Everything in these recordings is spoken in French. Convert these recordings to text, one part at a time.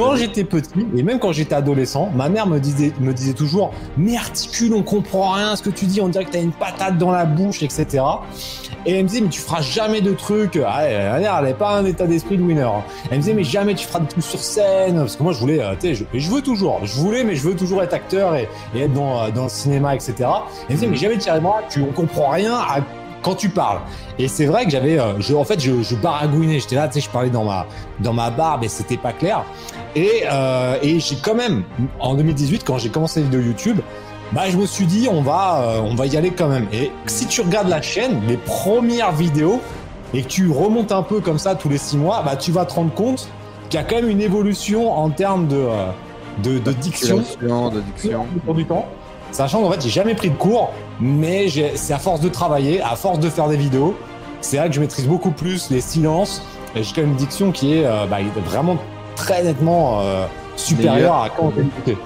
Quand j'étais petit, et même quand j'étais adolescent, ma mère me disait, me disait toujours Mais articule, on comprend rien à ce que tu dis, on dirait que t'as une patate dans la bouche, etc. Et elle me disait Mais tu feras jamais de trucs. Ah, elle n'avait pas un état d'esprit de winner. Elle me disait Mais jamais tu feras de trucs sur scène. Parce que moi, je voulais, euh, tu sais, je, veux toujours, je voulais, mais je veux toujours être acteur et, être dans, euh, dans le cinéma, etc. Elle me disait Mais jamais tu arriveras, tu, on comprend rien à quand tu parles. Et c'est vrai que j'avais, euh, je, en fait, je, je baragouinais. J'étais là, tu sais, je parlais dans ma, dans ma barbe et c'était pas clair. Et, euh, et j'ai quand même, en 2018, quand j'ai commencé les vidéos YouTube, bah, je me suis dit, on va, euh, on va y aller quand même. Et si tu regardes la chaîne, les premières vidéos, et que tu remontes un peu comme ça tous les six mois, bah, tu vas te rendre compte qu'il y a quand même une évolution en termes de, euh, de, de diction. De diction. Du temps. Sachant qu'en fait, j'ai jamais pris de cours, mais c'est à force de travailler, à force de faire des vidéos, c'est là que je maîtrise beaucoup plus les silences. Et j'ai quand même une diction qui est euh, bah, vraiment très nettement euh, supérieure à quand on écouté.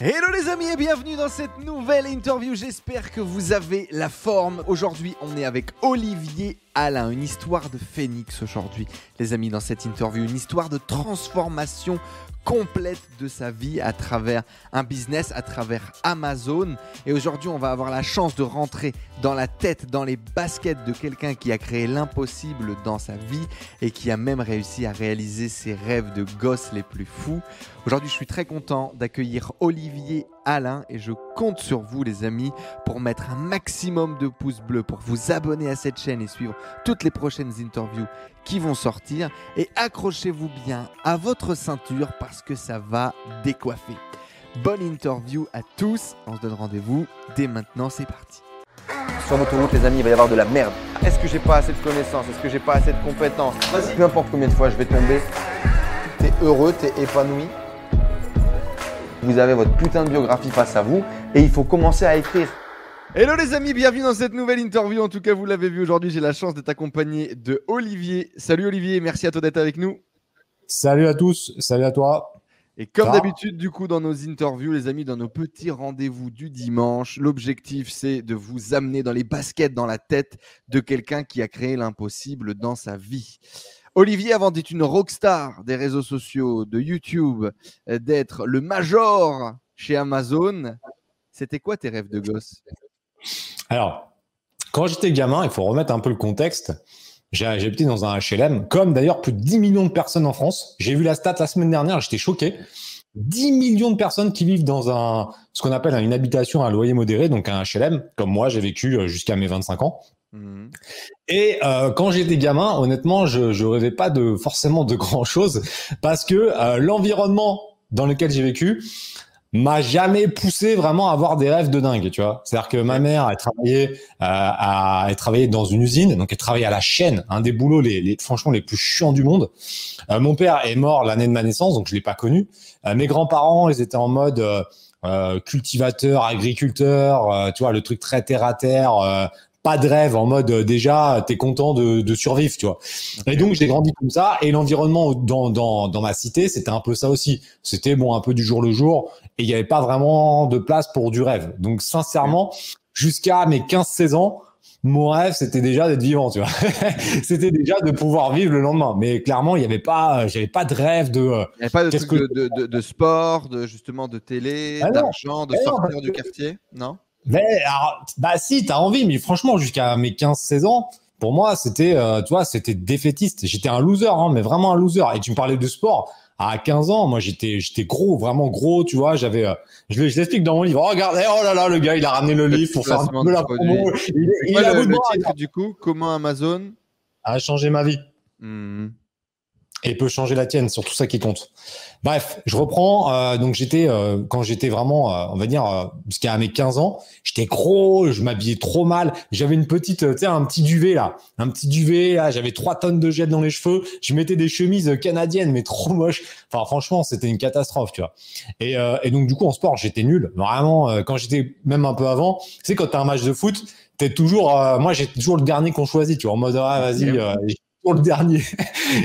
Hello les amis et bienvenue dans cette nouvelle interview. J'espère que vous avez la forme. Aujourd'hui, on est avec Olivier Alain, une histoire de phénix aujourd'hui. Les amis, dans cette interview, une histoire de transformation complète de sa vie à travers un business, à travers Amazon. Et aujourd'hui, on va avoir la chance de rentrer dans la tête, dans les baskets de quelqu'un qui a créé l'impossible dans sa vie et qui a même réussi à réaliser ses rêves de gosse les plus fous. Aujourd'hui, je suis très content d'accueillir Olivier Alain et je compte sur vous, les amis, pour mettre un maximum de pouces bleus, pour vous abonner à cette chaîne et suivre toutes les prochaines interviews qui vont sortir. Et accrochez-vous bien à votre ceinture parce que ça va décoiffer. Bonne interview à tous. On se donne rendez-vous dès maintenant. C'est parti. Sur l'autoroute, les amis, il va y avoir de la merde. Est-ce que j'ai pas assez de connaissances? Est-ce que j'ai pas assez de compétences? Peu importe combien de fois je vais tomber, t'es heureux, t'es épanoui. Vous avez votre putain de biographie face à vous et il faut commencer à écrire. Hello les amis, bienvenue dans cette nouvelle interview. En tout cas, vous l'avez vu aujourd'hui, j'ai la chance d'être accompagné de Olivier. Salut Olivier, merci à toi d'être avec nous. Salut à tous, salut à toi. Et comme d'habitude, du coup, dans nos interviews, les amis, dans nos petits rendez-vous du dimanche, l'objectif, c'est de vous amener dans les baskets, dans la tête de quelqu'un qui a créé l'impossible dans sa vie. Olivier, avant d'être une rockstar des réseaux sociaux, de YouTube, euh, d'être le major chez Amazon, c'était quoi tes rêves de gosse? Alors, quand j'étais gamin, il faut remettre un peu le contexte. J'ai habité dans un HLM, comme d'ailleurs plus de 10 millions de personnes en France. J'ai vu la stat la semaine dernière, j'étais choqué. 10 millions de personnes qui vivent dans ce qu'on appelle une habitation à loyer modéré, donc un HLM, comme moi, j'ai vécu euh, jusqu'à mes 25 ans. Mhm. Et euh, quand j'étais gamin, honnêtement, je, je rêvais pas de forcément de grand chose parce que euh, l'environnement dans lequel j'ai vécu m'a jamais poussé vraiment à avoir des rêves de dingue, tu vois. C'est-à-dire que ma mère, elle travaillait, euh, à, elle travaillait dans une usine, donc elle travaillait à la chaîne, un des boulots les, les franchement les plus chiants du monde. Euh, mon père est mort l'année de ma naissance, donc je l'ai pas connu. Euh, mes grands-parents, ils étaient en mode euh, euh, cultivateur, agriculteur, euh, tu vois, le truc très terre à terre. euh, pas de rêve en mode euh, déjà t'es content de, de survivre tu vois. Et donc j'ai grandi comme ça et l'environnement dans, dans, dans ma cité c'était un peu ça aussi. C'était bon un peu du jour le jour et il n'y avait pas vraiment de place pour du rêve. Donc sincèrement jusqu'à mes 15-16 ans mon rêve c'était déjà d'être vivant tu vois. C'était déjà de pouvoir vivre le lendemain. Mais clairement il n'y avait pas j'avais pas de rêve de euh, Il n'y avait pas de truc que- de, de- de sport, de justement de télé, Ah d'argent, de Ah sortir du quartier Non? Mais alors, bah si, t'as envie, mais franchement, jusqu'à mes 15-16 ans, pour moi, c'était, euh, tu vois, c'était défaitiste. J'étais un loser, hein, mais vraiment un loser. Et tu me parlais de sport. À 15 ans, moi, j'étais, j'étais gros, vraiment gros, tu vois. J'avais, euh, je, je l'explique dans mon livre. Oh, regardez, oh là là, le gars, il a ramené le Le livre pour faire un peu de la promo. Il, il a le, le titre du coup? Comment Amazon? A changé ma vie. Hmm. Et peut changer la tienne, surtout ça qui compte. Bref, je reprends. euh, donc j'étais euh, quand j'étais vraiment, euh, on va dire, euh, jusqu'à mes 15 ans, j'étais gros, je m'habillais trop mal. J'avais une petite, euh, tu sais, un petit duvet là, un petit duvet là. J'avais trois tonnes de gel dans les cheveux. Je mettais des chemises canadiennes, mais trop moches. Enfin, franchement, c'était une catastrophe, tu vois. Et, euh, et donc du coup en sport, j'étais nul. Vraiment, euh, quand j'étais même un peu avant, tu sais, quand t'as un match de foot, t'es toujours, euh, moi j'étais toujours le dernier qu'on choisit, tu vois, en mode ah vas-y. Euh, pour le dernier.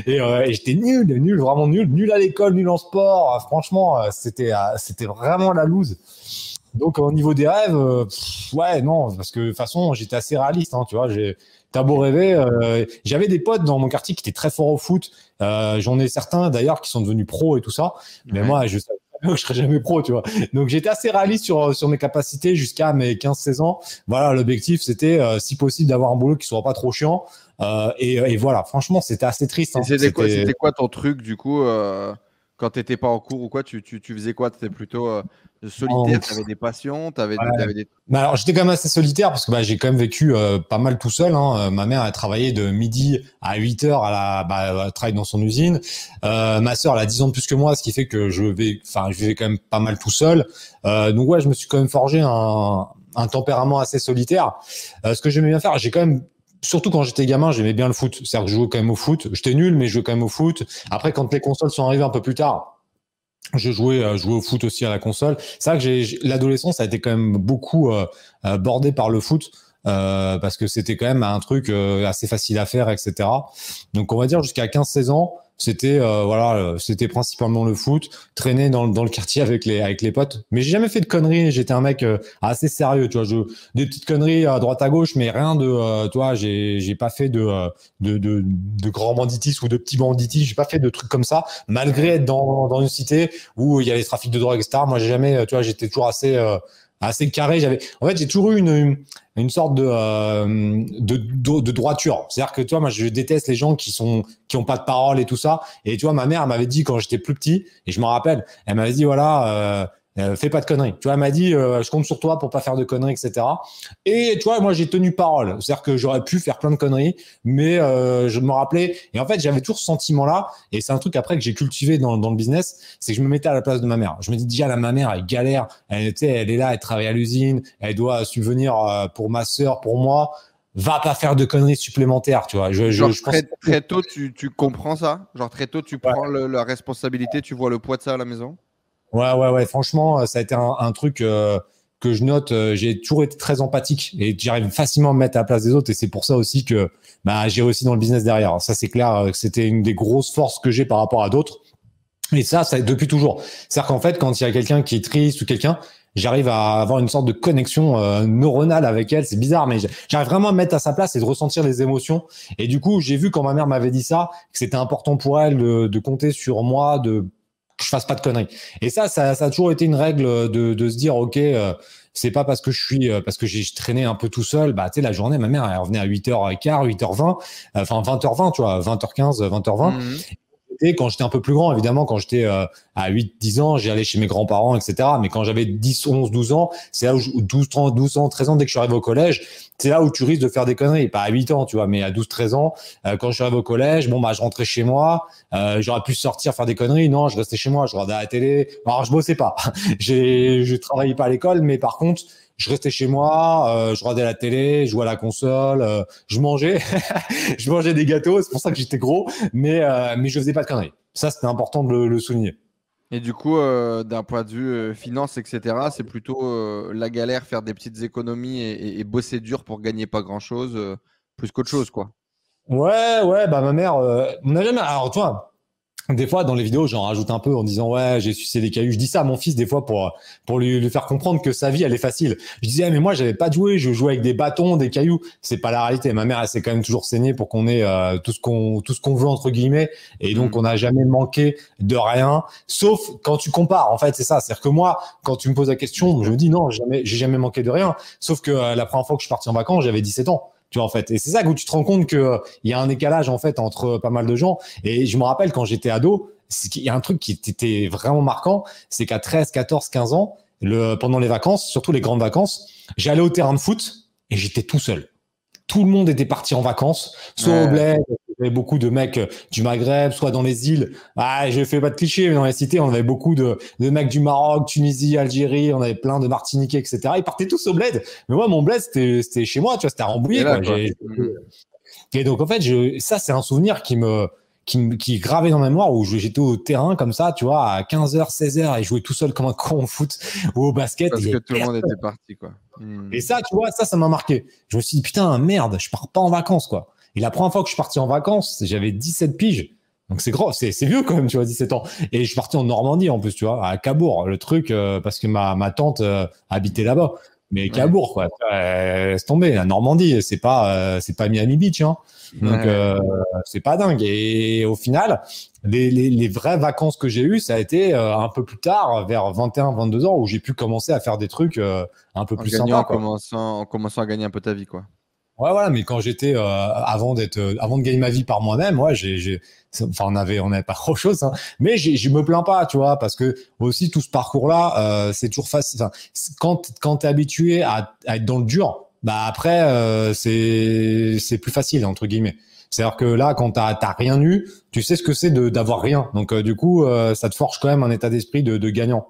Et, euh, et j'étais nul, nul, vraiment nul, nul à l'école, nul en sport. Euh, franchement, euh, c'était, euh, c'était vraiment la loose. Donc au niveau des rêves, euh, pff, ouais, non, parce que de toute façon, j'étais assez réaliste. Hein, tu vois, j'ai, t'as beau rêver. euh, J'avais des potes dans mon quartier qui étaient très forts au foot. Euh, J'en ai certains d'ailleurs qui sont devenus pros et tout ça. Mais Ouais. moi, je savais que je serais jamais pro, tu vois. Donc j'étais assez réaliste sur sur mes capacités jusqu'à mes 15-16 ans. Voilà, l'objectif c'était, euh, si possible, d'avoir un boulot qui soit pas trop chiant. Euh, et, et voilà, franchement, c'était assez triste. Hein. C'était quoi, ton truc du coup euh, quand t'étais pas en cours ou quoi tu, tu, tu faisais quoi? T'étais plutôt euh, solitaire, Oh, t'avais des passions, Ouais. t'avais des. Bah alors j'étais quand même assez solitaire parce que bah, j'ai quand même vécu euh, pas mal tout seul. Hein. Euh, Ma mère a travaillé de midi à 8 heures à la, bah, elle travaille dans son usine. Euh, ma sœur elle a 10 ans de plus que moi, ce qui fait que je vais, enfin je vivais quand même pas mal tout seul. Euh, donc ouais, je me suis quand même forgé un, un tempérament assez solitaire. Euh, ce que j'aimais bien faire, j'ai quand même Surtout quand j'étais gamin, j'aimais bien le foot. C'est-à-dire que je jouais quand même au foot. J'étais nul, mais je jouais quand même au foot. Après, quand les consoles sont arrivées un peu plus tard, je jouais, euh, jouais au foot aussi à la console. C'est vrai que l'adolescence a été quand même beaucoup euh, euh, bordée par le foot. euh, parce que c'était quand même un truc euh, assez facile à faire, etc. Donc on va dire jusqu'à 15-16 ans, c'était euh, voilà, euh, c'était principalement le foot, traîner dans, le- dans le quartier avec les avec les potes. Mais j'ai jamais fait de conneries. J'étais un mec euh, assez sérieux, tu vois. Je, des petites conneries à droite à gauche, mais rien de, euh, tu vois. J'ai j'ai pas fait de, euh, de de de grands banditisme ou de petits banditisme. J'ai pas fait de trucs comme ça, malgré être dans dans une cité où il y a les trafics de drogue, etc. Moi, j'ai jamais, euh, tu vois, j'étais toujours assez assez carré. J'avais, en fait, j'ai toujours eu une, une sorte de, euh, de, de droiture. C'est-à-dire que tu moi, je déteste les gens qui sont qui ont pas de parole et tout ça. Et tu vois, ma mère m'avait dit quand j'étais plus petit, et je me rappelle, elle m'avait dit voilà. Euh, euh, fais pas de conneries. Tu vois, elle m'a dit, euh, je compte sur toi pour pas faire de conneries, etc. Et tu vois, moi, j'ai tenu parole. C'est-à-dire que j'aurais pu faire plein de conneries, mais euh, je me rappelais. Et en fait, j'avais toujours ce sentiment-là. Et c'est un truc après que j'ai cultivé dans, dans le business, c'est que je me mettais à la place de ma mère. Je me dis déjà, là, ma mère, elle galère. Elle, elle est là, elle travaille à l'usine, elle doit subvenir pour ma sœur, pour moi. Va pas faire de conneries supplémentaires, tu vois. Je, je, Genre, je pense très, très tôt, tu, tu comprends ça? Genre très tôt, tu prends le- la responsabilité, tu vois le poids de ça à la maison? Ouais, ouais, ouais. Franchement, euh, ça a été un, truc euh, que je note. euh, J'ai toujours été très empathique et j'arrive facilement à me mettre à la place des autres. Et c'est pour ça aussi que bah, j'ai réussi dans le business derrière. Ça, c'est clair. euh, C'était une des grosses forces que j'ai par rapport à d'autres. Et ça, ça depuis toujours. C'est-à-dire qu'en fait, quand il y a quelqu'un qui est triste ou quelqu'un, j'arrive à avoir une sorte de connexion euh, neuronale avec elle. C'est bizarre, mais j'arrive vraiment à me mettre à sa place et de ressentir les émotions. Et du coup, j'ai vu quand ma mère m'avait dit ça, que c'était important pour elle de, de compter sur moi, de que je fasse pas de conneries. Et ça, ça, ça a toujours été une règle de, de se dire, ok, euh, c'est pas parce que je suis, euh, parce que j'ai traîné un peu tout seul, bah, tu sais, la journée, ma mère, elle revenait à 8h15, 8h20, euh, enfin 20h20, tu vois, 20h15, 20h20. Mhm. Et quand j'étais un peu plus grand, évidemment, quand j'étais euh, à 8, 10 ans, j'y allais chez mes grands-parents, etc. Mais quand j'avais 10, 11, 12 ans, c'est là où, je- 12, 30, 12 ans, 13 ans, dès que je suis arrivé au collège, c'est là où tu risques de faire des conneries. Pas à 8 ans, tu vois, mais à 12, 13 ans, euh, quand je suis arrivé au collège, bon, bah, je rentrais chez moi, euh, j'aurais pu sortir faire des conneries. Non, je restais chez moi, je regardais la télé. Alors, je bossais pas. J'ai, je travaillais pas à l'école, mais par contre, je restais chez moi, euh, je regardais la télé, je jouais à la console, euh, je mangeais, je mangeais des gâteaux. C'est pour ça que j'étais gros, mais euh, mais je faisais pas de conneries. Ça, c'était important de le, le souligner. Et du coup, euh, d'un point de vue euh, finance, etc., c'est plutôt euh, la galère, faire des petites économies et, et- et bosser dur pour gagner pas grand-chose, euh, plus qu'autre chose, quoi. Ouais, ouais, bah ma mère, euh, on n'a jamais. Alors toi, des fois dans les vidéos, j'en rajoute un peu en disant ouais, j'ai sucé des cailloux. Je dis ça à mon fils des fois pour pour lui, lui faire comprendre que sa vie elle est facile. Je disais ah, mais moi j'avais pas jouer, je jouais avec des bâtons, des cailloux. C'est pas la réalité. Ma mère elle s'est quand même toujours saignée pour qu'on ait euh, tout ce qu'on tout ce qu'on veut entre guillemets. Et donc Mhm. on n'a jamais manqué de rien, sauf quand tu compares. En fait c'est ça. C'est-à-dire que moi quand tu me poses la question, je me dis non, jamais j'ai jamais manqué de rien. Sauf que euh, la première fois que je suis parti en vacances, j'avais 17 ans. Tu vois, en fait. Et c'est ça où tu te rends compte que euh, il y a un décalage, en fait, entre euh, pas mal de gens. Et je me rappelle quand j'étais ado, qu'il y a un truc qui était vraiment marquant, c'est qu'à 13, 14, 15 ans, le, pendant les vacances, surtout les grandes vacances, j'allais au terrain de foot et j'étais tout seul. Tout le monde était parti en vacances, soit Ouais. au bled, il avait beaucoup de mecs euh, du Maghreb, soit dans les îles. Ah, je fais pas de clichés, mais dans les cités, on avait beaucoup de, de mecs du Maroc, Tunisie, Algérie, on avait plein de Martiniquais, etc. Ils partaient tous au bled. Mais moi, mon bled, c'était chez moi, tu vois, c'était à Rambouillet. Quoi. Mhm. et donc, en fait, je, ça, c'est un souvenir qui me, qui, est gravé dans ma mémoire où j'étais au terrain comme ça, tu vois, à 15h, 16h et jouais tout seul comme un con au foot ou au basket. Parce que tout le monde était parti, quoi. Mhm. Et ça, tu vois, ça, ça m'a marqué. Je me suis dit, putain, merde, je pars pas en vacances, quoi. Et la première fois que je suis parti en vacances, j'avais 17 piges. Donc c'est gros, c'est vieux quand même, tu vois, 17 ans. Et je suis parti en Normandie en plus, tu vois, à Cabourg, le truc, euh, parce que ma, ma tante euh, habitait là-bas. mais Cabourg, quoi. Euh, laisse tomber. La Normandie, c'est pas, euh, c'est pas Miami Beach, hein. Donc, euh, c'est pas dingue. Et au final, les, les, les vraies vacances que j'ai eues, ça a été euh, un peu plus tard, vers 21, 22 ans, où j'ai pu commencer à faire des trucs euh, un peu En plus gagnant, sympas. en commençant, en commençant à gagner un peu ta vie, quoi. Ouais, voilà, mais quand j'étais euh, avant d'être, euh, avant de gagner ma vie par moi-même, ouais, j'ai, enfin, on avait, on n'avait pas trop chose, hein, mais je me plains pas, tu vois, parce que aussi tout ce parcours-là, euh, c'est toujours facile. Quand quand t'es habitué à, à être dans le dur, bah après, euh, c'est c'est plus facile entre guillemets. C'est-à-dire que là, quand t'as t'as rien eu, tu sais ce que c'est de d'avoir rien. Donc euh, du coup, euh, ça te forge quand même un état d'esprit de, gagnant.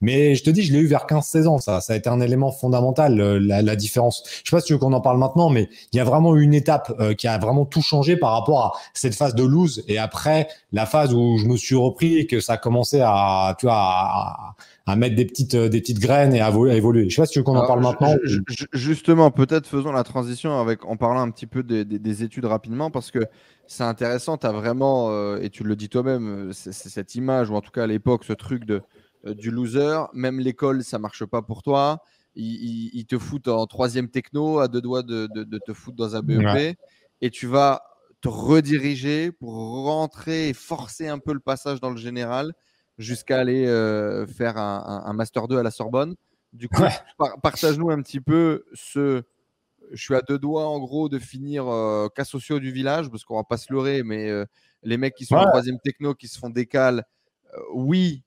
Mais je te dis, je l'ai eu vers 15-16 ans. Ça, ça a été un élément fondamental, euh, la, différence. Je sais pas si tu veux qu'on en parle maintenant, mais il y a vraiment une étape euh, qui a vraiment tout changé par rapport à cette phase de lose et après la phase où je me suis repris et que ça a commencé à, tu vois, à mettre des petites, euh, des petites graines et à, vo- à évoluer. Je sais pas si tu veux qu'on en parle maintenant. ju- ju- Justement, peut-être faisons la transition avec, en parlant un petit peu des, des- des études rapidement, parce que c'est intéressant. Tu as vraiment, euh, et tu le dis toi-même, euh, c'est cette image, ou en tout cas à l'époque, ce truc de, euh, du loser. Même l'école, ça marche pas pour toi. Ils, ils te foutent en troisième techno, à deux doigts de, de- de te foutre dans un BEP, Ouais. et tu vas te rediriger pour rentrer et forcer un peu le passage dans le général jusqu'à aller euh, faire un, Master 2 à la Sorbonne. Du coup, Ouais. par- partage-nous un petit peu ce. Je suis à deux doigts, en gros, de finir euh, cas sociaux du village, parce qu'on va pas se leurrer, mais euh, les mecs qui sont en troisième techno, qui se font décal, euh, oui,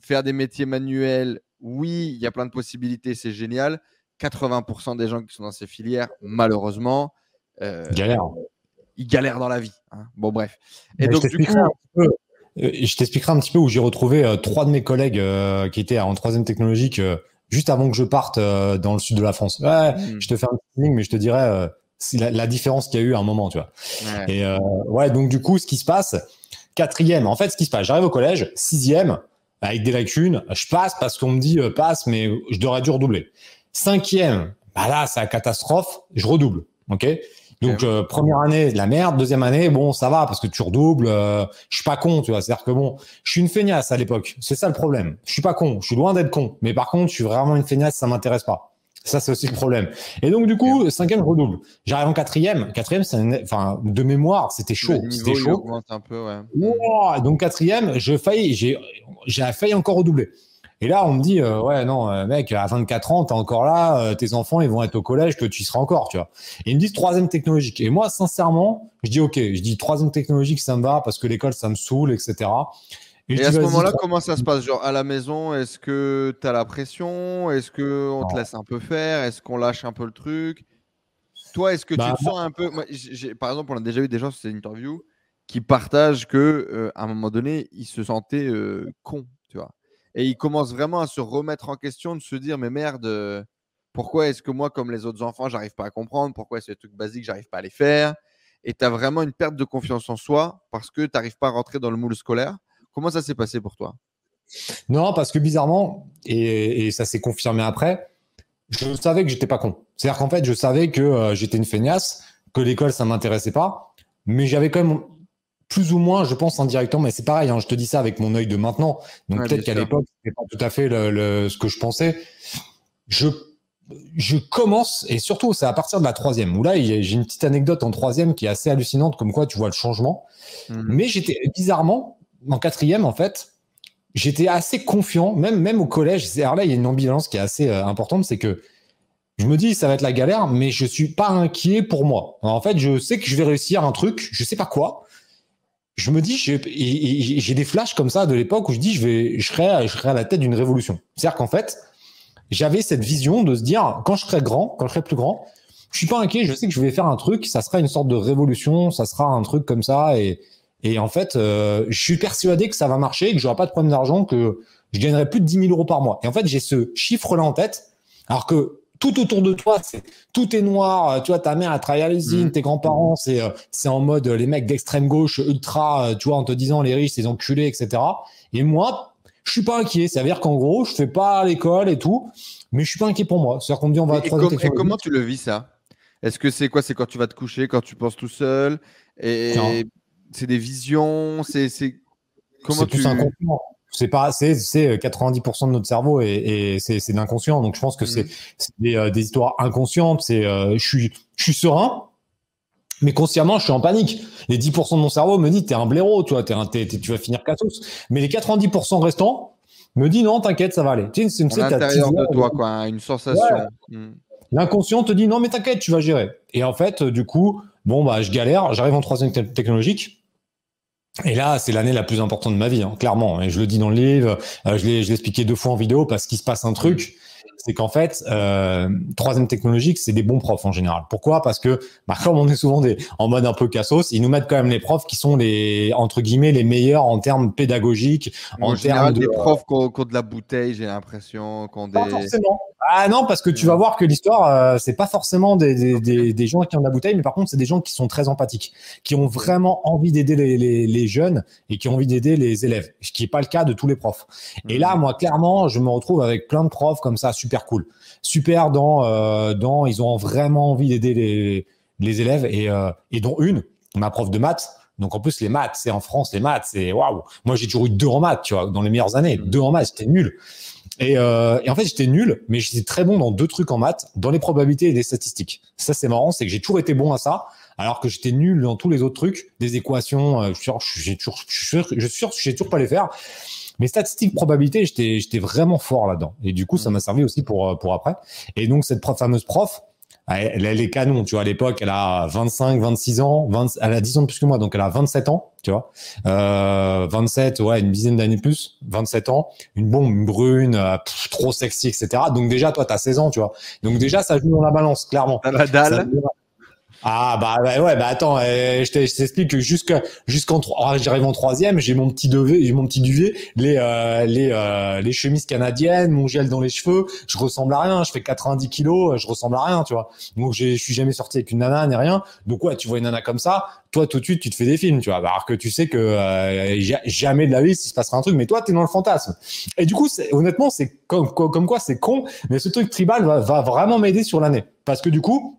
faire des métiers manuels, oui, il y a plein de possibilités, c'est génial. 80% des gens qui sont dans ces filières, malheureusement, euh, Galère. ils galèrent dans la vie. hein. Bon, bref. Et Mais donc, du coup, euh, je t'expliquerai un petit peu où j'ai retrouvé euh, trois de mes collègues euh, qui étaient en troisième technologique euh, juste avant que je parte euh, dans le sud de la France. Ouais, Hmm. je te fais un petit link, mais je te dirai euh, c'est la, la différence qu'il y a eu à un moment, tu vois. ouais. Et euh, ouais, donc du coup, ce qui se passe, quatrième, en fait, ce qui se passe, j'arrive au collège, sixième, avec des lacunes, je passe parce qu'on me dit euh, passe, mais je devrais dû redoubler. Cinquième, bah là, c'est la catastrophe, je redouble, ok? Donc euh, première année, de la merde. Deuxième année, bon, ça va parce que tu redoubles. euh, je suis pas con, tu vois. C'est-à-dire que bon, je suis une feignasse à l'époque. C'est ça le problème. Je suis pas con. Je suis loin d'être con. Mais par contre, je suis vraiment une feignasse. Ça m'intéresse pas. Ça, c'est aussi le problème. Et donc, du coup, cinquième, je redouble. J'arrive en quatrième. Quatrième, c'est une- enfin, de mémoire, c'était chaud. C'était chaud. augmente un peu, ouais. Wow, donc quatrième, je failli, j'ai, j'ai failli encore redoubler. Et là, on me dit, euh, ouais, non, euh, mec, à 24 ans, t'es encore là, euh, tes enfants, ils vont être au collège, que tu y seras encore, tu vois. Et ils me disent troisième technologique. Et moi, sincèrement, je dis, ok, je dis troisième technologique, ça me va, parce que l'école, ça me saoule, etc. Et à ce moment-là, comment ça se passe? Genre à la maison, est-ce que tu as la pression? Est-ce qu'on te Non. laisse un peu faire? Est-ce qu'on lâche un peu le truc? Toi, est-ce que Bah, tu te sens un peu. moi, par exemple, on a déjà eu des gens sur ces interviews qui partagent que euh, à un moment donné, ils se sentaient euh, cons. Et ils commencent vraiment à se remettre en question, de se dire mais merde, euh, pourquoi est-ce que moi, comme les autres enfants, j'arrive pas à comprendre? Pourquoi ces trucs basiques, j'arrive pas à les faire? Et tu as vraiment une perte de confiance en soi parce que tu n'arrives pas à rentrer dans le moule scolaire. Comment ça s'est passé pour toi? Non, parce que bizarrement, et, ça s'est confirmé après, je savais que j'étais pas con. C'est-à-dire qu'en fait, je savais que euh, j'étais une feignasse, que l'école, ça m'intéressait pas, mais j'avais quand même plus ou moins, je pense indirectement, mais c'est pareil, hein, je te dis ça avec mon œil de maintenant. Donc Ouais, peut-être qu'à l'époque, c'était pas tout à fait le, le- ce que je pensais. Je, je commence, et surtout, c'est à partir de la troisième, où là, j'ai une petite anecdote en troisième qui est assez hallucinante, comme quoi tu vois le changement. Mhm. Mais j'étais bizarrement, en quatrième, en fait, j'étais assez confiant, même, même au collège. Alors là, il y a une ambivalence qui est assez euh, importante, c'est que je me dis, ça va être la galère, mais je suis pas inquiet pour moi. Alors, en fait, je sais que je vais réussir un truc, je sais pas quoi. Je me dis, j'ai des flashs comme ça de l'époque où je dis, je vais, je serai, je à la tête d'une révolution. C'est-à-dire qu'en fait, j'avais cette vision de se dire, quand je serai grand, quand je serai plus grand, je suis pas inquiet, je sais que je vais faire un truc, ça sera une sorte de révolution, ça sera un truc comme ça, et, et en fait, euh, je suis persuadé que ça va marcher, que j'aurai pas de problème d'argent, que je gagnerai plus de 10 000 euros par mois. Et en fait, j'ai ce chiffre-là en tête, alors que tout autour de toi, c'est tout est noir. euh, Tu vois, ta mère elle travaille à l'usine, Mhm. tes grands-parents, c'est euh, c'est en mode euh, les mecs d'extrême gauche ultra, tu vois, en te disant les riches, les enculés, etc. Et moi, je suis pas inquiet. Ça veut dire qu'en gros, je fais pas l'école et tout, mais je suis pas inquiet pour moi. C'est-à-dire qu'on me dit on va Et, et com- comment tu le vis ça? Est-ce que c'est quoi? C'est quand tu vas te coucher, quand tu penses tout seul? Et c'est des visions C'est comment c'est tu inconscient. C'est pas, c'est, c'est 90% de notre cerveau et, et c'est, c'est d'inconscient. Donc je pense que c'est, Mhm. c'est des, euh, des histoires inconscientes. C'est, euh, je suis, je suis serein, mais consciemment, je suis en panique. Les 10% de mon cerveau me dit, t'es un blaireau, tu vois, t'es un, t'es- t'es- tu vas finir cassos. Mais les 90% restants me dit, non, t'inquiète, ça va aller. Tu sais, c'est une l'intérieur de toi, quoi, une sensation. Mm. L'inconscient te dit non mais t'inquiète, tu vas gérer. Et en fait, euh, du coup, bon bah je galère, j'arrive en troisième te- technologique. Et là, c'est l'année la plus importante de ma vie, hein, clairement. Et je le dis dans le livre, euh, je l'ai expliqué deux fois en vidéo parce qu'il se passe un truc, c'est qu'en fait, euh, troisième technologique, c'est des bons profs en général. Pourquoi? Parce que bah, comme on est souvent des, en mode un peu cassos, ils nous mettent quand même les profs qui sont les entre guillemets les meilleurs en termes pédagogiques, En en général, termes de des profs qui ont, qui ont de la bouteille, j'ai l'impression, qui ont des. pas forcément. Ah non, parce que tu vas voir que l'histoire, euh, c'est pas forcément des, des, des, des gens qui ont de la bouteille, mais par contre, c'est des gens qui sont très empathiques, qui ont vraiment envie d'aider les, les, les jeunes et qui ont envie d'aider les élèves, ce qui n'est pas le cas de tous les profs. Et là, moi, clairement, je me retrouve avec plein de profs comme ça, super cool, super dans, euh, dans ils ont vraiment envie d'aider les, les élèves et, euh, et dont une, ma prof de maths. Donc en plus les maths, c'est en France les maths, c'est waouh. Moi j'ai toujours eu deux en maths, tu vois, dans les meilleures années, Mhm. deux en maths, j'étais nul. Et, euh, et en fait j'étais nul, mais j'étais très bon dans deux trucs en maths, dans les probabilités et les statistiques. Ça c'est marrant, c'est que j'ai toujours été bon à ça, alors que j'étais nul dans tous les autres trucs, des équations. euh, je suis sûr, j'ai toujours, je suis sûr, je suis sûr que j'ai toujours pas les faire. Mais statistiques, probabilités, j'étais, j'étais vraiment fort là-dedans. Et du coup, ça m'a servi aussi pour, euh, pour après. Et donc, cette prof, fameuse prof, elle, elle est canon, tu vois. À l'époque, elle a 25, 26 ans, 20, elle a 10 ans de plus que moi, donc elle a 27 ans, tu vois. Euh, 27, ouais, une dizaine d'années plus, 27 ans, une bombe brune, euh, pff, trop sexy, etc. Donc déjà, toi, t'as 16 ans, tu vois. Donc déjà, ça joue dans la balance, clairement. T'as la dalle. Ça- Ah bah, bah ouais bah attends euh, je t'explique que jusqu'à jusqu'en ah, j'arrive en troisième j'ai mon petit duvet j'ai mon petit duvet les euh, les euh, les chemises canadiennes mon gel dans les cheveux je ressemble à rien je fais 90 kilos euh, je ressemble à rien tu vois. Donc je suis jamais sorti avec une nana ni rien. Donc ouais tu vois une nana comme ça toi tout de suite tu te fais des films tu vois. Alors que tu sais que euh, ja- jamais de la vie il se passera un truc mais toi t'es dans le fantasme. Et du coup honnêtement c'est comme, quoi c'est con mais ce truc tribal va vraiment m'aider sur l'année. Parce que du coup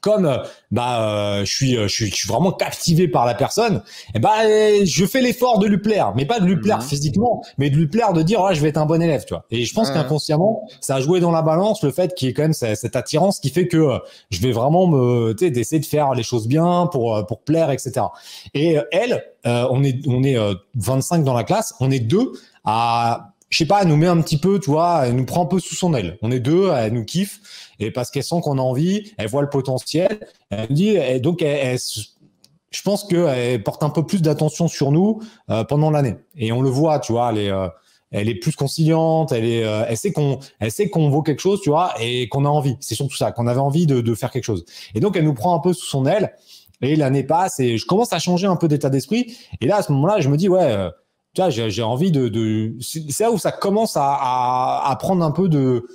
comme euh, bah euh, je suis euh, je suis je suis vraiment captivé par la personne et bah euh, je fais l'effort de lui plaire mais pas de lui plaire Mhm. physiquement mais de lui plaire de dire ah, je vais être un bon élève tu vois et je pense Ouais. qu'inconsciemment ça a joué dans la balance le fait qu'il y ait quand même cette, cette attirance qui fait que euh, je vais vraiment me tu sais d'essayer de faire les choses bien pour pour plaire etc et elle euh, on est on est euh, 25 dans la classe on est deux à je sais pas, elle nous met un petit peu, tu vois, elle nous prend un peu sous son aile. On est deux, elle nous kiffe, et parce qu'elle sent qu'on a envie, elle voit le potentiel, elle dit, et donc je pense qu'elle porte un peu plus d'attention sur nous euh, pendant l'année. Et on le voit, tu vois, elle est, euh, plus conciliante, elle est, euh, elle sait qu'on, elle vaut quelque chose, tu vois, et qu'on a envie. C'est surtout ça, qu'on avait envie de faire quelque chose. Et donc elle nous prend un peu sous son aile. Et l'année passe, et je commence à changer un peu d'état d'esprit. Et là, à ce moment-là, je me dis, ouais. Tu vois, j'ai envie de, de c'est là où ça commence à, à, à prendre un peu de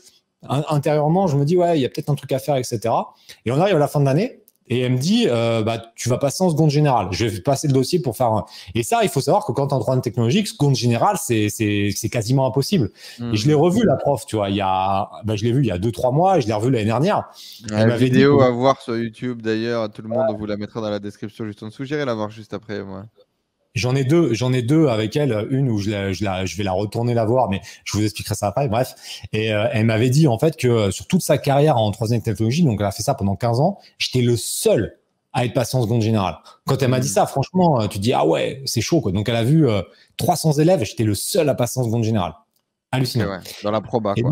in- intérieurement. Je me dis ouais, il y a peut-être un truc à faire, etc. Et on arrive à la fin de l'année et elle me dit euh, bah tu vas passer en seconde générale. Je vais passer le dossier pour faire. Un... Et ça, il faut savoir que quand en troisième technologique, seconde générale, c'est c'est c'est quasiment impossible. Mm. Et je l'ai revu la prof, tu vois, il y a bah, je l'ai vu il y a deux trois mois et je l'ai revu l'année dernière. La dit vidéo à voir sur YouTube d'ailleurs, tout le monde, on vous la mettra dans la description juste en dessous. J'irai la voir juste après moi. J'en ai deux, j'en ai deux avec elle, une où je, la, je, la, je vais la retourner la voir, mais je vous expliquerai ça après. Bref, et euh, elle m'avait dit en fait que euh, sur toute sa carrière en troisième technologie, donc elle a fait ça pendant 15 ans, j'étais le seul à être passé en seconde générale. Quand elle m'a dit ça, franchement, euh, tu dis ah ouais, c'est chaud quoi. Donc elle a vu euh, 300 élèves, j'étais le seul à passer en seconde générale. Hallucinant. ouais, Dans la proba Et quoi.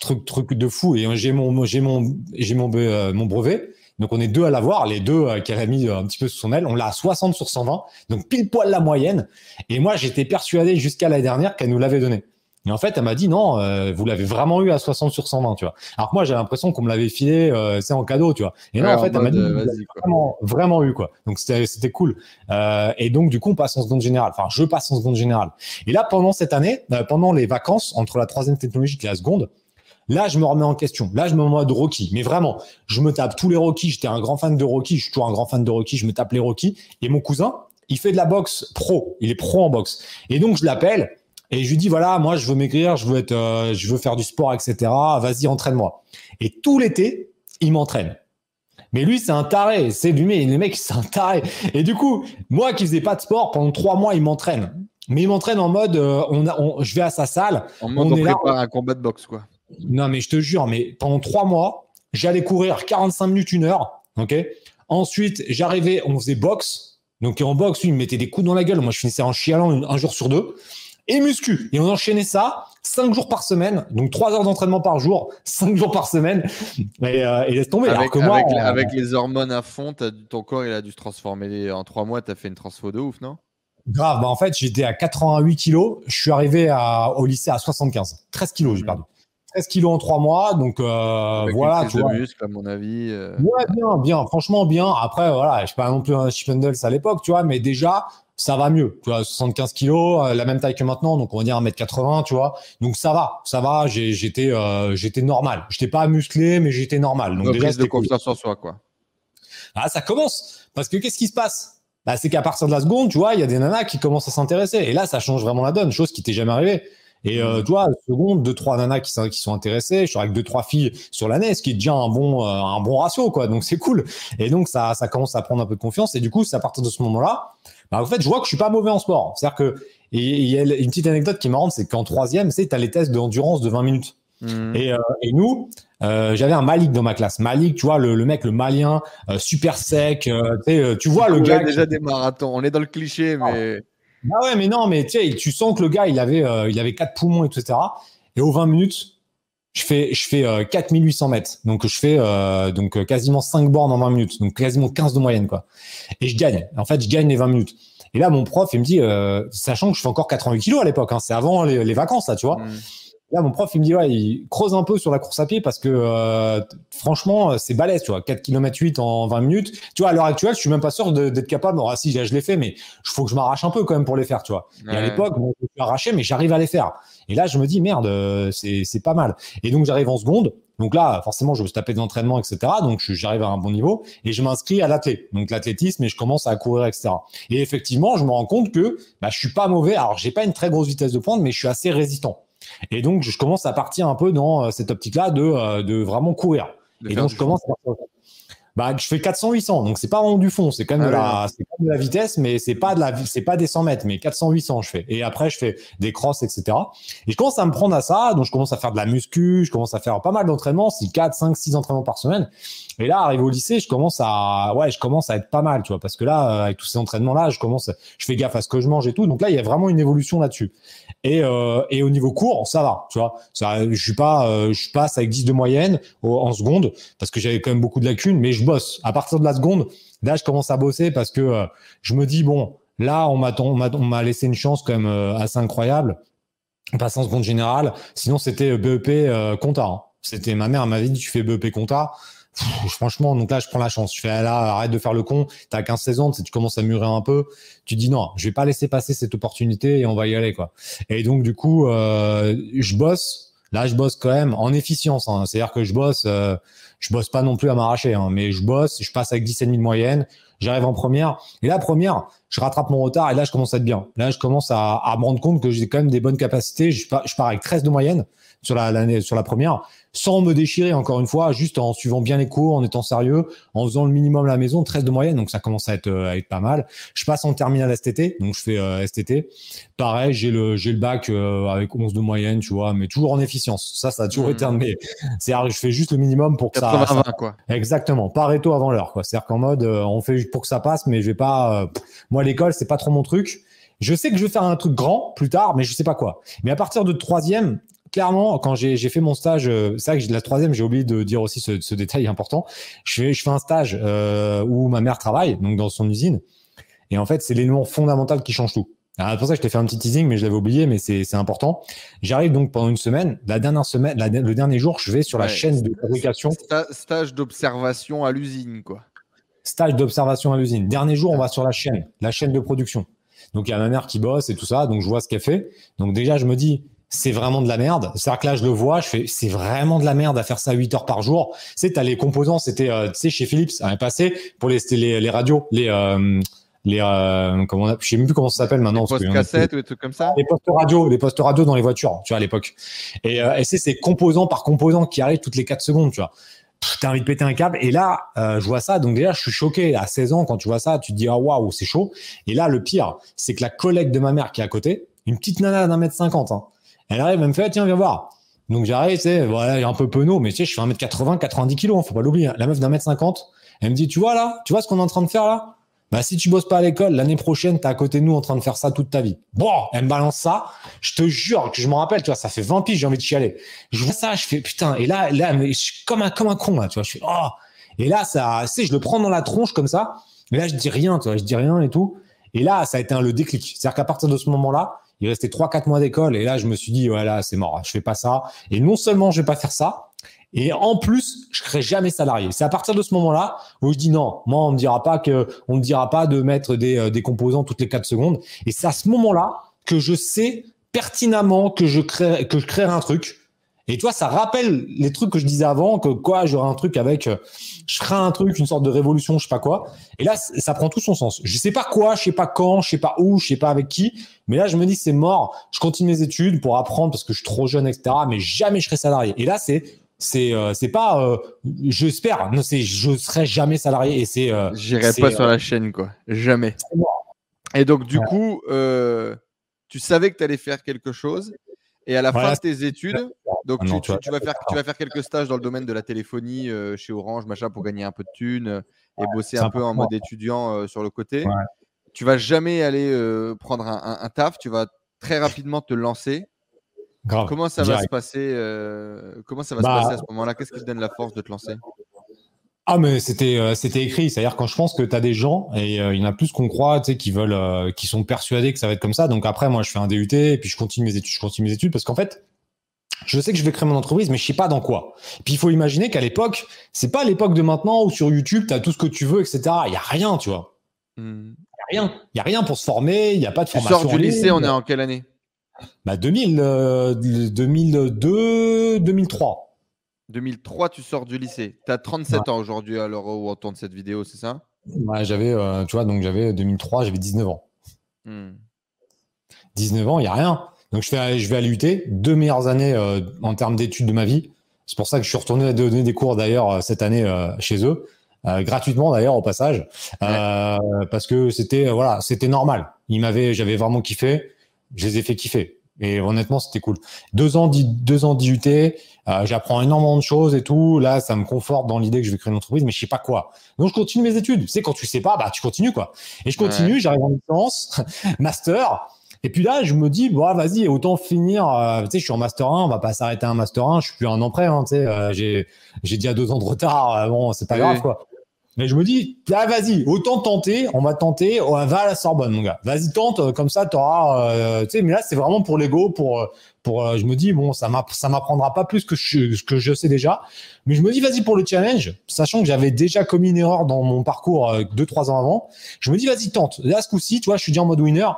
truc truc de fou et j'ai mon j'ai mon j'ai mon euh, mon brevet donc on est deux à l'avoir. Les deux euh, qu'elle a mis euh, un petit peu sous son aile on l'a à 60 sur 120 donc pile poil la moyenne. Et moi j'étais persuadé jusqu'à l'année dernière qu'elle nous l'avait donné. Et en fait elle m'a dit non euh, vous l'avez vraiment eu à 60 sur 120 tu vois. Alors que moi j'ai l'impression qu'on me l'avait filé euh, c'est en cadeau tu vois. Et Ouais, en fait elle m'a dit euh, vous vraiment vraiment eu quoi. Donc c'était c'était cool. Euh, et donc du coup on passe en seconde générale. Enfin je passe en seconde générale. Et là pendant cette année euh, pendant les vacances entre la troisième technologie et la seconde Là, je me remets en question. Là, je me mets en mode Rocky. Mais vraiment, je me tape tous les Rocky. J'étais un grand fan de Rocky. Je suis toujours un grand fan de Rocky. Je me tape les Rocky. Et mon cousin, il fait de la boxe pro. Il est pro en boxe. Et donc, je l'appelle et je lui dis voilà, moi, je veux maigrir, je veux être, euh, je veux faire du sport, etc. Vas-y, entraîne-moi. Et tout l'été, il m'entraîne. Mais lui, c'est un taré. C'est lui, mais le mec, c'est un taré. Et du coup, moi qui faisais pas de sport pendant trois mois, il m'entraîne. Mais il m'entraîne en mode, euh, on, a, on, je vais à sa salle. En mode on on, est là, prépare un combat de boxe, quoi. Non, mais je te jure, mais pendant trois mois, j'allais courir 45 minutes, une heure. Ok? Ensuite, j'arrivais, on faisait boxe. Donc en boxe, il me mettait des coups dans la gueule. Moi, je finissais en chialant un, un jour sur deux. Et muscu. Et on enchaînait ça cinq jours par semaine. Donc trois heures d'entraînement par jour, cinq jours par semaine. Et, euh, et laisse tomber. Alors Avec, que moi, avec- avec les hormones à fond, ton corps il a dû se transformer. En trois mois, t'as fait une transfo de ouf, non? Grave. Bah, en fait, j'étais à 88 kilos. Je suis arrivé à, au lycée à 75. 13 kilos, j'ai perdu. 13 kilos en trois mois. Donc euh, voilà, tu vois. muscle, à mon avis. euh, Ouais, bien, bien, franchement bien. Après, voilà, je suis pas non plus un Chippendales à l'époque, tu vois, mais déjà, ça va mieux. Tu vois, 75 kilos, euh, la même taille que maintenant, donc on va dire 1m80, tu vois. Donc ça va, ça va, j'étais euh, j'étais normal. J'étais pas musclé, mais j'étais normal. Donc déjà, de cool. confiance en soi, quoi. Ah, ça commence. Parce que qu'est-ce qui se passe? Bah, C'est qu'à partir de la seconde, tu vois, il y a des nanas qui commencent à s'intéresser. Et là, ça change vraiment la donne, chose qui t'est jamais arrivée. Et euh, tu vois, seconde, deux, trois nanas qui sont, qui sont intéressées. Je suis avec deux, trois filles sur l'année, ce qui est déjà un bon, euh, un bon ratio, quoi. Donc c'est cool. Et donc ça, ça commence à prendre un peu de confiance. Et du coup, c'est à partir de ce moment-là, bah, en fait, je vois que je suis pas mauvais en sport. C'est-à-dire que, il y a une petite anecdote qui est marrante, c'est qu'en troisième, tu sais, t'as les tests d'endurance de 20 minutes. Mhm. Et, euh, et nous, euh, j'avais un Malik dans ma classe. Malik, tu vois, le, le mec, le malien, euh, super sec. euh, tu euh, tu vois le gars. a qui- déjà des marathons. On est dans le cliché, mais. Ah ouais, mais non, mais tu sais, tu sens que le gars, il avait, euh, il avait quatre poumons, etc. Et aux 20 minutes, je fais, je fais euh, 4800 mètres. Donc, je fais euh, donc euh, quasiment 5 bornes en 20 minutes. Donc, quasiment 15 de moyenne, quoi. Et je gagne. En fait, je gagne les 20 minutes. Et là, mon prof, il me dit, euh, sachant que je fais encore 88 kilos à l'époque, hein, c'est avant les, vacances, là, tu vois. Mhm. Là, mon prof, il me dit, ouais, il creuse un peu sur la course à pied parce que, euh, franchement, c'est balèze, tu vois. 4 km 8 en 20 minutes. Tu vois, à l'heure actuelle, je suis même pas sûr de- d'être capable. Bon, ah, si, là, je l'ai fait, mais il faut que je m'arrache un peu quand même pour les faire, tu vois. Et à l'époque, bon, je me suis arraché, mais j'arrive à les faire. Et là, je me dis, merde, euh, c'est pas mal. Et donc, j'arrive en seconde. Donc là, forcément, je me suis tapé d'entraînement, etc. Donc, j'arrive à un bon niveau et je m'inscris à l'athlé. Donc, l'athlétisme et je commence à courir, etc. Et effectivement, je me rends compte que bah, je suis pas mauvais. Alors, j'ai pas une très grosse vitesse de pointe, mais je suis assez résistant. Et donc, je commence à partir un peu dans euh, cette optique-là de, euh, de vraiment courir. De Et donc, je commence à bah, je fais 400-800, donc c'est pas vraiment du fond, c'est quand même Ah de ouais, la, c'est quand même de la vitesse, mais c'est pas de la, c'est pas des 100 mètres, mais 400-800 je fais. Et après je fais des crosses, etc. Et je commence à me prendre à ça, donc je commence à faire de la muscu, je commence à faire pas mal d'entraînements, 6, 4, 5, 6 entraînements par semaine. Et là, arrivé au lycée, je commence à, ouais, je commence à être pas mal, tu vois, parce que là, euh, avec tous ces entraînements-là, je commence, je fais gaffe à ce que je mange et tout. Donc là, il y a vraiment une évolution là-dessus. Et, euh, et au niveau cours, ça va, tu vois. Ça, je suis pas, euh, je passe avec 10 de moyenne en seconde parce que j'avais quand même beaucoup de lacunes, mais je bosse. À partir de la seconde, là, je commence à bosser parce que euh, je me dis bon, là, on m'a, on m'a, laissé une chance quand même euh, assez incroyable. Passer en seconde générale. Sinon, c'était BEP euh, compta. hein. C'était ma mère m'avait dit tu fais BEP compta. Franchement, donc là, je prends la chance. Je fais là, arrête de faire le con. T'as 15-16 ans, tu commences à mûrir un peu. Tu dis non, je vais pas laisser passer cette opportunité et on va y aller, quoi. Et donc, du coup, euh, je bosse. Là, je bosse quand même en efficience. hein. C'est-à-dire que je bosse, euh, je bosse pas non plus à m'arracher, hein, mais je bosse, je passe avec 10,5 de moyenne. J'arrive en première. Et là, première, je rattrape mon retard et là, je commence à être bien. Là, je commence à, à me rendre compte que j'ai quand même des bonnes capacités. Je, pars- je pars avec 13 de moyenne sur la, sur la première, sans me déchirer encore une fois, juste en suivant bien les cours, en étant sérieux, en faisant le minimum à la maison, 13 de moyenne, donc ça commence à être, euh, à être pas mal. Je passe en terminale STT, donc je fais euh, STT. Pareil, j'ai le, j'ai le bac euh, avec 11 de moyenne, tu vois, mais toujours en efficience. Ça, ça a toujours Mhm. été un de mes. C'est-à-dire que je fais juste le minimum pour que ça, ça 80-20, quoi. Exactement, Pareto avant l'heure, quoi. C'est-à-dire qu'en mode, euh, on fait pour que ça passe, mais je vais pas. euh, moi, l'école, c'est pas trop mon truc. Je sais que je vais faire un truc grand plus tard, mais je sais pas quoi. Mais à partir de troisième, clairement, quand j'ai fait mon stage, euh, c'est vrai que la troisième, j'ai oublié de dire aussi ce, ce détail important. Je fais, je fais un stage euh, où ma mère travaille, donc dans son usine. Et en fait, c'est l'élément fondamental qui change tout. C'est pour ça que je t'ai fait un petit teasing, mais je l'avais oublié, mais c'est c'est important. J'arrive donc pendant une semaine. La dernière semaine, la- le dernier jour, je vais sur la Ouais. chaîne de fabrication. Sta- stage d'observation à l'usine, quoi. stage d'observation à l'usine. Dernier jour, on va sur la chaîne, la chaîne de production. Donc il y a ma mère qui bosse et tout ça, donc je vois ce qu'elle fait. Donc déjà, je me dis, c'est vraiment de la merde. C'est-à-dire que là, je le vois, je fais, c'est vraiment de la merde à faire ça 8 heures par jour. Tu sais, t'as les composants, c'était, euh, tu sais, chez Philips, ça avait passé pour les, les, les radios, les, euh, les, euh, comment on a, je sais même plus comment ça s'appelle maintenant. y en a Post-cassette ou des trucs comme ça les postes radio, les postes radio dans les voitures, tu vois, à l'époque. Et, et c'est ces composants par composant qui arrivent toutes les 4 secondes, tu vois. t'as envie de péter un câble. Et là, euh, je vois ça, donc déjà, je suis choqué. À 16 ans, quand tu vois ça, tu te dis, ah waouh, c'est chaud. Et là, le pire, c'est que la collègue de ma mère qui est à côté, une petite nana d'un mètre cinquante, hein, elle arrive, elle me fait, tiens, viens voir. Donc j'arrive, tu sais, voilà, un peu penaud, mais tu sais, je fais 1m80, 90 kilos, hein, faut pas l'oublier. Hein. La meuf d'un mètre cinquante, elle me dit, tu vois là, tu vois ce qu'on est en train de faire là? Bah, si tu bosses pas à l'école, l'année prochaine, t'es à côté de nous en train de faire ça toute ta vie. Bon, elle me balance ça. Je te jure que je me rappelle, tu vois, ça fait 20 piges, j'ai envie de chialer. Je vois ça, je fais, putain, et là, là, je suis comme un, comme un con, là, tu vois, je fais, oh. Et là, ça, tu sais, je le prends dans la tronche comme ça. Et là, je dis rien, tu vois, je dis rien et tout. Et là, ça a été le déclic. C'est-à-dire qu'à partir de ce moment-là, il restait 3-4 mois d'école. Et là, je me suis dit, voilà, c'est mort, je fais pas ça. Et non seulement je vais pas faire ça, et en plus, je serai jamais salarié. C'est à partir de ce moment-là où je dis non, moi on me dira pas que on me dira pas de mettre des, euh, des composants toutes les 4 secondes. Et c'est à ce moment-là que je sais pertinemment que je crée que je créerai un truc. Et toi, ça rappelle les trucs que je disais avant, que quoi, j'aurai un truc avec, euh, je ferai un truc, une sorte de révolution, je sais pas quoi. Et là, ça prend tout son sens. Je sais pas quoi, je sais pas quand, je sais pas où, je sais pas avec qui. Mais là, je me dis, c'est mort. Je continue mes études pour apprendre parce que je suis trop jeune, etc. Mais jamais je serai salarié. Et là, c'est c'est euh, c'est pas euh, j'espère non c'est je serai jamais salarié et c'est euh, j'irai pas sur la chaîne quoi jamais et donc du coup tu savais que tu allais faire quelque chose et à la fin de tes études donc ah tu, vas faire tu vas faire quelques stages dans le domaine de la téléphonie chez Orange machin pour gagner un peu de thunes et bosser un peu en mode étudiant sur le côté. Tu vas jamais aller prendre un taf tu vas très rapidement te lancer. Comment ça va se passer euh, Comment ça va se passer à ce moment-là? Qu'est-ce qui te donne la force de te lancer? Ah mais c'était euh, c'était écrit, c'est-à-dire quand je pense que tu as des gens et euh, il y en a plus qu'on croit, tu sais, qui veulent, qui sont persuadés que ça va être comme ça. Donc après, moi, je fais un DUT et puis je continue mes études, je continue mes études parce qu'en fait, je sais que je vais créer mon entreprise, mais je sais pas dans quoi. Puis il faut imaginer qu'à l'époque, c'est pas l'époque de maintenant où sur YouTube, tu as tout ce que tu veux, etc. Il y a rien, tu vois. Hmm. Il y a rien. Il y a rien pour se former. Il y a pas de formation. Tu sors du lycée, on est en quelle année? Bah 2000, 2002, 2003. 2003, tu sors du lycée. Tu as 37 ans aujourd'hui à l'heure où on tourne cette vidéo, c'est ça? Ouais, j'avais, euh, tu vois, donc j'avais 2003, j'avais 19 ans. 19 hmm. ans, il n'y a rien. Donc je, fais, je vais à l'UT, deux meilleures années euh, en termes d'études de ma vie. C'est pour ça que je suis retourné donner des cours d'ailleurs euh, cette année chez eux. gratuitement d'ailleurs au passage parce que c'était voilà c'était normal il m'avait j'avais vraiment kiffé je les ai fait kiffer. Et honnêtement, c'était cool. Deux ans, deux ans d'IUT, euh, j'apprends énormément de choses et tout. Là, ça me conforte dans l'idée que je vais créer une entreprise, mais je sais pas quoi. Donc, je continue mes études. Tu sais, quand tu sais pas, bah, tu continues, quoi. Et je continue, j'arrive en licence, master. Et puis là, je me dis, bon, vas-y, autant finir. Euh, tu sais, je suis en master 1, on va pas s'arrêter à un master 1. Je suis plus un an près, hein, tu sais. Euh, j'ai, j'ai déjà deux ans de retard. bon, c'est pas grave, quoi. Mais je me dis, ah, vas-y, autant tenter, on va tenter, on va à la Sorbonne, mon gars. Vas-y, tente, euh, comme ça, tu auras. Euh, tu sais, mais là, c'est vraiment pour l'ego, pour, euh, pour. je me dis, bon, ça m'apprendra pas plus que je, que je sais déjà. Mais je me dis, vas-y pour le challenge, sachant que j'avais déjà commis une erreur dans mon parcours deux, trois ans avant. Je me dis, vas-y, tente. Là, ce coup-ci, tu vois, je suis déjà en mode winner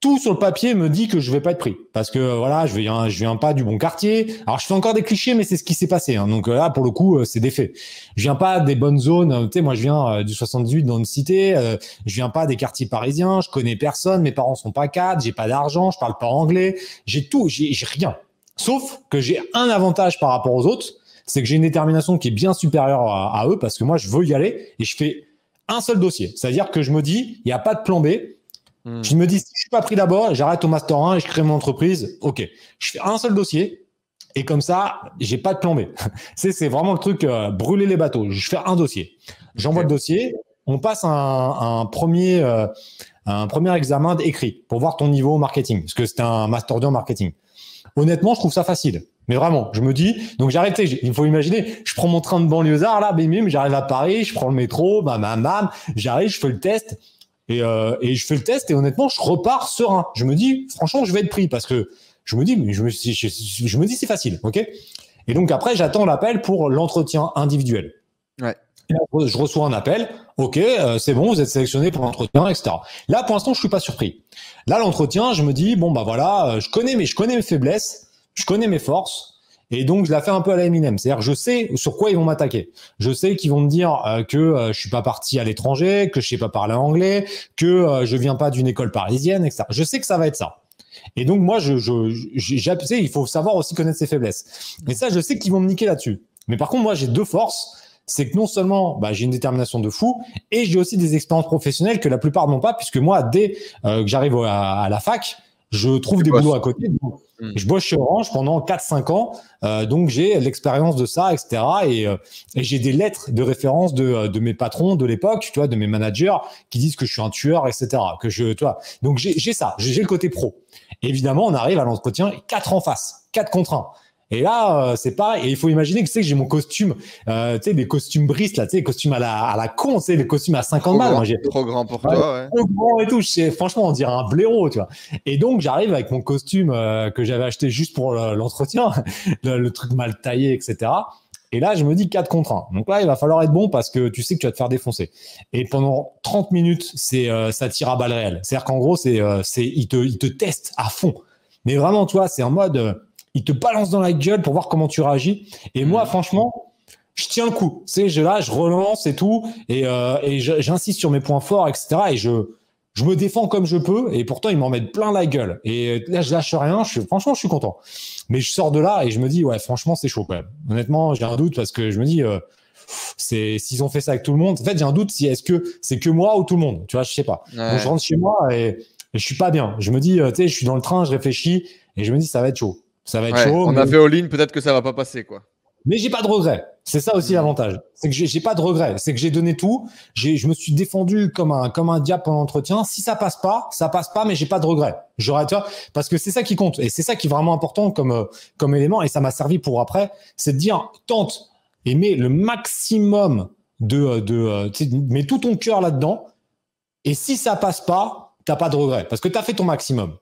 tout sur le papier me dit que je vais pas être pris. Parce que voilà je viens je viens pas du bon quartier. Alors je fais encore des clichés mais c'est ce qui s'est passé hein. donc là pour le coup euh, c'est des faits. Je viens pas des bonnes zones tu sais moi je viens euh, du 78 dans une cité euh, je viens pas des quartiers parisiens je connais personne mes parents sont pas cadres j'ai pas d'argent je parle pas anglais j'ai tout j'ai rien. Sauf que j'ai un avantage par rapport aux autres c'est que j'ai une détermination qui est bien supérieure à, à eux parce que moi je veux y aller et je fais un seul dossier. C'est à dire que je me dis il y a pas de plan B Hmm. Je me dis, si je suis pas pris d'abord, j'arrête au master 1 et je crée mon entreprise. OK. Je fais un seul dossier et comme ça, j'ai pas de plan B. c'est, vraiment le truc euh, brûler les bateaux. Je fais un dossier. J'envoie le dossier. On passe un, un premier, euh, un premier examen écrit pour voir ton niveau marketing, parce que c'est un master 2 en marketing. Honnêtement, je trouve ça facile. Mais vraiment, je me dis, donc j'arrête, il faut imaginer, je prends mon train de banlieusard, là, bim, bim, j'arrive à Paris, je prends le métro, bam, bam, bam, j'arrive, je fais le test, et, euh, et je fais le test et honnêtement, je repars serein. Je me dis, franchement, je vais être pris parce que je me dis, mais je me, je, je me dis, c'est facile, ok? Et donc après, j'attends l'appel pour l'entretien individuel. Ouais. je reçois un appel, ok, euh, c'est bon, vous êtes sélectionné pour l'entretien, etc. Là, pour l'instant, je suis pas surpris. Là, l'entretien, je me dis, bon bah voilà, euh, je connais mes, je connais mes faiblesses, je connais mes forces. Et donc, je la fais un peu à la Eminem. C'est-à-dire, je sais sur quoi ils vont m'attaquer. Je sais qu'ils vont me dire euh, que euh, je suis pas parti à l'étranger, que je sais pas parler anglais, que euh, je viens pas d'une école parisienne, etc. Je sais que ça va être ça. Et donc, moi, je, je, il faut savoir aussi connaître ses faiblesses. Et ça, je sais qu'ils vont me niquer là-dessus. Mais par contre, moi, j'ai deux forces. C'est que non seulement bah, j'ai une détermination de fou, et j'ai aussi des expériences professionnelles que la plupart n'ont pas, puisque moi, dès euh, que j'arrive à, la fac, je trouve des boulots à côté. Hmm. Je bosse chez Orange pendant 4-5 ans, euh, donc j'ai l'expérience de ça, etc. Et, euh, et j'ai des lettres de référence de, de mes patrons de l'époque, tu vois, de mes managers, qui disent que je suis un tueur, etc. Que je, tu vois. Donc j'ai ça, j'ai le côté pro. évidemment, on arrive à l'entretien, 4 en face, 4 contre 1. Et là, euh, c'est pareil. Et il faut imaginer que tu sais que j'ai mon costume, euh, tu sais, des costumes bristes là, tu sais, les costumes à la, à la con, tu sais, les costumes à 50 balles. Moi, trop grand pour toi, ouais. Trop grand et tout. Franchement, on dirait un blaireau, tu vois. Et donc, j'arrive avec mon costume euh, que j'avais acheté juste pour l'entretien, le, truc mal taillé, etc. Et là, je me dis 4 contre 1. Donc là, il va falloir être bon parce que tu sais que tu vas te faire défoncer. Et pendant 30 minutes, c'est euh, ça tire à balles réelles. C'est-à-dire qu'en gros, c'est euh, c'est il te il te teste à fond. Mais vraiment, tu vois, c'est en mode il te balance dans la gueule pour voir comment tu réagis. Et moi, mm. franchement, je tiens le coup. Tu sais, je, là, je relance et tout, et, euh, et j'insiste sur mes points forts, etc. Et je, je me défends comme je peux, et pourtant, ils m'en mettent plein la guelle. Et là, je lâche rien. Je, franchement, je suis content. Mais je sors de là et je me dis, ouais, franchement, c'est chaud quand même. Honnêtement, j'ai un doute parce que je me dis, euh, c'est s'ils ont fait ça avec tout le monde. En fait, j'ai un doute si est-ce que c'est que moi ou tout le monde. Tu vois, je sais pas. Donc, je rentre chez moi et, et, je suis pas bien. Je me dis, euh, tu sais, je suis dans le train, je réfléchis et je me dis, ça va être chaud. Ça va être chaud. On a fait all-in, peut-être que ça va pas passer, quoi. Mais j'ai pas de regrets. C'est ça aussi l'avantage. C'est que j'ai pas de regrets. C'est que j'ai donné tout. Je me suis défendu comme un, comme un diable pendant l'entretien. Si ça passe pas, ça passe pas, mais j'ai pas de regrets. J'aurais, parce que c'est ça qui compte. Et c'est ça qui est vraiment important comme, euh, comme élément. Et ça m'a servi pour après. C'est de dire, tente et mets le maximum de, euh, de, euh, mets tout ton cœur là-dedans. Et si ça passe pas, t'as pas de regrets. Parce que tu as fait ton maximum.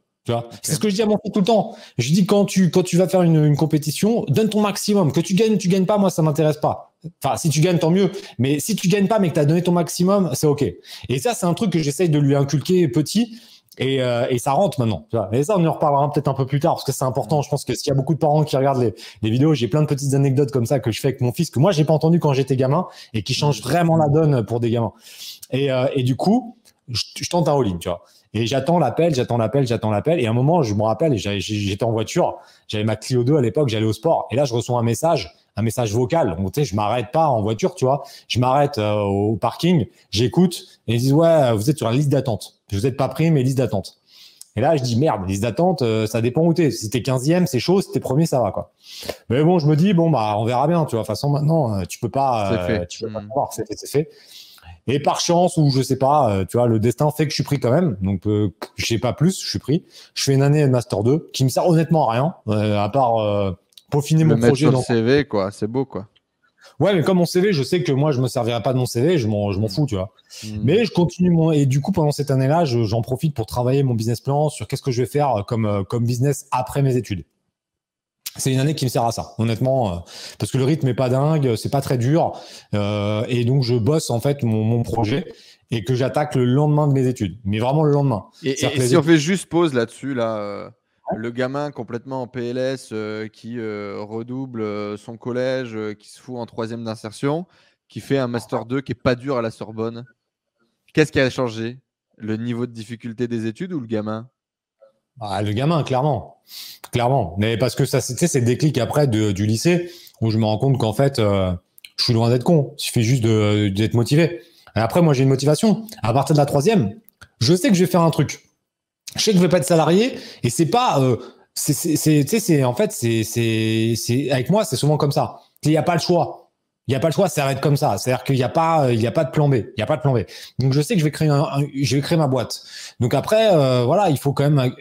C'est ce que je dis à mon fils tout le temps. Je dis quand tu quand tu vas faire une, compétition, donne ton maximum. Que tu gagnes, tu gagnes pas, moi ça m'intéresse pas. Enfin, si tu gagnes, tant mieux. Mais si tu gagnes pas, mais que tu as donné ton maximum, c'est ok. Et ça, c'est un truc que j'essaye de lui inculquer petit. Et, euh, et ça rentre maintenant. Et ça, on en reparlera peut-être un peu plus tard parce que c'est important. Je pense que s'il y a beaucoup de parents qui regardent les, vidéos, j'ai plein de petites anecdotes comme ça que je fais avec mon fils que moi j'ai pas entendu quand j'étais gamin et qui changent vraiment la donne pour des gamins. Et, euh, du coup, je, je tente un all-in, tu vois. Et j'attends l'appel, j'attends l'appel, j'attends l'appel. Et à un moment, je me rappelle, j'étais en voiture, j'avais ma Clio 2 à l'époque, j'allais au sport. Et là, je reçois un message, un message vocal. Donc, tu sais, je m'arrête pas en voiture, tu vois. Je m'arrête euh, au parking, j'écoute et ils disent ouais, vous êtes sur la liste d'attente. Vous n'êtes pas pris, mais liste d'attente. Et là, je dis merde, liste d'attente, euh, ça dépend où t'es. Si t'es 15e, c'est chaud. Si t'es premier, ça va quoi. Mais bon, je me dis bon bah on verra bien, tu vois. De toute façon, maintenant, euh, tu peux pas, tu peux pas hmm. savoir, c'est fait, c'est fait. Et par chance ou je sais pas, euh, tu vois, le destin fait que je suis pris quand même. Donc euh, je sais pas plus, je suis pris. Je fais une année de master 2 qui me sert honnêtement à rien, euh, à part peaufiner mon projet. Sur le CV, quoi. C'est beau, quoi. Ouais, mais comme mon CV, je sais que moi, je me servirai pas de mon CV, je m'en, je m'en fous, tu vois. Hmm. Mais je continue mon, et du coup, pendant cette année-là, j'en profite pour travailler mon business plan sur qu'est-ce que je vais faire comme, comme business après mes études c'est une année qui me sert à ça, honnêtement, euh, parce que le rythme est pas dingue, c'est pas très dur, euh, et donc je bosse en fait mon, projet et que j'attaque le lendemain de mes études, mais vraiment le lendemain. Et, si on fait juste pause là-dessus, là, euh, le gamin complètement en PLS qui redouble son collège, qui se fout en troisième d'insertion, qui fait un master 2 qui est pas dur à la Sorbonne, qu'est-ce qui a changé? Le niveau de difficulté des études ou le gamin? Ah, le gamin, clairement. Clairement. Mais parce que ça, c'est le déclic après de, du lycée où je me rends compte qu'en fait, euh, je suis loin d'être con. Il suffit juste d'être motivé. Et après, moi, j'ai une motivation. À partir de la troisième, je sais que je vais faire un truc. Je sais que je vais pas être salarié et c'est pas. Euh, c'est, c'est, en fait, c'est, c'est, avec moi, c'est souvent comme ça. Il n'y a pas le choix. Il n'y a pas le choix, ça va être comme ça. C'est-à-dire qu'il n'y a pas, il a pas de plan B. Il n'y a pas de plan B. Donc je sais que je vais créer, un, je vais créer ma boîte. Donc après, euh, voilà, il faut quand même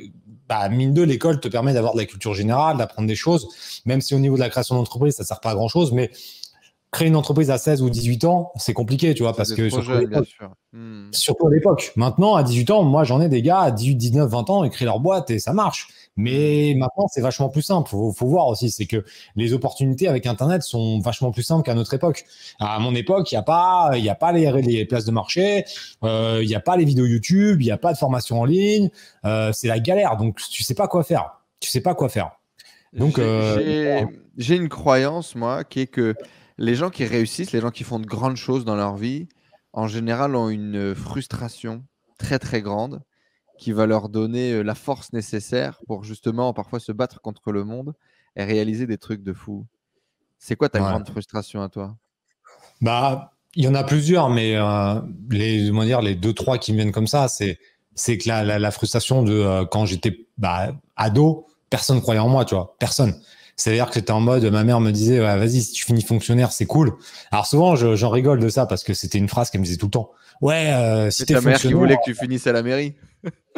bah, mine de, l'école te permet d'avoir de la culture générale, d'apprendre des choses, même si au niveau de la création d'entreprise, ça sert pas à grand chose, mais créer une entreprise à 16 ou 18 ans, c'est compliqué, tu vois, parce que hmm. surtout, à l'époque. Maintenant, à 18 ans, moi, j'en ai des gars à 18, 19, 20 ans, ils créent leur boîte et ça marche. Mais maintenant, c'est vachement plus simple. Faut, faut voir aussi, c'est que les opportunités avec Internet sont vachement plus simples qu'à notre époque. À mon époque, il n'y a pas, il a pas les, les places de marché, euh, il n'y a pas les vidéos YouTube, il n'y a pas de formation en ligne. Euh, c'est la galère. Donc, tu sais pas quoi faire. Tu sais pas quoi faire. Donc, j'ai euh, une croyance, moi, qui est que les gens qui réussissent, les gens qui font de grandes choses dans leur vie, en général ont une frustration très très grande qui va leur donner euh, la force nécessaire pour justement parfois se battre contre le monde et réaliser des trucs de fou. C'est quoi ta grande frustration à toi? Bah, il y en a plusieurs, mais euh, les, dire, les deux, trois qui me viennent comme ça, c'est, c'est que la, la, frustration de euh, quand j'étais bah, ado, personne croyait en moi, tu vois, personne. C'est-à-dire que c'était en mode, ma mère me disait, vas-y, si tu finis fonctionnaire, c'est cool. Alors souvent, j'en rigole de ça parce que c'était une phrase qu'elle me disait tout le temps. Ouais, euh, si t'es ta mère qui voulait que tu finisses à la mairie.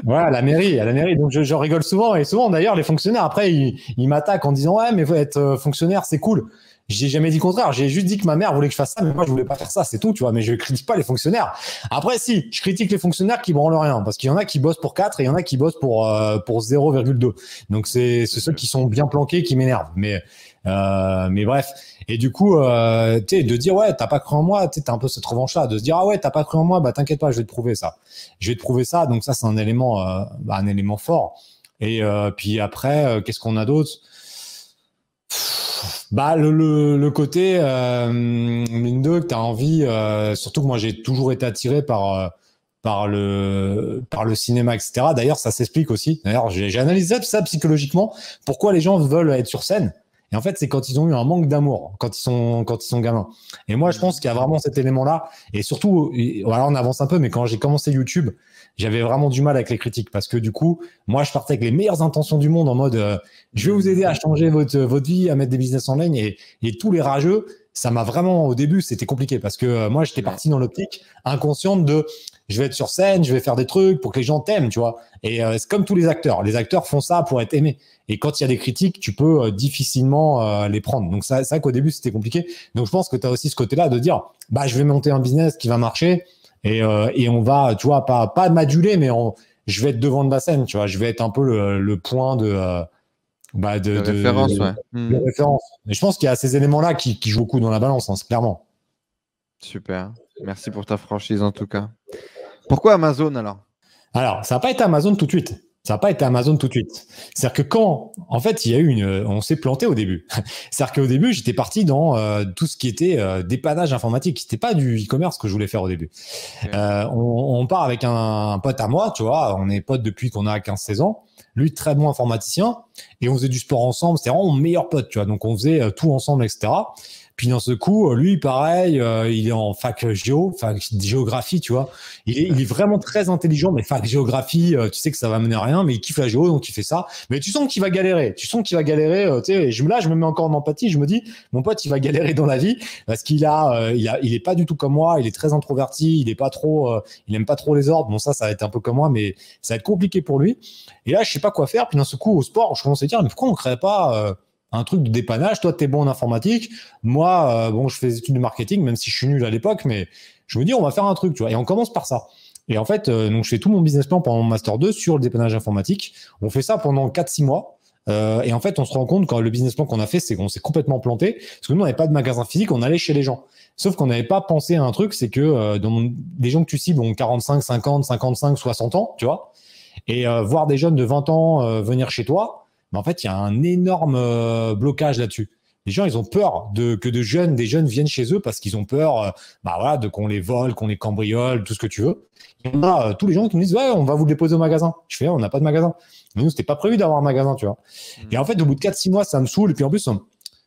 Ouais, à la mairie, à la mairie. Donc je, rigole souvent et souvent d'ailleurs les fonctionnaires après ils, ils m'attaquent en disant ouais mais faut être euh, fonctionnaire c'est cool. J'ai jamais dit le contraire. J'ai juste dit que ma mère voulait que je fasse ça, mais moi je voulais pas faire ça. C'est tout, tu vois. Mais je critique pas les fonctionnaires. Après, si, je critique les fonctionnaires qui branlent rien, parce qu'il y en a qui bossent pour 4 et il y en a qui bossent pour euh, pour 0,2. Donc c'est ceux qui sont bien planqués qui m'énervent. Mais euh, mais bref. Et du coup, euh, tu sais, de dire ouais, t'as pas cru en moi, tu un peu cette revanche-là, de se dire ah ouais, t'as pas cru en moi, bah t'inquiète pas, je vais te prouver ça. Je vais te prouver ça. Donc ça, c'est un élément, euh, bah, un élément fort. Et puis après, qu'est-ce qu'on a d'autre? Bah le, côté mine de que t'as envie, surtout que moi j'ai toujours été attiré par par le par le cinéma etc. D'ailleurs ça s'explique aussi. D'ailleurs j'ai analysé ça psychologiquement. Pourquoi les gens veulent être sur scène? Et en fait, c'est quand ils ont eu un manque d'amour, quand ils sont quand ils sont gamins. Et moi, je pense qu'il y a vraiment cet élément-là. Et surtout, voilà, on avance un peu, mais quand j'ai commencé YouTube, j'avais vraiment du mal avec les critiques. Parce que du coup, moi, je partais avec les meilleures intentions du monde en mode, euh, je vais vous aider à changer votre votre vie, à mettre des business en ligne, et, et tous les rageux, ça m'a vraiment au début, c'était compliqué. Parce que euh, moi, j'étais parti dans l'optique inconsciente de je vais être sur scène, je vais faire des trucs pour que les gens t'aiment, tu vois. Et euh, c'est comme tous les acteurs. Les acteurs font ça pour être aimés. Et quand il y a des critiques, tu peux euh, difficilement euh, les prendre. Donc c'est vrai qu'au début, c'était compliqué. Donc je pense que tu as aussi ce côté-là de dire, bah je vais monter un business qui va marcher et, et on va, tu vois, pas pas m'aduler, mais je vais être devant de la scène, tu vois. Je vais être un peu le, le point de bah de, de, référence, ouais. de, référence. Mais je pense qu'il y a ces éléments-là qui, qui jouent beaucoup dans la balance, hein, clairement. Super. Merci pour ta franchise en tout cas. Pourquoi Amazon alors? Alors, ça n'a pas été Amazon tout de suite. Ça n'a pas été Amazon tout de suite. C'est-à-dire que quand, en fait, il y a eu une, on s'est planté au début. C'est-à-dire qu'au début, j'étais parti dans euh, tout ce qui était euh, dépannage informatique. C'était pas du e-commerce que je voulais faire au début. Euh, on, part avec un, pote à moi, tu vois. On est potes depuis qu'on a 15-16 ans. Lui, très bon informaticien. Et on faisait du sport ensemble. C'était vraiment mon meilleur pote, tu vois. Donc, on faisait tout ensemble, etc. Puis dans ce coup, lui, pareil, euh, il est en fac géo, fac géographie, tu vois. Il est, il est vraiment très intelligent, mais fac géographie, euh, tu sais que ça va mener à rien, mais il kiffe la géo, donc il fait ça. Mais tu sens qu'il va galérer. Tu sens qu'il va galérer. Euh, tu sais, je, là, je me mets encore en empathie. Je me dis, mon pote, il va galérer dans la vie parce qu'il a, il a, il est pas du tout comme moi. Il est très introverti. Il est pas trop, il aime pas trop les ordres. Bon, ça, ça va être un peu comme moi, mais ça va être compliqué pour lui. Et là, je sais pas quoi faire. Puis dans ce coup, au sport, je commence à dire, mais pourquoi on crée pas un truc de dépannage. Toi, tu es bon en informatique. Moi, euh, bon, je fais des études de marketing, même si je suis nul à l'époque, mais je me dis, on va faire un truc, tu vois. Et on commence par ça. Et en fait, euh, donc je fais tout mon business plan pendant mon master 2 sur le dépannage informatique. On fait ça pendant 4-6 mois. Euh, et en fait, on se rend compte quand le business plan qu'on a fait, c'est qu'on s'est complètement planté. Parce que nous, on n'avait pas de magasin physique, on allait chez les gens. Sauf qu'on n'avait pas pensé à un truc, c'est que dans les gens que tu cibles ont 45, 50, 55, 60 ans, tu vois. Et voir des jeunes de 20 ans venir chez toi, mais en fait, il y a un énorme euh, blocage là-dessus. Les gens, ils ont peur de que de jeunes, des jeunes viennent chez eux parce qu'ils ont peur, euh, bah voilà, de qu'on les vole, qu'on les cambriole, tout ce que tu veux. Il y en a euh, tous les gens qui me disent ouais, on va vous déposer au magasin. Je fais, on n'a pas de magasin. Mais nous, c'était pas prévu d'avoir un magasin, tu vois. Hmm. Et en fait, au bout de 4-6 mois, ça me saoule. Et puis en plus,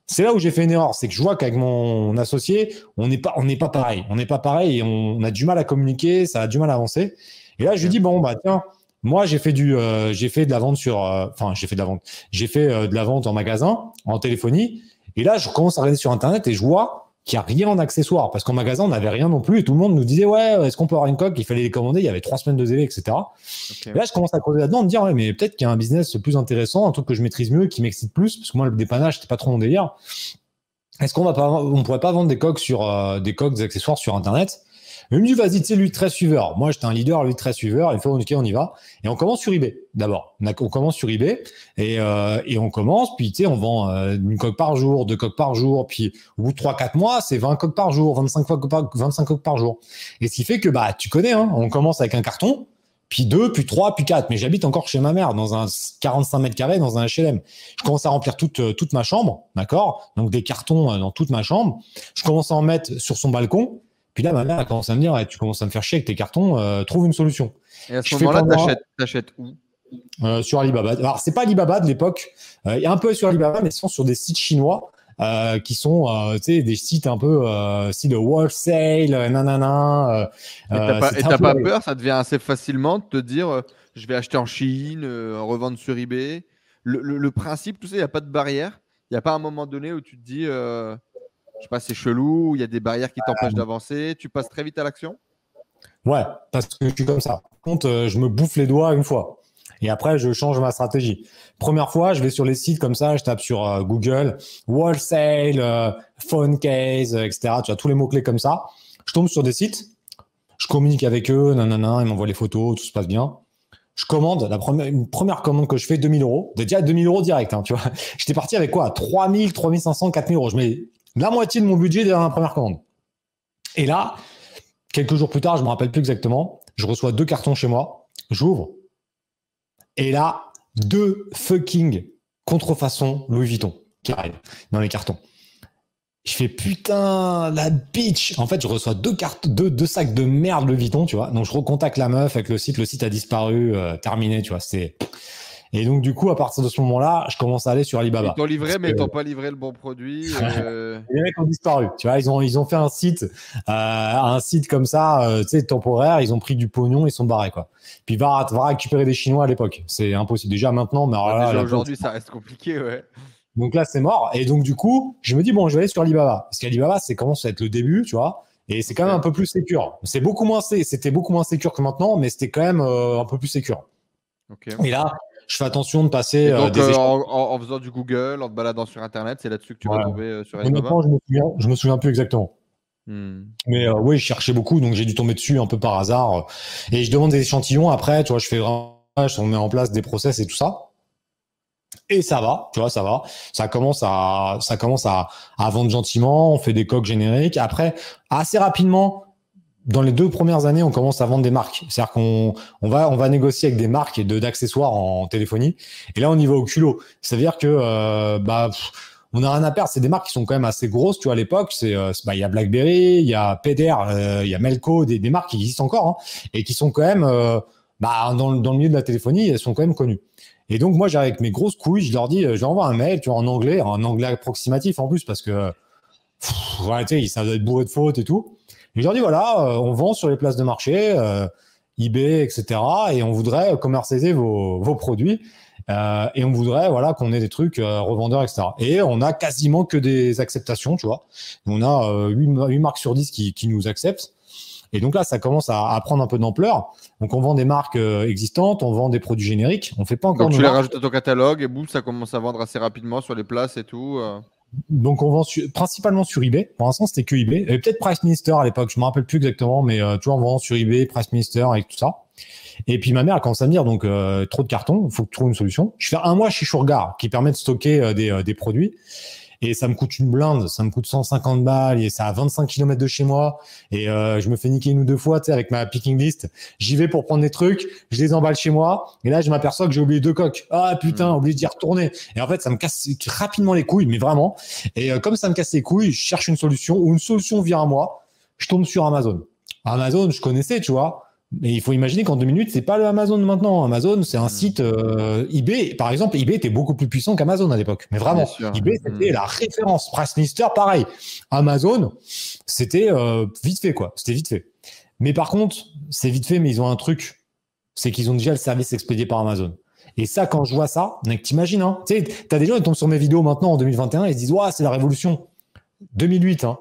c'est là où j'ai fait une erreur, c'est que je vois qu'avec mon associé, on n'est pas, on n'est pas pareil. On n'est pas pareil et on, a du mal à communiquer, ça a du mal à avancer. Et là, je lui dis bon bah tiens, moi, j'ai fait du, euh, j'ai fait de la vente sur, euh, enfin, j'ai fait de la vente. J'ai fait euh, de la vente en magasin, en téléphonie. Et là, je commence à regarder sur Internet et je vois qu'il n'y a rien en accessoire parce qu'en magasin, on n'avait rien non plus et tout le monde nous disait ouais, est-ce qu'on peut avoir une coque? Il fallait les commander. Il y avait trois semaines de délai, etc. Et là, je commence à creuser là-dedans, me dire ouais, mais peut-être qu'il y a un business plus intéressant, un truc que je maîtrise mieux, qui m'excite plus parce que moi, le dépannage, c'était pas trop mon délire. Est-ce qu'on va pas, on pourrait pas vendre des coques sur des coques, des accessoires sur Internet? Il me dit, vas-y, tu sais, lui, très suiveur. Moi, j'étais un leader, lui, très suiveur. Il faut, ok, on y va. Et on commence sur eBay, d'abord. On, commence sur eBay et, euh, et on commence, puis, tu sais, on vend euh, une coque par jour, deux coques par jour. Puis, au bout de trois, quatre mois, c'est 20 coques par jour, 25 coques par, 25 coques par jour. Et ce qui fait que, bah, tu connais, hein, on commence avec un carton, puis deux, puis trois, puis quatre. Mais j'habite encore chez ma mère, dans un 45 mètres carrés, dans un HLM. Je commence à remplir toute, euh, toute ma chambre, d'accord? Donc des cartons euh, dans toute ma chambre. Je commence à en mettre sur son balcon. Puis là, ma mère a commencé à me dire Tu commences à me faire chier avec tes cartons, euh, trouve une solution. Et à ce moment-là, t'achètes où? Euh, Sur Alibaba. Alors, c'est pas Alibaba de l'époque. Euh, il y a un peu sur Alibaba, mais sinon sur des sites chinois. euh, qui sont des sites un peu style wholesale, nanana. Et t'as pas, et t'as pas peur, ça devient assez facilement de te dire je vais acheter en Chine, revendre sur eBay? Le, le- le principe, tu sais, il n'y a pas de barrière. Il n'y a pas un moment donné où tu te dis je sais pas, c'est chelou, il y a des barrières qui t'empêchent d'avancer. Tu passes très vite à l'action? Ouais, parce que je suis comme ça. Par contre, euh, je me bouffe les doigts une fois. Et après, je change ma stratégie. Première fois, je vais sur les sites comme ça, je tape sur euh, Google, wholesale, euh, phone case, euh, etc. Tu as tous les mots-clés comme ça. Je tombe sur des sites, je communique avec eux, nanana, ils m'envoient les photos, tout se passe bien. Je commande, la première, une première commande que je fais, 2000 euros. Déjà, 2000 euros direct, hein, tu vois. J'étais parti avec quoi? 3000, 3500, 4000 euros. Je mets la moitié de mon budget dans la première commande. Et là, quelques jours plus tard, je me rappelle plus exactement, je reçois deux cartons chez moi, j'ouvre, et là, deux fucking contrefaçons Louis Vuitton qui arrivent dans les cartons. Je fais putain, la bitch. En fait, je reçois deux cartes, deux, deux sacs de merde Louis Vuitton, tu vois. Donc, je recontacte la meuf avec le site. Le site a disparu, euh, terminé, tu vois. C'est. Et donc, du coup, à partir de ce moment-là, je commence à aller sur Alibaba. Ils t'ont livré, mais ils t'ont pas livré le bon produit. euh, les mecs ont disparu. Tu vois, ils ont, ils ont fait un site, euh, un site comme ça, euh, tu sais, temporaire. Ils ont pris du pognon, ils sont barrés, quoi. Puis va, va récupérer des Chinois à l'époque. C'est impossible. Déjà maintenant, mais déjà la aujourd'hui, ça reste compliqué, ouais. donc là, c'est mort. Et donc, du coup, je me dis, bon, je vais aller sur Alibaba. Parce qu'Alibaba, c'est commence à être le début, tu vois. Et c'est quand même un peu plus sécure. C'est beaucoup moins, c'était beaucoup moins sécure que maintenant, mais c'était quand même euh, un peu plus sécure. Ok. Et là, je fais attention de passer euh, donc, des euh, en, faisant du Google, en te baladant sur Internet, c'est là-dessus que tu vas Voilà. tomber euh, sur Honnêtement, je me souviens, je me souviens plus exactement. Hmm. Mais euh, oui, je cherchais beaucoup, donc j'ai dû tomber dessus un peu par hasard. Et je demande des échantillons. Après, tu vois, je fais vraiment, on met en place des process et tout ça. Et ça va, tu vois, ça va. Ça commence à, ça commence à, à vendre gentiment. On fait des coques génériques. Après, assez rapidement, dans les deux premières années, on commence à vendre des marques. C'est-à-dire qu'on on va, on va négocier avec des marques de d'accessoires en téléphonie. Et là, on y va au culot. C'est-à-dire que, euh, bah, pff, on a rien à perdre. C'est des marques qui sont quand même assez grosses, tu vois, à l'époque. C'est, euh, bah, il y a BlackBerry, il y a PDR, euh, il y a Melco, des, des marques qui existent encore hein, et qui sont quand même, euh, bah, dans, le- dans le milieu de la téléphonie, elles sont quand même connues. Et donc, moi, j'arrive avec mes grosses couilles, je leur dis, je leur envoie un mail, tu vois, en anglais, en anglais approximatif en plus, parce que, pff, tu sais, ça doit être bourré de fautes et tout. Et je leur dis, voilà, euh, on vend sur les places de marché, euh, eBay, etc. Et on voudrait commercialiser vos, vos produits. Euh, et on voudrait voilà qu'on ait des trucs euh, revendeurs, etc. Et on a quasiment que des acceptations, tu vois. On a euh, 8, marques sur 10 qui, qui nous acceptent. Et donc là, ça commence à, à prendre un peu d'ampleur. Donc on vend des marques euh, existantes, on vend des produits génériques. On fait pas encore Donc tu les rajoutes à ton catalogue et boum, ça commence à vendre assez rapidement sur les places et tout. Donc on vend principalement sur eBay. Pour l'instant, c'était que eBay. Et peut-être Price Minister à l'époque. Je me rappelle plus exactement, mais euh, tu vois, on vend sur eBay, Price Minister avec tout ça. Et puis ma mère elle commence à me dire donc euh, trop de cartons, faut que tu trouves une solution. Je fais un mois chez Shurgar qui permet de stocker euh, des, euh, des produits. Et ça me coûte une blinde, ça me coûte 150 balles et ça à 25 km de chez moi. Et euh, je me fais niquer une ou deux fois, tu sais, avec ma picking list. J'y vais pour prendre des trucs, je les emballe chez moi. Et là, je m'aperçois que j'ai oublié deux coques. Ah putain, Mm. oublié d'y retourner. Et en fait, ça me casse rapidement les couilles, mais vraiment. Et euh, comme ça me casse les couilles, je cherche une solution ou une solution vient à moi. Je tombe sur Amazon. Amazon, je connaissais, tu vois. Mais il faut imaginer qu'en deux minutes, c'est pas le Amazon de maintenant. Amazon, c'est un site euh, eBay. Par exemple, eBay était beaucoup plus puissant qu'Amazon à l'époque. Mais vraiment, eBay, c'était Mm. la référence. Pricelister, pareil. Amazon, c'était euh, vite fait, quoi. C'était vite fait. Mais par contre, c'est vite fait, mais ils ont un truc. C'est qu'ils ont déjà le service expédié par Amazon. Et ça, quand je vois ça, t'imagines, hein. Tu sais, t'as des gens qui tombent sur mes vidéos maintenant en 2021 et ils se disent, ouais, c'est la révolution. 2008, hein.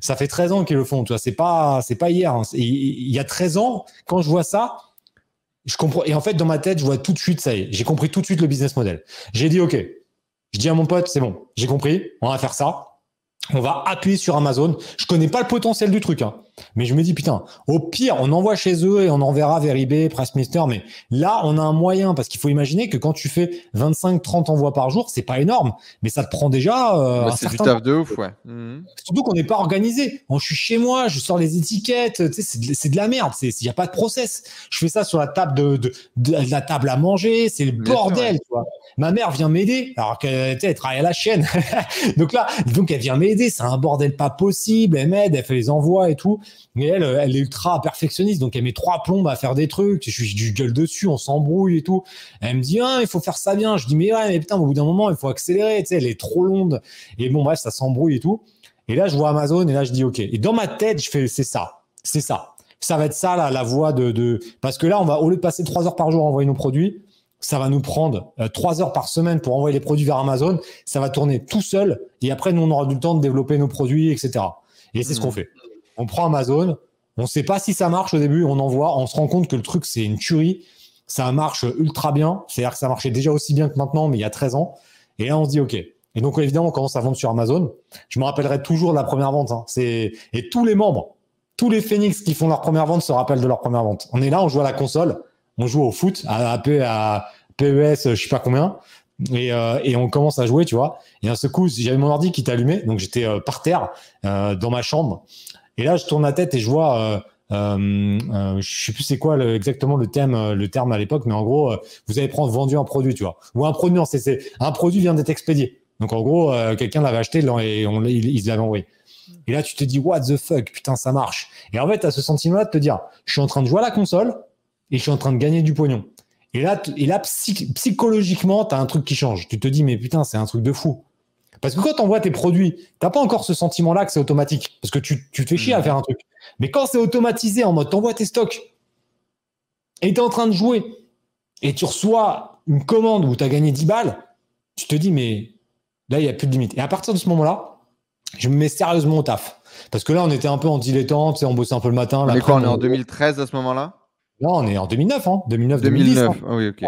Ça fait 13 ans qu'ils le font, tu vois. C'est pas, c'est pas hier. hein. Il y a 13 ans, quand je vois ça, je comprends. Et en fait, dans ma tête, je vois tout de suite, ça y est. J'ai compris tout de suite le business model. J'ai dit, OK. Je dis à mon pote, c'est bon. J'ai compris. On va faire ça. On va appuyer sur Amazon. Je connais pas le potentiel du truc, hein. Mais je me dis, putain, au pire, on envoie chez eux et on enverra vers eBay, Pressmister. Mais là, on a un moyen parce qu'il faut imaginer que quand tu fais 25, 30 envois par jour, c'est pas énorme, mais ça te prend déjà euh, Bah, c'est du taf de ouf, ouais. Mhm. Surtout qu'on n'est pas organisé. Quand je suis chez moi, je sors les étiquettes, tu sais, c'est de, la merde. Il n'y a pas de process. Je fais ça sur la table de, de, de la table à manger, c'est le Bien sûr, bordel. ouais. tu vois. Ma mère vient m'aider, alors qu'elle travaille à la chaîne. donc là, donc elle vient m'aider. C'est un bordel pas possible. Elle m'aide, elle fait les envois et tout. Mais elle, elle est ultra perfectionniste, donc elle met trois plombes à faire des trucs. Je suis du gueule dessus, on s'embrouille et tout. Elle me dit, ah, il faut faire ça bien. Je dis, mais ouais, mais putain, au bout d'un moment, il faut accélérer. Tu sais, elle est trop longue. Et bon, bref, ça s'embrouille et tout. Et là, je vois Amazon et là, je dis, OK. Et dans ma tête, je fais, c'est ça. C'est ça. Ça va être ça, là, la voie de, de, parce que là, on va, au lieu de passer trois heures par jour à envoyer nos produits, ça va nous prendre euh, trois heures par semaine pour envoyer les produits vers Amazon. Ça va tourner tout seul. Et après, nous, on aura du temps de développer nos produits, etc. Et c'est ce qu'on hmm. fait. On prend Amazon. On ne sait pas si ça marche au début. On envoie. On se rend compte que le truc, c'est une tuerie. Ça marche ultra bien. C'est-à-dire que ça marchait déjà aussi bien que maintenant, mais il y a 13 ans. Et là, on se dit, OK. Et donc, évidemment, on commence à vendre sur Amazon. Je me rappellerai toujours de la première vente. Hein. C'est Et tous les membres, tous les Phoenix qui font leur première vente se rappellent de leur première vente. On est là, on joue à la console on joue au foot, à, à, PES, je sais pas combien. Et, euh, et, on commence à jouer, tu vois. Et à ce coup, j'avais mon ordi qui allumé, donc j'étais euh, par terre euh, dans ma chambre. Et là, je tourne la tête et je vois, euh, euh, je sais plus c'est quoi exactement le thème, le terme à l'époque, mais en gros, vous allez prendre vendu un produit, tu vois, ou un produit, non, c'est un produit vient d'être expédié. Donc en gros, quelqu'un l'avait acheté et on, il, envoyé. Et là, tu te dis, what the fuck, putain, ça marche. Et en fait, tu ce sentiment-là de te dire, je suis en train de jouer à la console et je suis en train de gagner du pognon. Et là, et là psychologiquement, tu as un truc qui change. Tu te dis, mais putain, c'est un truc de fou. Parce que quand tu envoies tes produits, t'as pas encore ce sentiment-là que c'est automatique. Parce que tu, tu, te fais chier à mmh. faire un truc. Mais quand c'est automatisé en mode, t'envoies tes stocks et tu es en train de jouer et tu reçois une commande où tu as gagné 10 balles, tu te dis, mais là, il n'y a plus de limite. Et à partir de ce moment-là, je me mets sérieusement au taf. Parce que là, on était un peu en dilettante, on bossait un peu le matin. Mais quoi, on est en 2013 à ce moment-là? Non, on est en 2009, hein. 2009, 2010. Hein. Ah oui, ok.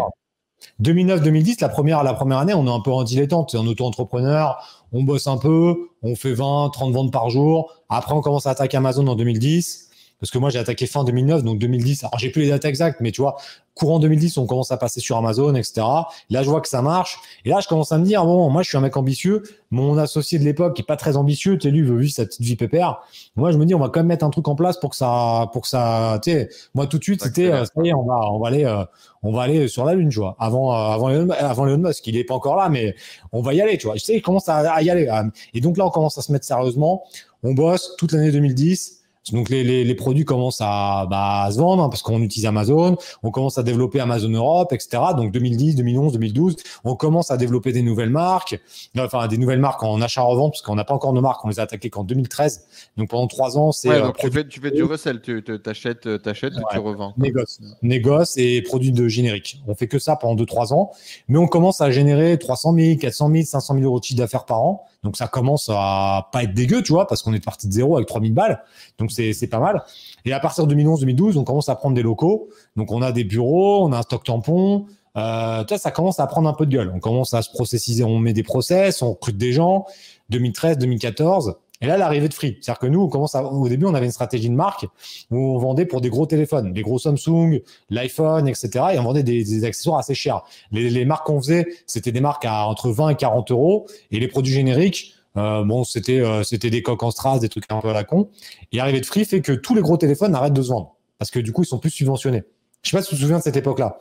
2009-2010, la première, la première année, on est un peu en dilettante, en auto-entrepreneur, on bosse un peu, on fait 20, 30 ventes par jour. Après, on commence à attaquer Amazon en 2010. Parce que moi, j'ai attaqué fin 2009, donc 2010. Alors, j'ai plus les dates exactes, mais tu vois, courant 2010, on commence à passer sur Amazon, etc. Là, je vois que ça marche. Et là, je commence à me dire, bon, moi, je suis un mec ambitieux. Mon associé de l'époque est pas très ambitieux. Tu sais, lui, veut vivre sa petite vie pépère. Moi, je me dis, on va quand même mettre un truc en place pour que ça, pour que ça, tu sais, moi, tout de suite, c'était, euh, ça y est, on va, on va aller, euh, on va aller sur la lune, tu vois. Avant, euh, avant, Elon, avant Elon Musk, il est pas encore là, mais on va y aller, tu vois. Je sais, il commence à, à y aller. Et donc là, on commence à se mettre sérieusement. On bosse toute l'année 2010 donc les, les, les, produits commencent à, bah, à se vendre hein, parce qu'on utilise Amazon, on commence à développer Amazon Europe, etc. Donc 2010, 2011, 2012, on commence à développer des nouvelles marques, enfin des nouvelles marques en achat-revente parce qu'on n'a pas encore nos marques, on les a attaquées qu'en 2013. Donc pendant trois ans, c'est. Ouais, euh, tu, fais, tu fais du resell, tu t'achètes, euh, t'achètes, ouais, tu revends. Négoce, négoce et produits de générique. On fait que ça pendant deux trois ans, mais on commence à générer 300 000, 400 000, 500 000 euros de chiffre d'affaires par an. Donc ça commence à pas être dégueu, tu vois, parce qu'on est parti de zéro avec 3000 balles. Donc c'est pas mal. Et à partir de 2011-2012, on commence à prendre des locaux. Donc on a des bureaux, on a un stock tampon. Euh, ça commence à prendre un peu de gueule. On commence à se processiser, on met des process, on recrute des gens. 2013, 2014. Et là, l'arrivée de Free. C'est-à-dire que nous, on commence au début, on avait une stratégie de marque où on vendait pour des gros téléphones, des gros Samsung, l'iPhone, etc. Et on vendait des, des accessoires assez chers. Les, les marques qu'on faisait, c'était des marques à entre 20 et 40 euros. Et les produits génériques, euh, bon, c'était euh, c'était des coques en strass, des trucs un peu à la con. Et l'arrivée de Free fait que tous les gros téléphones arrêtent de se vendre parce que du coup, ils sont plus subventionnés. Je sais pas si tu te souviens de cette époque-là.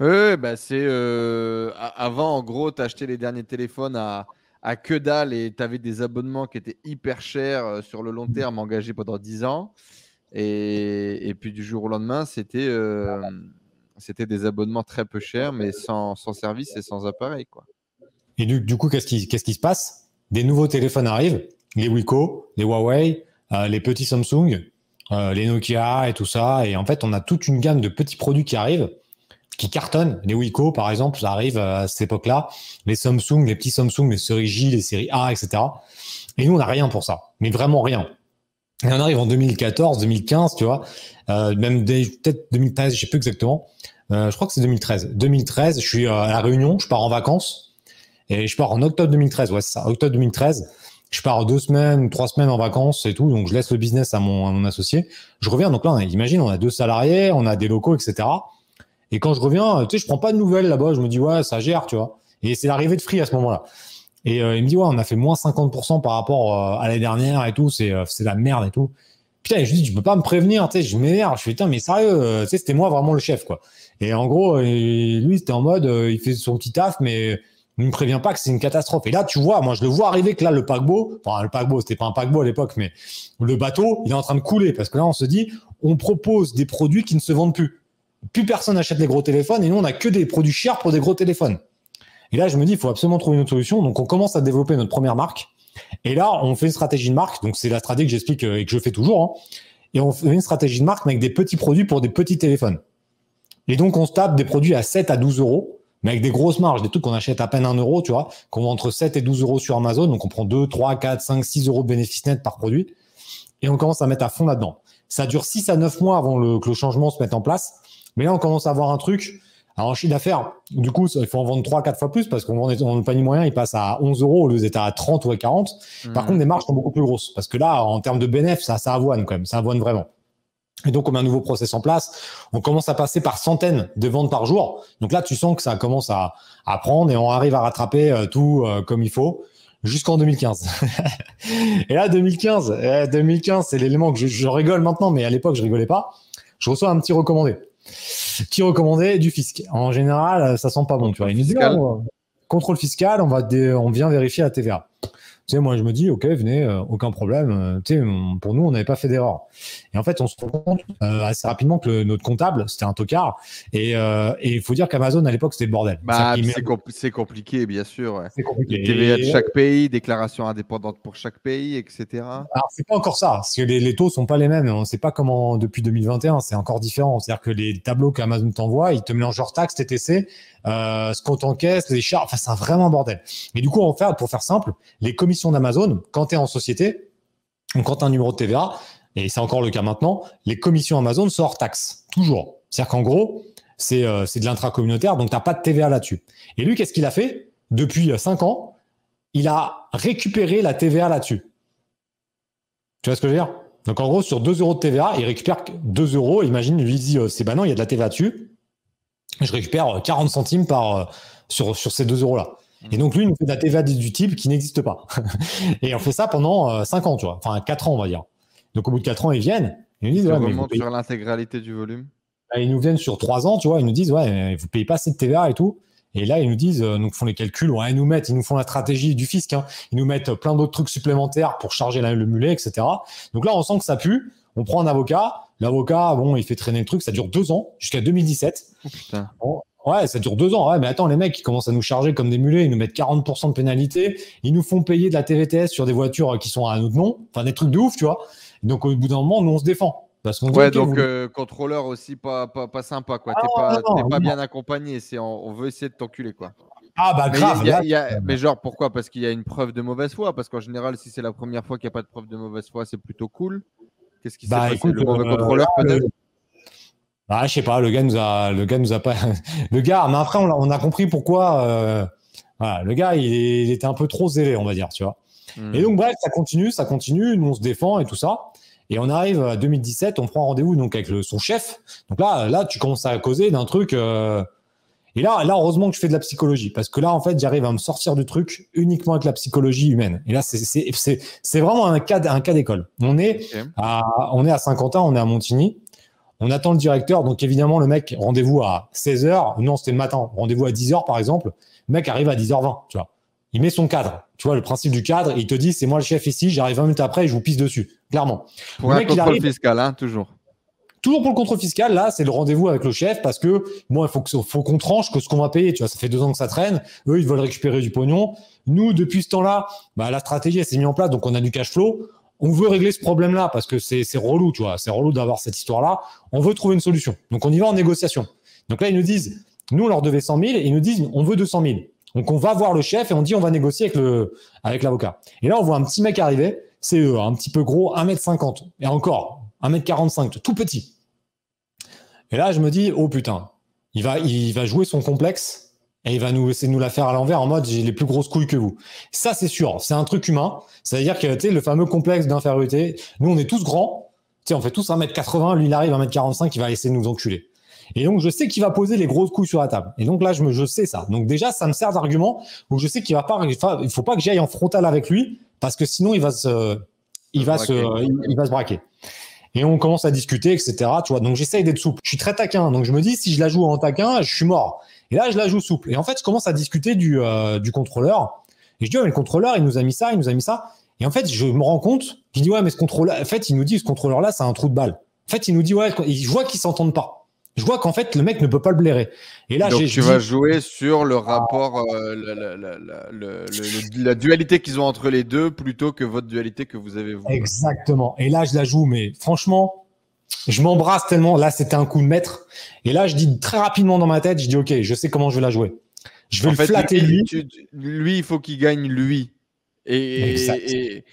Oui, bah c'est euh, avant, en gros, tu achetais les derniers téléphones à à que dalle et tu avais des abonnements qui étaient hyper chers sur le long terme engagés pendant 10 ans. Et, et puis du jour au lendemain, c'était c'était des abonnements très peu chers, mais sans, sans service et sans appareil. Quoi. Et du, du coup, qu'est-ce qui, qu'est-ce qui se passe? Des nouveaux téléphones arrivent, les Wiko, les Huawei, euh, les petits Samsung, euh, les Nokia et tout ça. Et en fait, on a toute une gamme de petits produits qui arrivent qui cartonnent. Les Wiko, par exemple, ça arrive à cette époque-là. Les Samsung, les petits Samsung, les séries J, les séries A, etc. Et nous, on n'a rien pour ça. Mais vraiment rien. Et on arrive en 2014, 2015, tu vois, euh, même peut-être 2013, je sais plus exactement. Euh, je crois que c'est 2013. 2013, je suis à la Réunion, je pars en vacances et je pars en octobre 2013. Ouais, c'est ça, octobre 2013. Je pars deux semaines, trois semaines en vacances et tout, donc je laisse le business à mon, à mon associé. Je reviens, donc là, on a, imagine, on a deux salariés, on a des locaux, etc. Et quand je reviens, tu sais, je prends pas de nouvelles là-bas. Je me dis, ouais, ça gère, tu vois. Et c'est l'arrivée de Free à ce moment-là. Et euh, il me dit, ouais, on a fait moins 50% par rapport euh, à l'année dernière et tout. C'est, euh, la merde et tout. Putain, je lui dis, tu peux pas me prévenir, tu sais, je m'énerve. Je fais, putain, mais sérieux, tu sais, c'était moi vraiment le chef, quoi. Et en gros, lui, c'était en mode, il fait son petit taf, mais Il me prévient pas que c'est une catastrophe. Et là, tu vois, moi, je le vois arriver que là, le paquebot, enfin, le paquebot, c'était pas un paquebot à l'époque, mais le bateau, il est en train de couler parce que là, on se dit, on propose des produits qui ne se vendent plus. Plus personne n'achète les gros téléphones et nous, on a que des produits chers pour des gros téléphones. Et là, je me dis, il faut absolument trouver une autre solution. Donc, on commence à développer notre première marque. Et là, on fait une stratégie de marque. Donc, c'est la stratégie que j'explique euh, et que je fais toujours. Hein. Et on fait une stratégie de marque avec des petits produits pour des petits téléphones. Et donc, on se tape des produits à 7 à 12 euros, mais avec des grosses marges, des trucs qu'on achète à peine 1 euro, tu vois, qu'on vend entre 7 et 12 euros sur Amazon. Donc, on prend 2, 3, 4, 5, 6 euros de bénéfice net par produit. Et on commence à mettre à fond là-dedans. Ça dure 6 à 9 mois avant le, que le changement se mette en place. Mais là, on commence à avoir un truc alors en chiffre d'affaires, du coup, il faut en vendre 3 4 fois plus parce qu'on vend dans le panier moyen, il passe à 11 euros au lieu d'être à 30 ou à 40. Par mmh. contre, les marges sont beaucoup plus grosses parce que là, en termes de bénéfices, ça, ça avoine quand même, ça avoine vraiment. Et donc, on met un nouveau process en place. On commence à passer par centaines de ventes par jour. Donc là, tu sens que ça commence à, à prendre et on arrive à rattraper euh, tout euh, comme il faut jusqu'en 2015. et là, 2015, 2015, eh, c'est l'élément que je, je rigole maintenant, mais à l'époque, je rigolais pas. Je reçois un petit recommandé qui recommandait du fisc. En général, ça sent pas bon. Tu vois, oh, contrôle fiscal, on va on vient vérifier la TVA. Tu sais, moi, je me dis, OK, venez, euh, aucun problème. Euh, tu sais, pour nous, on n'avait pas fait d'erreur. Et en fait, on se rend compte euh, assez rapidement que notre comptable, c'était un tocard. Et il faut dire qu'Amazon, à l'époque, c'était le bordel. Bah, c'est compliqué, bien sûr. C'est compliqué. TVA de chaque pays, déclaration indépendante pour chaque pays, etc. Alors, c'est pas encore ça, parce que les, les taux sont pas les mêmes. On sait pas comment, depuis 2021, c'est encore différent. C'est-à-dire que les tableaux qu'Amazon t'envoie, ils te mélangent hors taxes, TTC, euh, ce qu'on t'encaisse, les charges, enfin, c'est vraiment bordel. Mais du coup, pour faire simple, les commissions d'Amazon, quand tu es en société, ou quand tu as un numéro de TVA, et c'est encore le cas maintenant, les commissions Amazon sont hors taxe, toujours. C'est-à-dire qu'en gros, c'est euh, de l'intracommunautaire, donc tu n'as pas de TVA là-dessus. Et lui, qu'est-ce qu'il a fait? Depuis 5 euh, ans, il a récupéré la TVA là-dessus. Tu vois ce que je veux dire? Donc en gros, sur 2 euros de TVA, il récupère 2 euros. Imagine, lui dit, euh, c'est bah non, il y a de la TVA dessus je récupère 40 centimes par, euh, sur, sur ces 2 euros-là. Mmh. Et donc, lui, il nous fait de la TVA du type qui n'existe pas. et on fait ça pendant 5 euh, ans, tu vois. Enfin, 4 ans, on va dire. Donc, au bout de 4 ans, ils viennent. Ils nous disent, ouais, mais sur l'intégralité du volume bah, Ils nous viennent sur 3 ans, tu vois. Ils nous disent, ouais, vous payez pas assez de TVA et tout. Et là, ils nous disent, euh, nous font les calculs, ouais, ils nous mettent, ils nous font la stratégie du fisc, hein. ils nous mettent plein d'autres trucs supplémentaires pour charger le mulet, etc. Donc là, on sent que ça pue. On prend un avocat, L'avocat, bon, il fait traîner le truc, ça dure deux ans, jusqu'à 2017. ouais, ça dure deux ans. Ouais, mais attends, les mecs, ils commencent à nous charger comme des mulets, ils nous mettent 40% de pénalité, ils nous font payer de la TVTS sur des voitures qui sont à notre nom, enfin des trucs de ouf, tu vois. Donc au bout d'un moment, nous on se défend. Parce qu'on ouais, donc euh, contrôleur aussi pas, pas, pas sympa, quoi. T'es ah, pas, pas bien accompagné, c'est on, veut essayer de t'enculer, quoi. Ah bah grave. mais genre pourquoi? Parce qu'il y a une preuve de mauvaise foi. Parce qu'en général, si c'est la première fois qu'il n'y a pas de preuve de mauvaise foi, c'est plutôt cool. Qu'est-ce qui s'est bah, passé? Le mauvais euh, contrôleur peut-être? Bah, je sais pas, le gars nous a, le gars nous a pas, le gars, mais après on a, a compris pourquoi, euh, voilà, le gars il, était un peu trop zélé, on va dire, tu vois. Et donc bref, ça continue, ça continue, nous on se défend et tout ça. Et on arrive à 2017, on prend rendez-vous donc avec le, son chef. Donc là, là, tu commences à causer d'un truc. Euh, et là, là, heureusement que je fais de la psychologie, parce que là, en fait, j'arrive à me sortir du truc uniquement avec la psychologie humaine. Et là, c'est vraiment un cas, un cas d'école. On est à, on est à Saint-Quentin, on est à Montigny. On attend le directeur. Donc, évidemment, le mec, rendez-vous à 16h. Non, c'était le matin. Rendez-vous à 10h, par exemple. Le mec arrive à 10h20, tu vois. Il met son cadre. Tu vois, le principe du cadre. il te dit, c'est moi le chef ici. J'arrive 20 minutes après et je vous pisse dessus. Clairement. Pour le un contrôle fiscal, hein, toujours. Toujours pour le contrôle fiscal, là, c'est le rendez-vous avec le chef parce que moi, il faut faut qu'on tranche que ce qu'on va payer. Tu vois, ça fait deux ans que ça traîne. Eux, ils veulent récupérer du pognon. Nous, depuis ce temps-là, bah, la stratégie, elle s'est mise en place. Donc, on a du cash flow. On veut régler ce problème-là parce que c'est relou, tu vois. C'est relou d'avoir cette histoire-là. On veut trouver une solution. Donc, on y va en négociation. Donc là, ils nous disent, nous, on leur devait 100 000 et ils nous disent, on veut 200 000. Donc, on va voir le chef et on dit, on va négocier avec l'avocat. Et là, on voit un petit mec arriver. C'est eux, un petit peu gros, 1m50. Et encore, 1m45, tout petit. Et là, je me dis, oh putain, il va, il va jouer son complexe et il va nous essayer de nous la faire à l'envers en mode j'ai les plus grosses couilles que vous. Ça, c'est sûr, c'est un truc humain. C'est-à-dire que tu le fameux complexe d'infériorité, nous, on est tous grands. Tu on fait tous 1m80, lui, il arrive à 1m45, il va essayer de nous enculer. Et donc, je sais qu'il va poser les grosses couilles sur la table. Et donc là, je, me, je sais ça. Donc déjà, ça me sert d'argument où je sais qu'il va pas, il faut pas que j'aille en frontal avec lui parce que sinon, il va se, il va se, il va se braquer et on commence à discuter, etc. Tu vois, donc j'essaye d'être souple. Je suis très taquin, donc je me dis si je la joue en taquin, je suis mort. Et là, je la joue souple. Et en fait, je commence à discuter du, euh, du contrôleur. Et je dis, ouais, mais le contrôleur, il nous a mis ça, il nous a mis ça. Et en fait, je me rends compte, je dis, ouais, mais ce contrôleur, en fait, il nous dit, ce contrôleur-là, c'est un trou de balle. En fait, il nous dit, ouais, je vois qu'ils s'entendent pas. Je vois qu'en fait, le mec ne peut pas le blairer. Et là, Donc tu dit- vas jouer sur le rapport, euh, la, dualité qu'ils ont entre les deux plutôt que votre dualité que vous avez vous. Exactement. Et là, je la joue, mais franchement, je m'embrasse tellement. Là, c'était un coup de maître. Et là, je dis très rapidement dans ma tête, je dis, OK, je sais comment je vais la jouer. Je vais En le fait, flatter lui, lui. tu- tu- lui, il faut qu'il gagne lui. Et, Exact. et-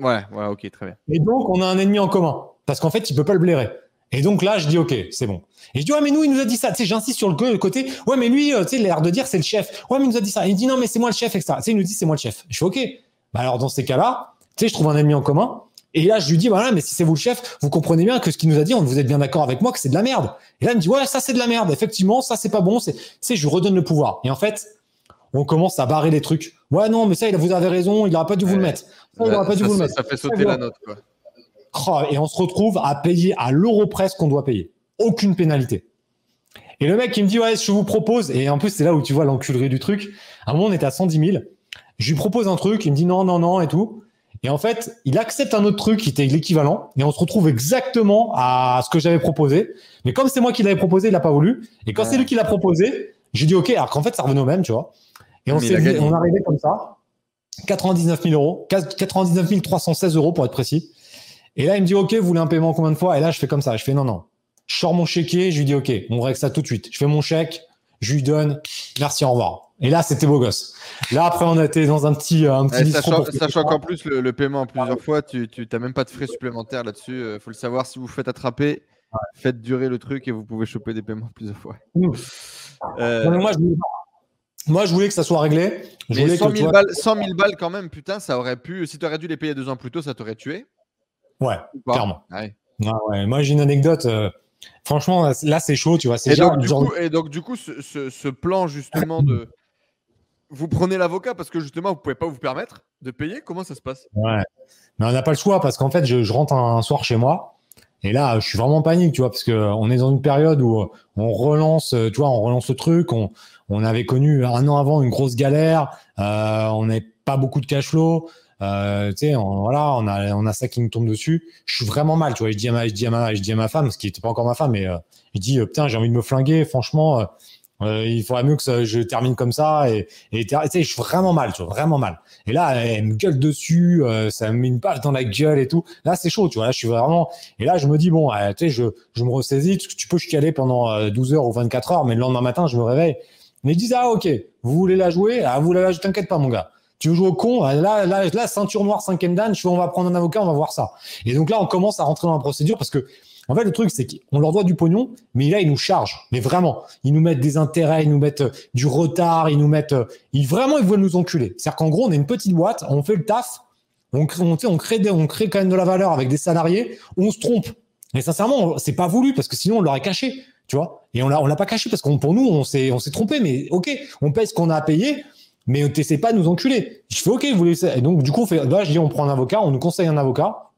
ouais, ouais, ok, très bien. Et donc, on a un ennemi en commun. Parce qu'en fait, il peut pas le blairer. Et donc là, je dis, OK, c'est bon. Et je dis, ouais, mais nous, il nous a dit ça. Tu sais, j'insiste sur le côté, ouais, mais lui, euh, tu sais, il a l'air de dire, c'est le chef. Ouais, mais il nous a dit ça. Et il dit, non, mais c'est moi le chef, etc. Tu sais, il nous dit, c'est moi le chef. Je fais, OK. Bah alors, dans ces cas-là, tu sais, je trouve un ennemi en commun. Et là, je lui dis, voilà, mais si c'est vous le chef, vous comprenez bien que ce qu'il nous a dit, on- vous êtes bien d'accord avec moi que c'est de la merde. Et là, il me dit, ouais, ça, c'est de la merde. Effectivement, ça, c'est pas bon. C'est, tu sais, je lui redonne le pouvoir. Et en fait, on commence à barrer les trucs. Ouais, non, mais ça, il vous avez raison, il aurait pas dû vous le mettre. Ça, il pas dû ça, vous le ça- mettre. ça fait sauter Ça, la note. Quoi. Et on se retrouve à payer à l'euro près ce qu'on doit payer. Aucune pénalité. Et le mec, il me dit, ouais, je vous propose, et en plus, c'est là où tu vois l'enculerie du truc. À un moment, on était à 110 000. Je lui propose un truc, il me dit non, non, non, et tout. Et en fait, il accepte un autre truc qui était l'équivalent, et on se retrouve exactement à ce que j'avais proposé. Mais comme c'est moi qui l'avais proposé, il n'a pas voulu. Et quand Ouais. c'est lui qui l'a proposé, j'ai dit ok, alors qu'en fait, ça revenait au même, tu vois. Et on s'est on arrivait comme ça. 99 000 euros, 99 316 euros pour être précis. Et là, il me dit, OK, vous voulez un paiement combien de fois? Et là, je fais comme ça. Je fais, non, non. Je sors mon chéquier, je lui dis, OK, on règle ça tout de suite. Je fais mon chèque, je lui donne, merci, au revoir. Et là, c'était beau gosse. Là, après, on a été dans un petit, un petit sachant qu'en plus, le, le paiement en plusieurs fois, tu n'as même pas de frais supplémentaires là-dessus. Il faut le savoir, si vous faites attraper, faites durer le truc et vous pouvez choper des paiements plusieurs fois. Euh, Non, moi, je voulais, moi, je voulais que ça soit réglé. Je mais voulais 100 que, tu 000, vois- balles, 100 000 balles quand même, putain, ça aurait pu. Si tu aurais dû les payer deux ans plus tôt, ça t'aurait tué. Ouais, clairement. Ouais. Ouais, ouais. Moi, j'ai une anecdote. euh, franchement, là, c'est chaud, tu vois. C'est Et donc, du genre- coup, et donc, du coup, ce, ce- ce plan justement de. Vous prenez l'avocat parce que justement, vous pouvez pas vous permettre de payer? Comment ça se passe? Ouais. Mais on n'a pas le choix parce qu'en fait, je, je rentre un, soir chez moi et là, je suis vraiment en panique, tu vois, parce que on est dans une période où euh, on relance, euh, tu vois, on relance le truc. On, on avait connu un an avant une grosse galère. euh, on n'avait pas beaucoup de cash flow. Euh, tu sais, on, voilà, on a, on a ça qui nous tombe dessus. Je suis vraiment mal, tu vois. Je dis à ma, je dis à ma, je dis à ma femme, ce qui n'était pas encore ma femme, mais euh, je dis, euh, putain, j'ai envie de me flinguer. Franchement, euh, euh, il faudrait mieux que je termine comme ça. Et, tu sais, je suis vraiment mal, tu vois, vraiment mal. Et là, elle me gueule dessus, euh, ça me met une balle dans la gueule et tout. Là, c'est chaud, tu vois. Là, je suis vraiment. Et là, je me dis, bon, tu sais, je, je me ressaisis. Tu, peux chicaler pendant euh, 12 heures ou 24 heures, mais le lendemain matin, je me réveille. Mais ils disent, ah, ok, vous voulez la jouer? Ah, vous la jouer T'inquiète pas, mon gars. Tu jouer au con Là, là, ceinture noire, cinquième dan. On va prendre un avocat, on va voir ça. Et donc là, on commence à rentrer dans la procédure parce que, en fait, le truc, c'est qu'on leur doit du pognon, mais là, ils nous chargent. Mais vraiment, ils nous mettent des intérêts, ils nous mettent euh, du retard, ils nous mettent. euh, ils, vraiment, ils veulent nous enculer. C'est-à-dire qu'en gros, on est une petite boîte, on fait le taf, on, crée- on, crée des- on crée quand même de la valeur avec des salariés, on se trompe. Et sincèrement, c'est pas voulu parce que sinon, on l'aurait caché, tu vois. Et on l'a, on l'a pas caché parce qu'on, pour nous, on s'est, on s'est trompé. Mais ok, on paye ce qu'on a à payer, mais t'essaies pas de nous enculer. Je fais ok, vous voulez ça. Et donc, du coup, on fait, là, je dis, on prend un avocat, on nous conseille un avocat.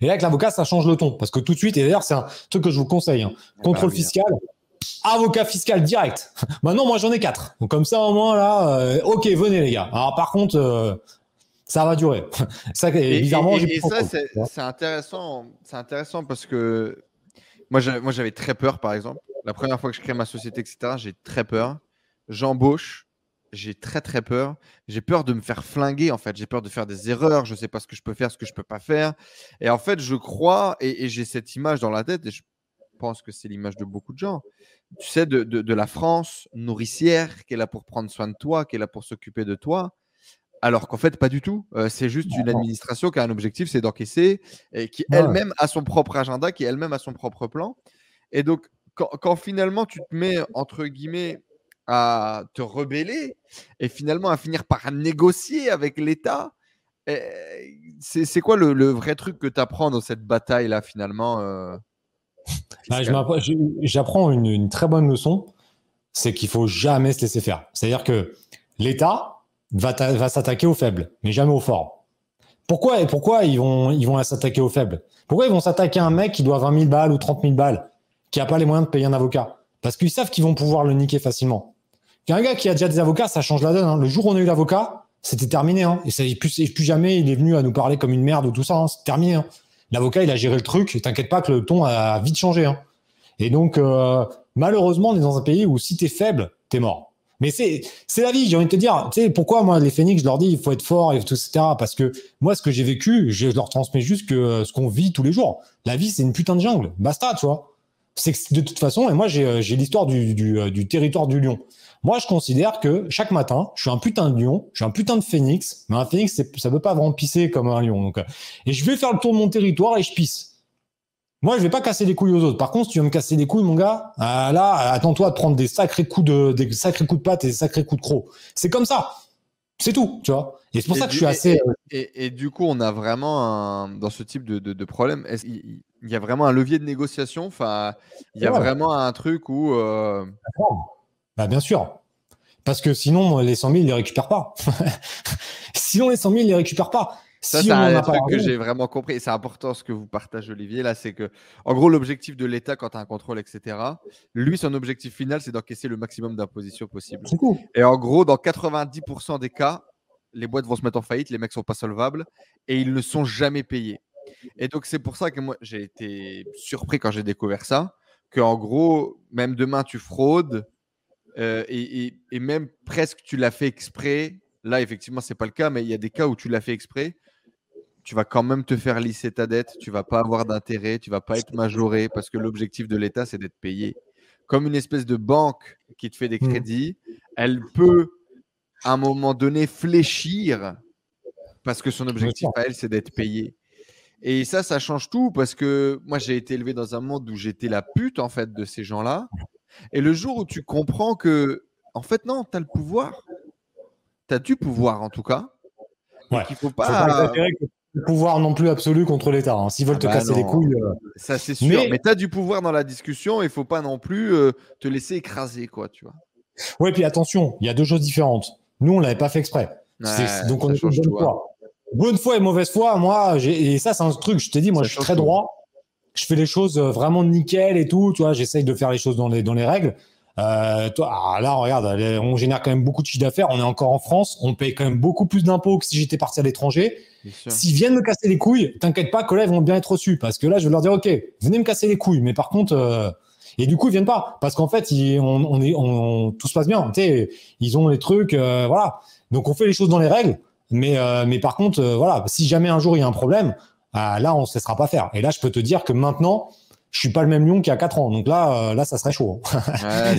Et là, avec l'avocat, ça change le ton. Parce que tout de suite, et d'ailleurs, c'est un truc que je vous conseille. hein. Contrôle Bah oui. fiscal, avocat fiscal direct. Maintenant, moi, j'en ai quatre. Donc, comme ça, au moins, là, euh, ok, venez, les gars. Alors, par contre, euh, ça va durer. ça, et, ça, c'est intéressant. C'est intéressant parce que moi, j'avais moi, j'avais très peur, par exemple. La première fois que je crée ma société, etc., j'ai très peur. J'embauche. J'ai très très peur. J'ai peur de me faire flinguer en fait. J'ai peur de faire des erreurs. Je ne sais pas ce que je peux faire, ce que je peux pas faire. Et en fait, je crois et, et j'ai cette image dans la tête et je pense que c'est l'image de beaucoup de gens. Tu sais, de, de- de la France nourricière qui est là pour prendre soin de toi, qui est là pour s'occuper de toi. Alors qu'en fait, pas du tout. Euh, c'est juste une administration qui a un objectif, c'est d'encaisser, et qui Ouais. elle-même a son propre agenda, qui elle-même a son propre plan. Et donc, quand, quand finalement tu te mets, entre guillemets, à te rebeller, et finalement à finir par négocier avec l'État, eh, c'est c'est quoi le, le vrai truc que tu apprends dans cette bataille-là, finalement euh, Bah, J'apprends une, une très bonne leçon, c'est qu'il faut jamais se laisser faire. C'est-à-dire que l'État va, va s'attaquer aux faibles, mais jamais aux forts. Pourquoi, pourquoi ils vont, ils vont s'attaquer aux faibles? Pourquoi ils vont s'attaquer à un mec qui doit 20 000 balles ou 30 000 balles, qui n'a pas les moyens de payer un avocat? Parce qu'ils savent qu'ils vont pouvoir le niquer facilement. Un gars qui a déjà des avocats, ça change la donne. Hein. Le jour où on a eu l'avocat, c'était terminé. Hein. Et ça, plus, jamais il est venu à nous parler comme une merde ou tout ça. Hein. C'est terminé. L'avocat, il a géré le truc. T'inquiète pas que le ton a vite changé. Et donc, euh, malheureusement, on est dans un pays où si t'es faible, t'es mort. Mais c'est la vie. J'ai envie de te dire. Tu sais pourquoi moi les Phoenix, je leur dis il faut être fort et tout etc. Parce que moi, ce que j'ai vécu, je leur transmets juste que euh, ce qu'on vit tous les jours. La vie, c'est une putain de jungle. Basta, tu vois. C'est de toute façon. Et moi, j'ai euh, l'histoire du, du territoire du lion. Moi, je considère que chaque matin, je suis un putain de lion, je suis un putain de phénix, mais un phénix, ça peut pas vraiment pisser comme un lion. Donc, euh, et je vais faire le tour de mon territoire et je pisse. Moi, je vais pas casser les couilles aux autres. Par contre, si tu veux me casser les couilles, mon gars, ah, là, attends-toi de prendre des sacrés coups de, des sacrés coups de patte et des sacrés coups de croc. C'est comme ça. C'est tout, tu vois. Et c'est pour ça que je suis assez. Euh, et, et, du coup, on a vraiment un, dans ce type de, de, de problème. Il y a vraiment un levier de négociation? Enfin, il y a vraiment un truc où. Euh... Bah, bien sûr. Parce que sinon, les 100 000, ils les récupèrent pas. sinon, les 100 000, ils les récupèrent pas. Ça, c'est un truc que j'ai vraiment compris. C'est important ce que vous partagez, Olivier. Là, c'est que, en gros, l'objectif de l'État quand tu as un contrôle, etc., lui, son objectif final, c'est d'encaisser le maximum d'imposition possible. Et en gros, dans 90% des cas, les boîtes vont se mettre en faillite, les mecs sont pas solvables et ils ne sont jamais payés. Et donc, c'est pour ça que moi, j'ai été surpris quand j'ai découvert ça. Qu'en gros, même demain, tu fraudes, euh, et, même presque tu l'as fait exprès. Là, effectivement, c'est pas le cas, mais il y a des cas où tu l'as fait exprès. Tu vas quand même te faire lisser ta dette, tu vas pas avoir d'intérêt, tu vas pas être majoré parce que l'objectif de l'État, c'est d'être payé. Comme une espèce de banque qui te fait des mmh. crédits, elle peut à un moment donné fléchir parce que son objectif à elle, c'est d'être payé. Et ça, ça change tout parce que moi, j'ai été élevé dans un monde où j'étais la pute en fait de ces gens-là. Et le jour où tu comprends que, en fait, non, tu as le pouvoir. Tu as du pouvoir, en tout cas. Ouais. Il faut pas. le pouvoir non plus absolu contre l'État. Hein. S'ils veulent te ah bah casser les couilles. Euh. Ça, c'est sûr. Mais, tu as du pouvoir dans la discussion. Il faut pas non plus euh, te laisser écraser, quoi, tu vois. Ouais, puis attention, il y a deux choses différentes. Nous, on l'avait pas fait exprès. donc, on est bonne foi. Bonne foi et mauvaise foi, moi, et ça, c'est un truc, je t'ai dit, moi, je suis très droit je fais les choses euh, vraiment nickel et tout, tu vois, j'essaye de faire les choses dans les, dans les règles. Euh, toi, ah, là, regarde, on génère quand même beaucoup de chiffre d'affaires. On est encore en France, on paye quand même beaucoup plus d'impôts que si j'étais parti à l'étranger. S'ils viennent me casser les couilles, t'inquiète pas que là, ils vont bien être reçus. Parce que là, je vais leur dire, OK, venez me casser les couilles. Mais par contre, euh, et du coup, ils viennent pas. Parce qu'en fait, on, on, est, on, tout se passe bien. Tu sais, ils ont les trucs, euh, voilà. Donc, on fait les choses dans les règles. Mais, mais par contre, voilà, si jamais un jour il y a un problème, là, on ne se laissera pas faire. Et là, je peux te dire que maintenant, je suis pas le même lion qu'il y a 4 ans. Donc là, euh, là, ça serait chaud. Hein.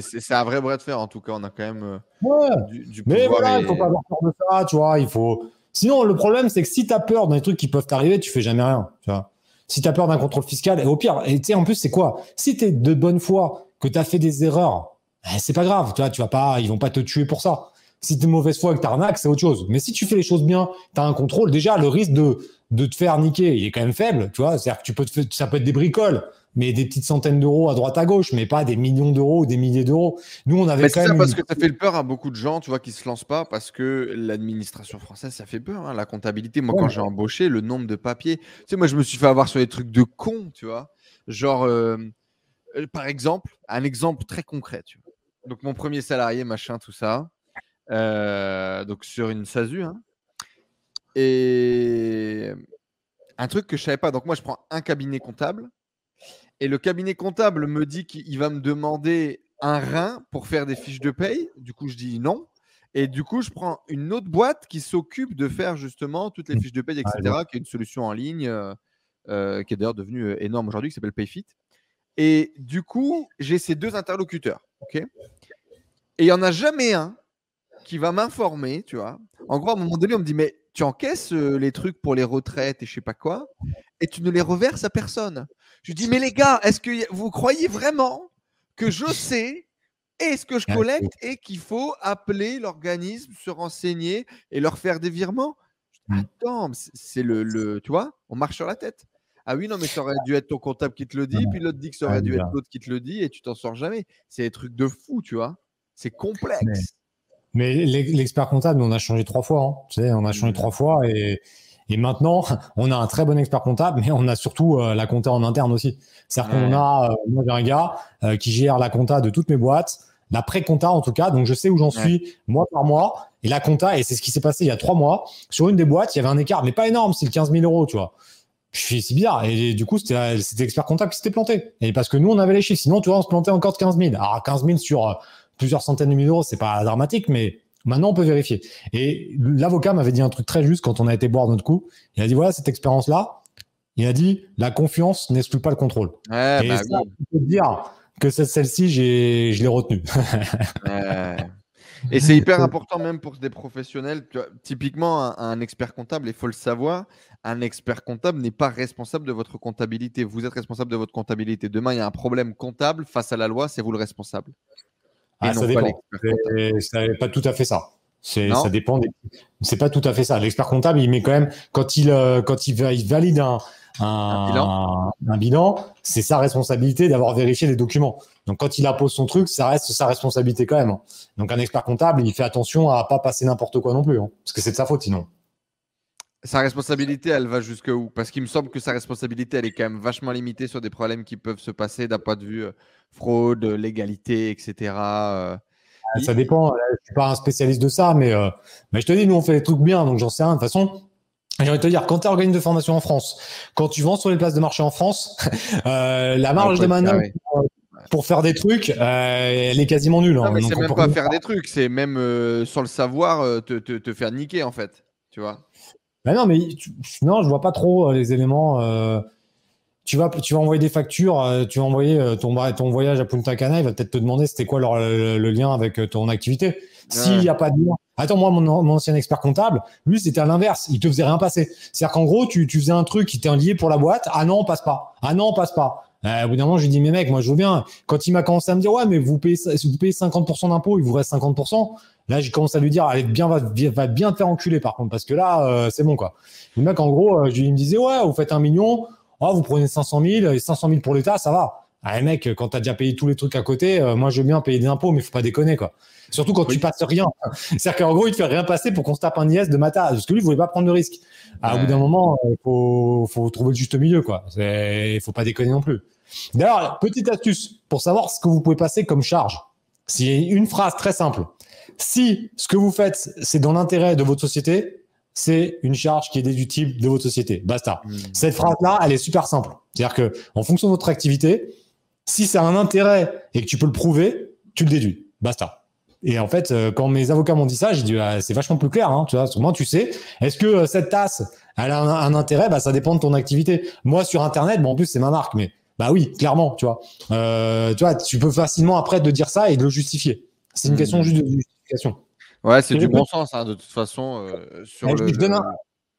c'est un vrai bras de fer, en tout cas. On a quand même euh, du, Mais voilà, il faut pas avoir peur de ça, tu vois. Il faut... Sinon, le problème, c'est que si tu as peur dans les trucs qui peuvent t'arriver, tu fais jamais rien. Tu vois. Si tu as peur d'un contrôle fiscal, et au pire, et tu sais, en plus, c'est quoi? Si tu es de bonne foi, que tu as fait des erreurs, eh, c'est pas grave. Tu vois, tu vas pas, ils vont pas te tuer pour ça. Si tu es mauvaise foi et que tu arnaques, c'est autre chose. Mais si tu fais les choses bien, tu as un contrôle, déjà, le risque de de te faire niquer, il est quand même faible, tu vois. C'est-à-dire que tu peux te, ça peut être des bricoles, mais des petites centaines d'euros à droite à gauche, mais pas des millions d'euros ou des milliers d'euros. Nous, on avait quand même. ça parce que ça fait peur à beaucoup de gens, tu vois, qui se lancent pas parce que l'administration française, ça fait peur. Hein, la comptabilité, moi, quand j'ai embauché, le nombre de papiers. Tu sais, moi, je me suis fait avoir sur des trucs de con, tu vois. Genre, euh, euh, par exemple, un exemple très concret, tu vois. Donc, mon premier salarié, machin, tout ça. Euh, donc, sur une SASU, hein, et un truc que je savais pas. Donc moi, je prends un cabinet comptable et le cabinet comptable me dit qu'il va me demander un rein pour faire des fiches de paye. Du coup, je dis non. Et du coup, je prends une autre boîte qui s'occupe de faire justement toutes les fiches de paye, etc., qui est une solution en ligne, euh, euh, qui est d'ailleurs devenue énorme aujourd'hui, qui s'appelle PayFit. Et du coup, j'ai ces deux interlocuteurs. ok? Et il n'y en a jamais un qui va m'informer, tu vois. En gros, à un moment donné, on me dit, mais tu encaisses les trucs pour les retraites et je sais pas quoi, et tu ne les reverses à personne. Je dis, mais les gars, est-ce que vous croyez vraiment que je sais et ce que je collecte et qu'il faut appeler l'organisme, se renseigner et leur faire des virements? Attends, c'est le, le, tu vois, on marche sur la tête. Ah oui, non, mais ça aurait dû être ton comptable qui te le dit, puis l'autre dit que ça aurait dû être l'autre qui te le dit, et tu t'en sors jamais. C'est des trucs de fou, tu vois. C'est complexe. Mais l'expert comptable, on a changé trois fois. Hein. Tu sais, on a changé mmh. trois fois et, Et maintenant, on a un très bon expert comptable, mais on a surtout euh, la compta en interne aussi. C'est-à-dire qu'on a, euh, moi j'ai un gars euh, qui gère la compta de toutes mes boîtes, la pré-compta en tout cas, donc je sais où j'en suis mois par mois. Et la compta, et c'est ce qui s'est passé il y a trois mois, sur une des boîtes, il y avait un écart, mais pas énorme, c'est le 15 000 euros, tu vois. Je suis c'est bizarre. Et du coup, c'était l'expert comptable qui s'était planté. Et parce que nous, on avait les chiffres. Sinon, tu vois, on se plantait encore de 15 000. Alors, 15 000 sur plusieurs centaines de milliers d'euros, c'est pas dramatique, mais Maintenant, on peut vérifier. Et l'avocat m'avait dit un truc très juste quand on a été boire notre coup. Il a dit voilà, cette expérience-là, il a dit la confiance n'exclut pas le contrôle. Ouais, et bah ça, oui. je peux te dire que celle-ci, j'ai, je l'ai retenue. Ouais. Et c'est hyper important même pour des professionnels. Tu vois, typiquement, un, un expert comptable, il faut le savoir, un expert comptable n'est pas responsable de votre comptabilité. Vous êtes responsable de votre comptabilité. Demain, il y a un problème comptable face à la loi, c'est vous le responsable. Ah, ça pas dépend. C'est pas tout à fait ça. Ça dépend. Des... C'est pas tout à fait ça. L'expert comptable, il met quand même quand il euh, quand il, va- il valide un un, Un bilan. un bilan, c'est sa responsabilité d'avoir vérifié les documents. Donc quand il impose son truc, ça reste sa responsabilité quand même. Donc un expert comptable, il fait attention à pas passer n'importe quoi non plus, hein, parce que c'est de sa faute sinon. Sa responsabilité, elle va jusque où? Parce qu'il me semble que sa responsabilité, elle est quand même vachement limitée sur des problèmes qui peuvent se passer d'un point de vue euh, fraude, légalité, etc. euh. Il- Ça dépend. Je suis pas un spécialiste de ça, mais euh, mais je te dis, nous on fait les trucs bien, donc j'en sais rien. De toute façon, j'ai envie de te dire, quand tu es organisme de formation en France, quand tu vends sur les places de marché en France, la marge de manœuvre pour, faire des trucs, euh, elle est quasiment nulle. Non, hein. c'est même pas faire des trucs, c'est même euh, sans le savoir euh, te, te, te faire niquer en fait. Tu vois Bah non, mais tu- non, je vois pas trop euh, les éléments. euh, tu vas, tu vas envoyer des factures, euh, tu vas envoyer euh, ton, ton voyage à Punta Cana, il va peut-être te demander c'était quoi leur- le, le lien avec ton activité. S'il n'y a pas de lien. Attends, moi, mon, mon ancien expert comptable, lui, c'était à l'inverse. Il te faisait rien passer. C'est-à-dire qu'en gros, tu, tu faisais un truc qui était un lié pour la boîte. Ah non, on passe pas. Ah non, on passe pas. Euh, au bout d'un moment, je lui dis, mais mec, moi, je veux bien. Quand il m'a commencé à me dire, ouais, mais vous payez, vous payez 50% d'impôts, il vous reste 50%. Là, j'ai commencé à lui dire, allez, bien, va, va bien te faire enculer, par contre, parce que là, euh, c'est bon, quoi. Le mec, en gros, euh, je lui il me disait, ouais, vous faites un million, oh, vous prenez 500 000, et 500 000 pour l'État, ça va. Ah, mec, quand t'as déjà payé tous les trucs à côté, euh, moi, je veux bien payer des impôts, mais faut pas déconner, quoi. Surtout quand Oui. tu passes rien. C'est-à-dire qu'en gros, il te fait rien passer pour qu'on se tape un IS de mata, parce que lui, il voulait pas prendre de risque. Ah, Au bout d'un Ouais. moment, il faut, faut trouver le juste milieu, quoi. Il faut pas déconner non plus. D'ailleurs, petite astuce pour savoir ce que vous pouvez passer comme charge. C'est une phrase très simple. Si ce que vous faites, c'est dans l'intérêt de votre société, c'est une charge qui est déductible de votre société. Basta. Hmm. Cette phrase-là, elle est super simple. C'est-à-dire que, en fonction de votre activité, si ça a un intérêt et que tu peux le prouver, tu le déduis. Basta. Et en fait, euh, quand mes avocats m'ont dit ça, j'ai dit ah, c'est vachement plus clair. Hein, tu vois, au moins tu sais. Est-ce que euh, cette tasse, elle a un, un intérêt? Bah, ça dépend de ton activité. Moi, sur Internet, bon, en plus c'est ma marque, mais bah oui, clairement, tu vois. Euh, tu vois, tu peux facilement après de dire ça et de le justifier. C'est une Mhm. question juste de justification. Ouais, c'est du bon sens, hein, de toute façon. euh, sur le, je, donne le- un,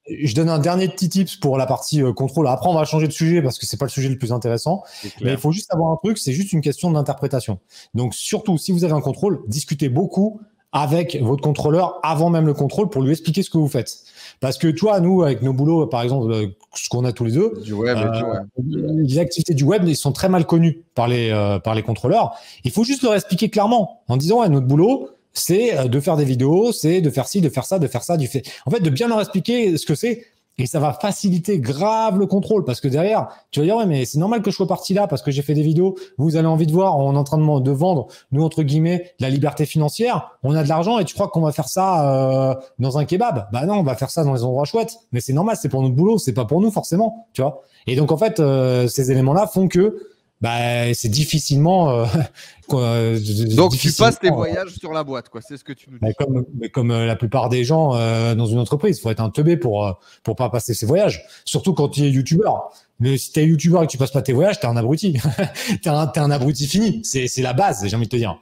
je donne un dernier petit tips pour la partie euh, contrôle. Après, on va changer de sujet parce que c'est pas le sujet le plus intéressant. Mais il faut juste savoir un truc, c'est juste une question d'interprétation. Donc surtout, si vous avez un contrôle, discutez beaucoup avec votre contrôleur avant même le contrôle pour lui expliquer ce que vous faites. Parce que toi, nous, avec nos boulots, par exemple, euh, ce qu'on a tous les deux, Du web et euh, tout, ouais. les activités du web, ils sont très mal connues par les, euh, par les contrôleurs. Il faut juste leur expliquer clairement en disant, ouais, notre boulot, c'est euh, de faire des vidéos, c'est de faire ci, de faire ça, de faire ça, du fait. En fait, de bien leur expliquer ce que c'est. Et ça va faciliter grave le contrôle parce que derrière, tu vas dire, ouais, mais c'est normal que je sois parti là parce que j'ai fait des vidéos. Vous avez envie de voir, on est en train de, vendre, nous, entre guillemets, la liberté financière. On a de l'argent et tu crois qu'on va faire ça euh, dans un kebab? Bah non, on va faire ça dans les endroits chouettes. Mais c'est normal, c'est pour notre boulot, c'est pas pour nous forcément, tu vois? Et donc, en fait, euh, ces éléments-là font que bah, c'est difficilement. euh, euh, Donc tu difficilement, passes tes euh, voyages sur la boîte, quoi. C'est ce que tu nous dis. mais comme, mais comme euh, la plupart des gens euh, dans une entreprise, il faut être un teubé pour pour pas passer ses voyages. Surtout quand tu es youtubeur. Mais si t'es youtubeur et que tu passes pas tes voyages, t'es un abruti. t'es un, t'es un abruti fini. C'est c'est la base, j'ai envie de te dire.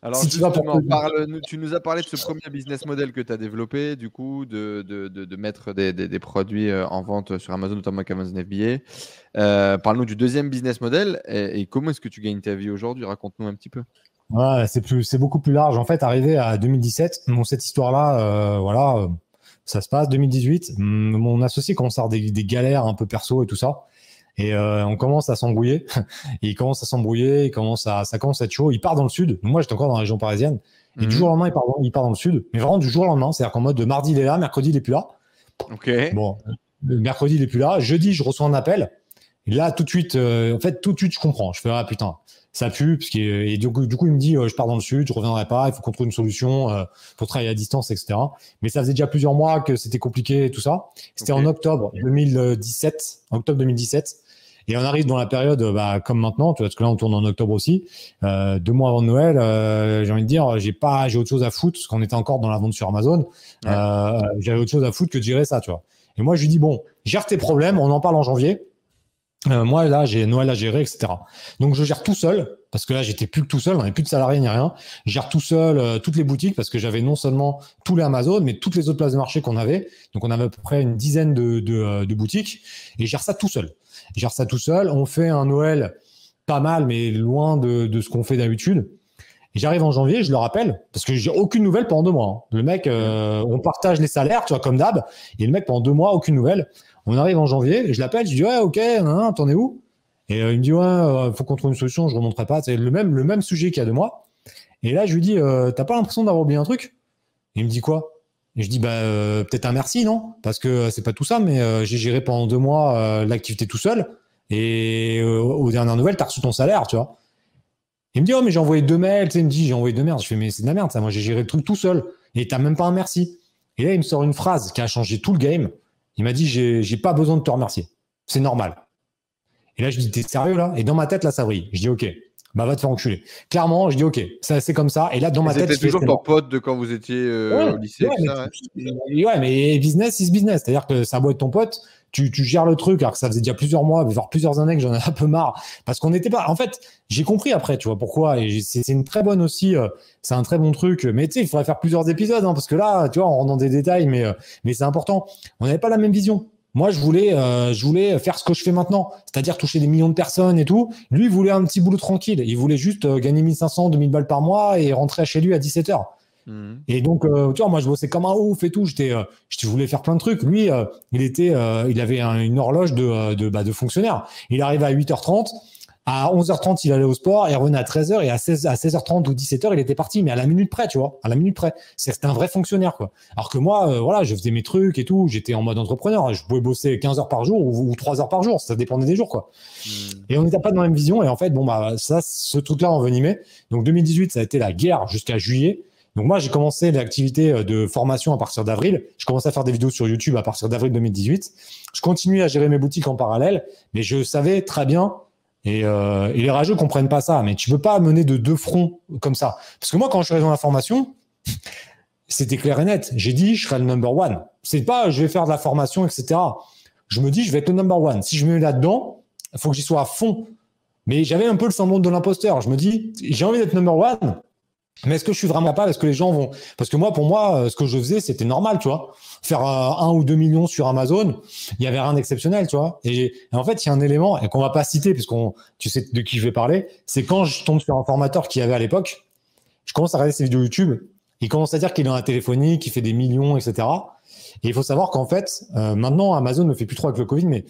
Alors si tu vas pour justement, te- parle- nous- tu nous as parlé de ce premier business model que tu as développé, du coup, de, de, de, de mettre des, des, des produits euh, en vente sur Amazon, notamment avec Amazon FBA. Euh, Parle-nous du deuxième business model et, et comment est-ce que tu gagnes ta vie aujourd'hui? Raconte-nous un petit peu. Ouais, c'est plus, c'est beaucoup plus large. En fait, arrivé à 2017, bon, cette histoire-là, euh, voilà, ça se passe 2018. Hum, Mon associé commence à avoir des, des galères un peu perso et tout ça, et euh, on commence à s'embrouiller. il commence à s'embrouiller, il commence à, ça commence à être chaud. Il part dans le sud. Moi, j'étais encore dans la région parisienne. Et Mhm. du jour au lendemain, il part, dans, il part dans le sud. Mais vraiment du jour au lendemain, c'est-à-dire qu'en mode de mardi il est là, mercredi il est plus là. Ok. Bon, le mercredi, il est plus là. Jeudi, je reçois un appel. Et là, tout de suite, euh, en fait, tout de suite, je comprends. Je fais, ah putain, ça pue. Parce que, et du coup, du coup, il me dit, euh, je pars dans le sud, je reviendrai pas, il faut qu'on trouve une solution euh, pour travailler à distance, etc. Mais ça faisait déjà plusieurs mois que c'était compliqué et tout ça. C'était en octobre 2017. Octobre 2017. Et on arrive dans la période, bah, comme maintenant, tu vois, parce que là, on tourne en octobre aussi. Euh, deux mois avant Noël, euh, j'ai envie de dire, j'ai pas, j'ai autre chose à foutre, parce qu'on était encore dans la vente sur Amazon. Ouais. Euh, j'avais autre chose à foutre que de gérer ça, tu vois. Et moi, je lui dis, bon, gère tes problèmes, on en parle en janvier. Euh, moi, là, j'ai Noël à gérer, etc. Donc, je gère tout seul, parce que là, j'étais plus que tout seul, on n'avait plus de salariés ni rien. Je gère tout seul euh, toutes les boutiques, parce que j'avais non seulement tous les Amazon, mais toutes les autres places de marché qu'on avait. Donc, on avait à peu près une dizaine de, de, euh, de boutiques, et je gère ça tout seul. Gère ça tout seul. On fait un Noël pas mal, mais loin de, ce qu'on fait d'habitude. J'arrive en janvier, je le rappelle, parce que j'ai aucune nouvelle pendant deux mois. hein. Le mec, euh, on partage les salaires, tu vois, comme d'hab. Et le mec, pendant deux mois, aucune nouvelle. On arrive en janvier, je l'appelle, je dis ouais, ok, nan, nan, t'en es où? Et euh, il me dit ouais, euh, faut qu'on trouve une solution, je remonterai pas. C'est le même, le même sujet qu'il y a deux mois. Et là, je lui dis, t'as pas l'impression d'avoir oublié un truc? Il me dit quoi? Je dis bah euh, peut-être un merci, non? Parce que euh, c'est pas tout ça, mais euh, j'ai géré pendant deux mois euh, l'activité tout seul. Et euh, aux dernières nouvelles, t'as reçu ton salaire, tu vois. Il me dit, oh, mais j'ai envoyé deux mails. Tu il me dit, j'ai envoyé deux merdes. Je fais, mais c'est de la merde, ça. Moi, j'ai géré le truc tout seul. Et t'as même pas un merci. Et là, il me sort une phrase qui a changé tout le game. Il m'a dit, j'ai pas besoin de te remercier. C'est normal. Et là, je dis, t'es sérieux, là? Et dans ma tête, là, ça brille. Je dis, OK. Bah, va te faire enculer. Clairement, je dis, OK. Ça, c'est comme ça. Et là, dans ma tête, C'était toujours ton pote de quand vous étiez euh, Ouais, au lycée. ouais, tout mais, ça, ouais. mais business is business. C'est-à-dire que ça doit être ton pote. Tu, tu gères le truc alors que ça faisait déjà plusieurs mois, voire plusieurs années que j'en ai un peu marre. Parce qu'on n'était pas. En fait, j'ai compris après, tu vois pourquoi. Et c'est c'est une très bonne aussi. euh, c'est un très bon truc. Mais tu sais, il faudrait faire plusieurs épisodes hein, parce que là, tu vois, on rentre dans des détails, mais euh, mais c'est important. On n'avait pas la même vision. Moi, je voulais, euh, je voulais faire ce que je fais maintenant, c'est-à-dire toucher des millions de personnes et tout. Lui, il voulait un petit boulot tranquille. Il voulait juste euh, gagner 1500, 2000 balles par mois et rentrer chez lui à 17 heures. Mhm. Et donc, euh, tu vois, moi, je bossais comme un ouf et tout. J'étais, euh, je voulais faire plein de trucs. Lui, euh, il était, euh, il avait un- une horloge de, de, bah, de fonctionnaire. Il arrivait à 8h30. À 11h30, il allait au sport. Il revenait à 13h. Et à, 16, à 16h30 ou 17h, il était parti. Mais à la minute près, tu vois. À la minute près. C'est- C'était un vrai fonctionnaire, quoi. Alors que moi, euh, voilà, je faisais mes trucs et tout. J'étais en mode entrepreneur. Je pouvais bosser 15 heures par jour ou, ou 3 heures par jour. Ça dépendait des jours, quoi. Mhm. Et on n'était pas dans la même vision. Et en fait, bon, bah, ça, ce truc-là envenimé. Donc, 2018, ça a été la guerre jusqu'à juillet. Donc, moi, j'ai commencé l'activité euh, de formation à partir d'avril. Je commençais à faire des vidéos sur YouTube à partir d'avril 2018. Je continue à gérer mes boutiques en parallèle, mais je savais très bien. Et, euh, et les rageux comprennent pas ça, mais tu peux pas mener de deux fronts comme ça. Parce que moi, quand je suis dans la formation, c'était clair et net. J'ai dit, je serai le number one. C'est pas, je vais faire de la formation, etc. Je me dis, je vais être le number one. Si je me mets là-dedans, il faut que j'y sois à fond. Mais j'avais un peu le syndrome de l'imposteur. Je me dis, j'ai envie d'être number one, mais est-ce que je suis vraiment capable? Est-ce que les gens vont? Parce que moi, pour moi, euh, ce que je faisais, c'était normal, tu vois. Faire euh, un ou deux millions sur Amazon, il y avait rien d'exceptionnel, tu vois. Et, en fait, il y a un élément qu'on va pas citer puisqu'on, tu sais de qui je vais parler, c'est quand je tombe sur un formateur qui avait à l'époque, je commence à regarder ses vidéos YouTube. Il commence à dire qu'il a un téléphonie, qu'il fait des millions, etc. Et il faut savoir qu'en fait, euh, maintenant, Amazon ne fait plus trop avec le Covid, mais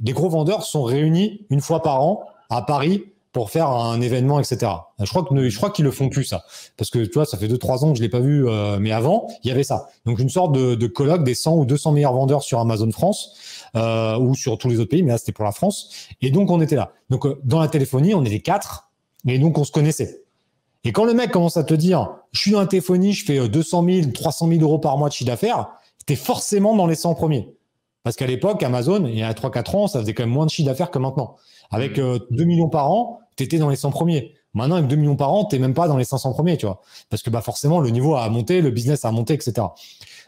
des gros vendeurs sont réunis une fois par an à Paris pour faire un événement, etc. Je crois que je crois qu'ils le font plus ça, parce que tu vois, ça fait deux trois ans que je l'ai pas vu, euh, mais avant, il y avait ça. Donc une sorte de, de colloque des 100 ou 200 meilleurs vendeurs sur Amazon France euh, ou sur tous les autres pays, mais là c'était pour la France. Et donc on était là. Donc euh, dans la téléphonie, on était quatre, et donc on se connaissait. Et quand le mec commence à te dire, je suis dans la téléphonie, je fais euh, 200 000, 300 000 euros par mois de chiffre d'affaires, t'es forcément dans les 100 premiers. Parce qu'à l'époque, Amazon, il y a 3-4 ans, ça faisait quand même moins de chiffre d'affaires que maintenant. Avec euh, 2 millions par an, tu étais dans les 100 premiers. Maintenant, avec 2 millions par an, tu même pas dans les 500 premiers, tu vois. Parce que bah, forcément, le niveau a monté, le business a monté, etc.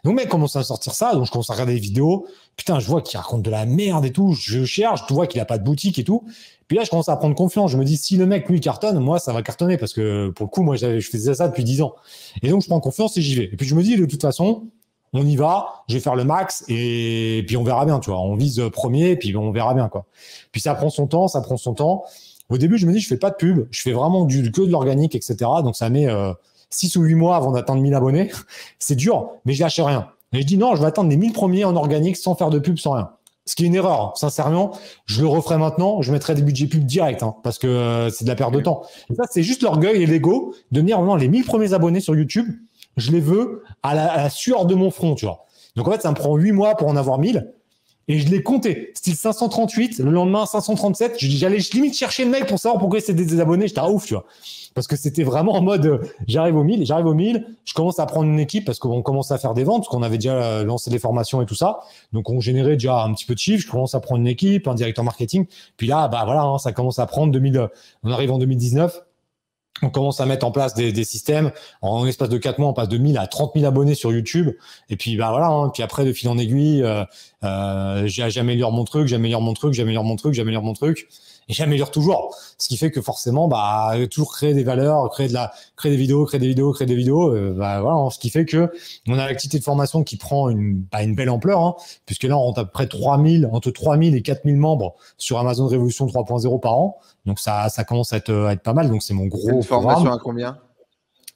Donc, mec commence à sortir ça, donc je commence à regarder des vidéos. Putain, je vois qu'il raconte de la merde et tout. Je cherche, je vois qu'il a pas de boutique et tout. Puis là, je commence à prendre confiance. Je me dis, si le mec, lui, cartonne, moi, ça va cartonner parce que pour le coup, moi, je faisais ça depuis 10 ans. Et donc, je prends confiance et j'y vais. Et puis, je me dis, de toute façon, on y va, je vais faire le max et puis on verra bien, tu vois. On vise premier et puis on verra bien, quoi. Puis ça prend son temps, ça prend son temps. Au début, je me dis, je fais pas de pub, je fais vraiment du, que de l'organique, etc. Donc ça met euh, 6 ou 8 mois avant d'atteindre 1000 abonnés. C'est dur, mais je lâche rien. Et je dis, non, je vais atteindre les 1000 premiers en organique sans faire de pub, sans rien. Ce qui est une erreur, sincèrement. Je le referai maintenant, je mettrai des budgets pub direct, hein, parce que euh, c'est de la perte de temps. Et ça, c'est juste l'orgueil et l'ego de dire, non, les 1000 premiers abonnés sur YouTube, je les veux à la, sueur de mon front, tu vois. Donc en fait, ça me prend 8 mois pour en avoir 1000. Et je l'ai compté. Style 538, le lendemain 537. J'allais limite chercher le mec pour savoir pourquoi c'était des abonnés. J'étais ouf, tu vois. Parce que c'était vraiment en mode, euh, j'arrive au 1000, j'arrive au 1000, je commence à prendre une équipe parce qu'on commence à faire des ventes, parce qu'on avait déjà euh, lancé des formations et tout ça. Donc on générait déjà un petit peu de chiffre. Je commence à prendre une équipe, un directeur marketing. Puis là, bah voilà, hein, ça commence à prendre 2000. On arrive en 2019 on commence à mettre en place des, systèmes. En, espace de 4 mois, on passe de 1000 à 30 000 abonnés sur YouTube. Et puis, bah voilà. Hein. puis après, de fil en aiguille, euh, euh, j'améliore mon truc, j'améliore mon truc, j'améliore mon truc, j'améliore mon truc et j'améliore toujours. Ce qui fait que forcément, bah, toujours créer des valeurs, créer de la, créer des vidéos, créer des vidéos, créer des vidéos, euh, bah, voilà. Ce qui fait que on a l'activité de formation qui prend une, bah, une belle ampleur, hein, puisque là, on a à peu près 3000, entre 3000 et 4000 membres sur Amazon Révolution 3.0 par an. Donc ça, ça commence à être, à être pas mal. Donc c'est mon gros. Une formation à combien?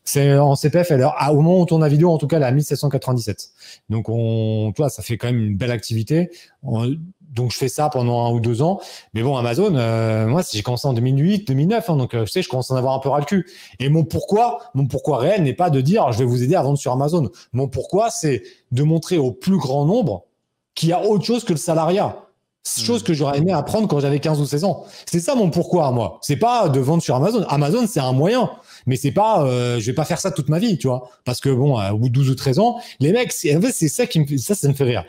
C'est en CPF, alors au moment où on tourne la vidéo, en tout cas, elle est à 1797. Donc, on, toi, ça fait quand même une belle activité donc je fais ça pendant un ou deux ans. Mais bon, Amazon, euh, moi, j'ai commencé en 2008, 2009, hein, donc euh, je sais, je commence à en avoir un peu ras le cul. Et mon pourquoi, mon pourquoi réel n'est pas de dire je vais vous aider à vendre sur Amazon. Mon pourquoi, c'est de montrer au plus grand nombre qu'il y a autre chose que le salariat. Chose que j'aurais aimé apprendre quand j'avais 15 ou 16 ans. C'est ça mon pourquoi, moi. C'est pas de vendre sur Amazon. Amazon, c'est un moyen. Mais c'est pas, euh, je vais pas faire ça toute ma vie, tu vois. Parce que bon, au bout de 12 ou 13 ans, les mecs, en fait, c'est ça qui me ça, ça me fait rire.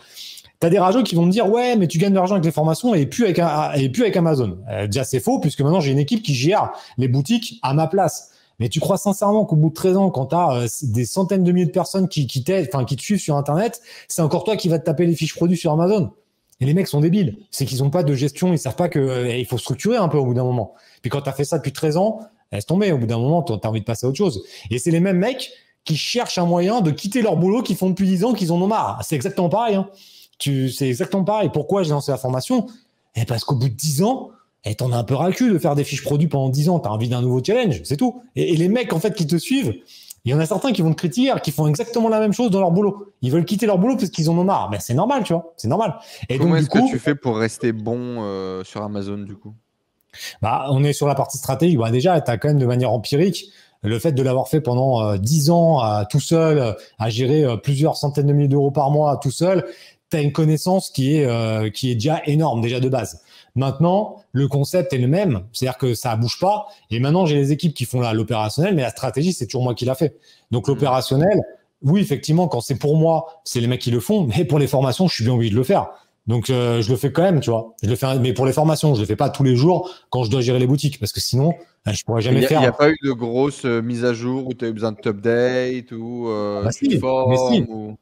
T'as des rageux qui vont me dire ouais mais tu gagnes de l'argent avec les formations et plus avec et plus avec Amazon. Euh, déjà c'est faux puisque maintenant j'ai une équipe qui gère les boutiques à ma place. Mais tu crois sincèrement qu'au bout de 13 ans, quand tu as euh, des centaines de milliers de personnes qui, qui te suivent sur Internet, c'est encore toi qui vas te taper les fiches produits sur Amazon Et les mecs sont débiles. C'est qu'ils n'ont pas de gestion, ils savent pas que euh, il faut structurer un peu au bout d'un moment. Puis quand tu as fait ça depuis 13 ans, laisse tomber. Au bout d'un moment, tu as envie de passer à autre chose. Et c'est les mêmes mecs qui cherchent un moyen de quitter leur boulot qu'ils font depuis 10 ans, qu'ils en ont marre. C'est exactement pareil. Hein tu, c'est exactement pareil. Pourquoi j'ai lancé la formation? Et eh, Parce qu'au bout de 10 ans, eh, t'en as un peu ras le cul de faire des fiches produits pendant 10 ans. T'as envie d'un nouveau challenge, c'est tout. Et, les mecs, en fait, qui te suivent, il y en a certains qui vont te critiquer, qui font exactement la même chose dans leur boulot. Ils veulent quitter leur boulot parce qu'ils en ont marre. Mais c'est normal, tu vois. C'est normal. Et Comment est-ce que tu fais pour rester bon euh, sur Amazon, du coup? Bah, On est sur la partie stratégique. Bah, déjà, tu as quand même de manière empirique le fait de l'avoir fait pendant 10 euh, ans tout seul, à gérer euh, plusieurs centaines de milliers d'euros par mois tout seul, tu as une connaissance qui est, euh, qui est déjà énorme, déjà de base. Maintenant, le concept est le même, c'est-à-dire que ça bouge pas. Et maintenant, j'ai les équipes qui font l'opérationnel, mais la stratégie, c'est toujours moi qui l'a fait. Donc, mmh. l'opérationnel, oui, effectivement, quand c'est pour moi, c'est les mecs qui le font, mais pour les formations, je suis bien obligé de le faire. Donc, euh, je le fais quand même, tu vois. Je le fais, mais pour les formations, je le fais pas tous les jours quand je dois gérer les boutiques, parce que sinon, ben, je pourrais jamais faire. Il n'y a pas eu de grosses euh, mises à jour où tu as eu besoin de update ou euh, bah si, ou...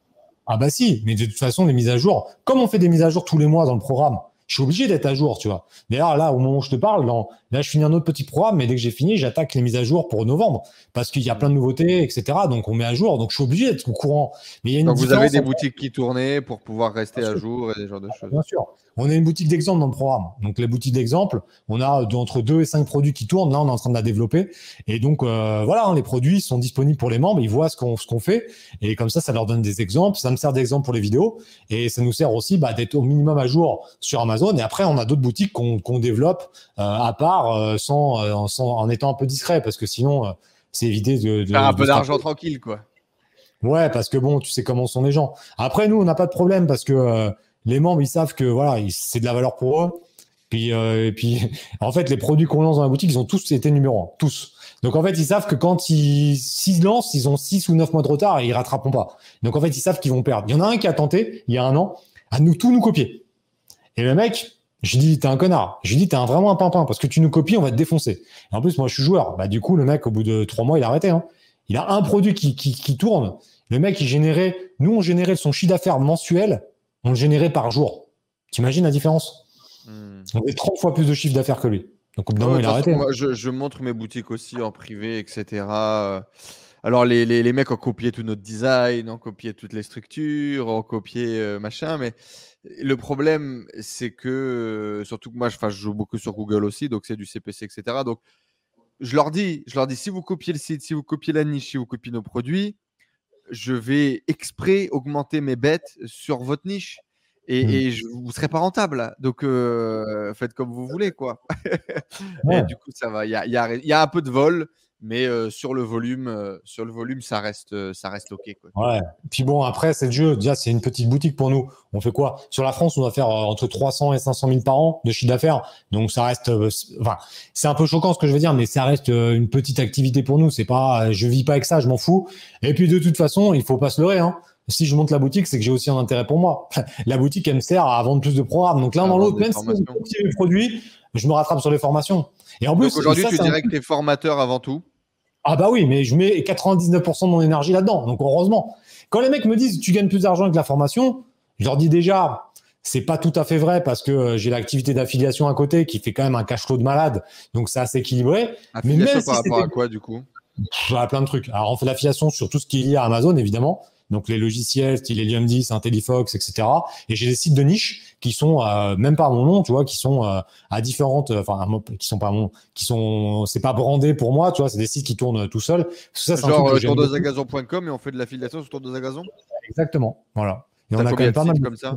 Ah bah si, mais de toute façon, les mises à jour, comme on fait des mises à jour tous les mois dans le programme, je suis obligé d'être à jour, tu vois. D'ailleurs, là, au moment où je te parle, là, je finis un autre petit programme, mais dès que j'ai fini, j'attaque les mises à jour pour novembre, parce qu'il y a plein de nouveautés, etc. Donc, on met à jour. Donc, je suis obligé d'être au courant. Mais il y a une donc, vous avez des boutiques qui tournaient pour pouvoir rester à jour et des genres de choses. Bien sûr. On a une boutique d'exemple dans le programme. Donc, les boutiques d'exemple, on a entre deux et cinq produits qui tournent. Là, on est en train de la développer. Et donc, euh, voilà, hein, les produits sont disponibles pour les membres. Ils voient ce qu'on ce qu'on fait. Et comme ça, ça leur donne des exemples. Ça me sert d'exemple pour les vidéos. Et ça nous sert aussi bah, d'être au minimum à jour sur Amazon. Et après, on a d'autres boutiques qu'on développe euh, à part euh, sans, sans, en étant un peu discret. Parce que sinon, c'est éviter de, de faire un peu d'argent tranquille, quoi. Ouais, parce que bon, tu sais comment sont les gens. Après, nous, on n'a pas de problème parce que les membres, ils savent que voilà, c'est de la valeur pour eux. Puis, euh, et puis, en fait, les produits qu'on lance dans la boutique, ils ont tous été numéro tous. Donc, en fait, ils savent que quand ils, s'ils lancent, ils ont six ou neuf mois de retard et ils rattraperont pas. Donc, en fait, ils savent qu'ils vont perdre. Il y en a un qui a tenté, il y a un an, à nous tout nous copier. Et le mec, je dis, t'es un connard. Je dis, t'es un, vraiment un pimpin parce que tu nous copies, on va te défoncer. Et en plus, moi, je suis joueur. Bah, du coup, le mec, au bout de trois mois, il a arrêté. Hein. Il a un produit qui, qui, qui tourne. Le mec, il générait, nous, on générait son chiffre d'affaires mensuel on le générait par jour. T'imagines la différence hmm. On avait 30 fois plus de chiffre d'affaires que lui. Donc, au bout moment, il a arrêté. Moi, je, montre mes boutiques aussi en privé, etc. Alors, les, mecs ont copié tout notre design, ont copié toutes les structures, ont copié euh, machin, mais le problème, c'est que, surtout que moi, je, je joue beaucoup sur Google aussi, donc c'est du CPC, etc. Donc, je leur dis, je leur dis, si vous copiez le site, si vous copiez la niche, si vous copiez nos produits, je vais exprès augmenter mes bêtes sur votre niche. Et, mmh. je, vous ne serez pas rentable. Donc, faites comme vous voulez. quoi. du coup, ça va. Il y a, un peu de vol, Mais euh, sur le volume, euh, sur le volume, ça reste, euh, ça reste ok. Quoi. Ouais. Puis bon, après, c'est le jeu. Déjà, c'est une petite boutique pour nous. On fait quoi? Sur la France, on doit faire entre 300 et 500 000 par an de chiffre d'affaires. Donc, ça reste. Enfin, c'est un peu choquant ce que je veux dire, mais ça reste une petite activité pour nous. C'est pas, je vis pas avec ça, je m'en fous. Et puis, de toute façon, il faut pas se leurrer. Hein. Si je monte la boutique, c'est que j'ai aussi un intérêt pour moi. la boutique, elle me sert à vendre plus de programmes. Donc l'un dans l'autre, même si je les produits, je me rattrape sur les formations. Et en plus, aujourd'hui, tu dirais que tu es formateur avant tout ah bah oui, mais je mets 99% de mon énergie là-dedans. Donc heureusement. Quand les mecs me disent tu gagnes plus d'argent avec la formation, je leur dis déjà c'est pas tout à fait vrai parce que euh, j'ai l'activité d'affiliation à côté qui fait quand même un cash flow de malade. Donc c'est assez équilibré. Affiliation mais même par rapport à quoi du coup? A plein de trucs. Alors on fait l'affiliation sur tout ce qui est lié à Amazon évidemment donc les logiciels style Helium 10, IntelliFox, etc. Et j'ai des sites de niche qui sont euh, même pas mon nom, tu vois, qui sont euh, à différentes, euh, enfin qui sont pas mon, qui sont, c'est pas brandé pour moi, tu vois, c'est des sites qui tournent tout seuls. Ça, Genre euh, et on fait de l'affiliation sur tourdosagazon. Exactement, voilà. Et on a quand même pas mal comme ça?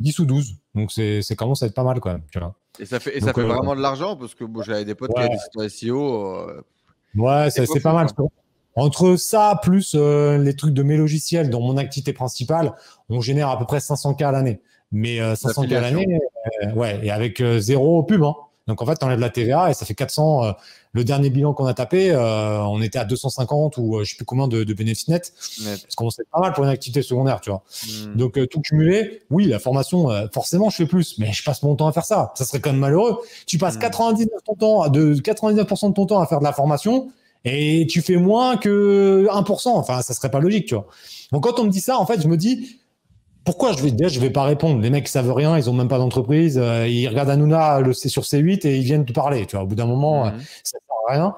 10 ou 12, donc c'est commence à être pas mal quand même, tu vois. Et ça fait, et ça fait vraiment de l'argent parce que bon, j'avais des potes qui avaient des sites SEO. ouais, c'est pas mal. Entre ça, plus euh, les trucs de mes logiciels dans mon activité principale, on génère à peu près 500K à l'année. Mais 500K euh, à l'année, euh, ouais, et avec zéro pub. Hein. Donc en fait, tu enlèves la TVA et ça fait 400. le dernier bilan qu'on a tapé, on était à 250 ou je sais plus combien de, bénéfices nets. Net. Ce qu'on pas mal pour une activité secondaire, tu vois. Hmm. Donc tout cumulé, oui, la formation, forcément, je fais plus, mais je passe mon temps à faire ça. Ça serait quand même malheureux. Tu passes 99 hmm. temps, de 99% de ton temps à faire de la formation et tu fais moins que 1%. Enfin, ça serait pas logique, tu vois. Donc quand on me dit ça, en fait, je me dis pourquoi je vais dire je vais pas répondre? Les mecs savent rien, ils ont même pas d'entreprise, euh, ils regardent Hanouna le sur C8 et ils viennent te parler, tu vois. Au bout d'un moment, mhm. ça sert à rien.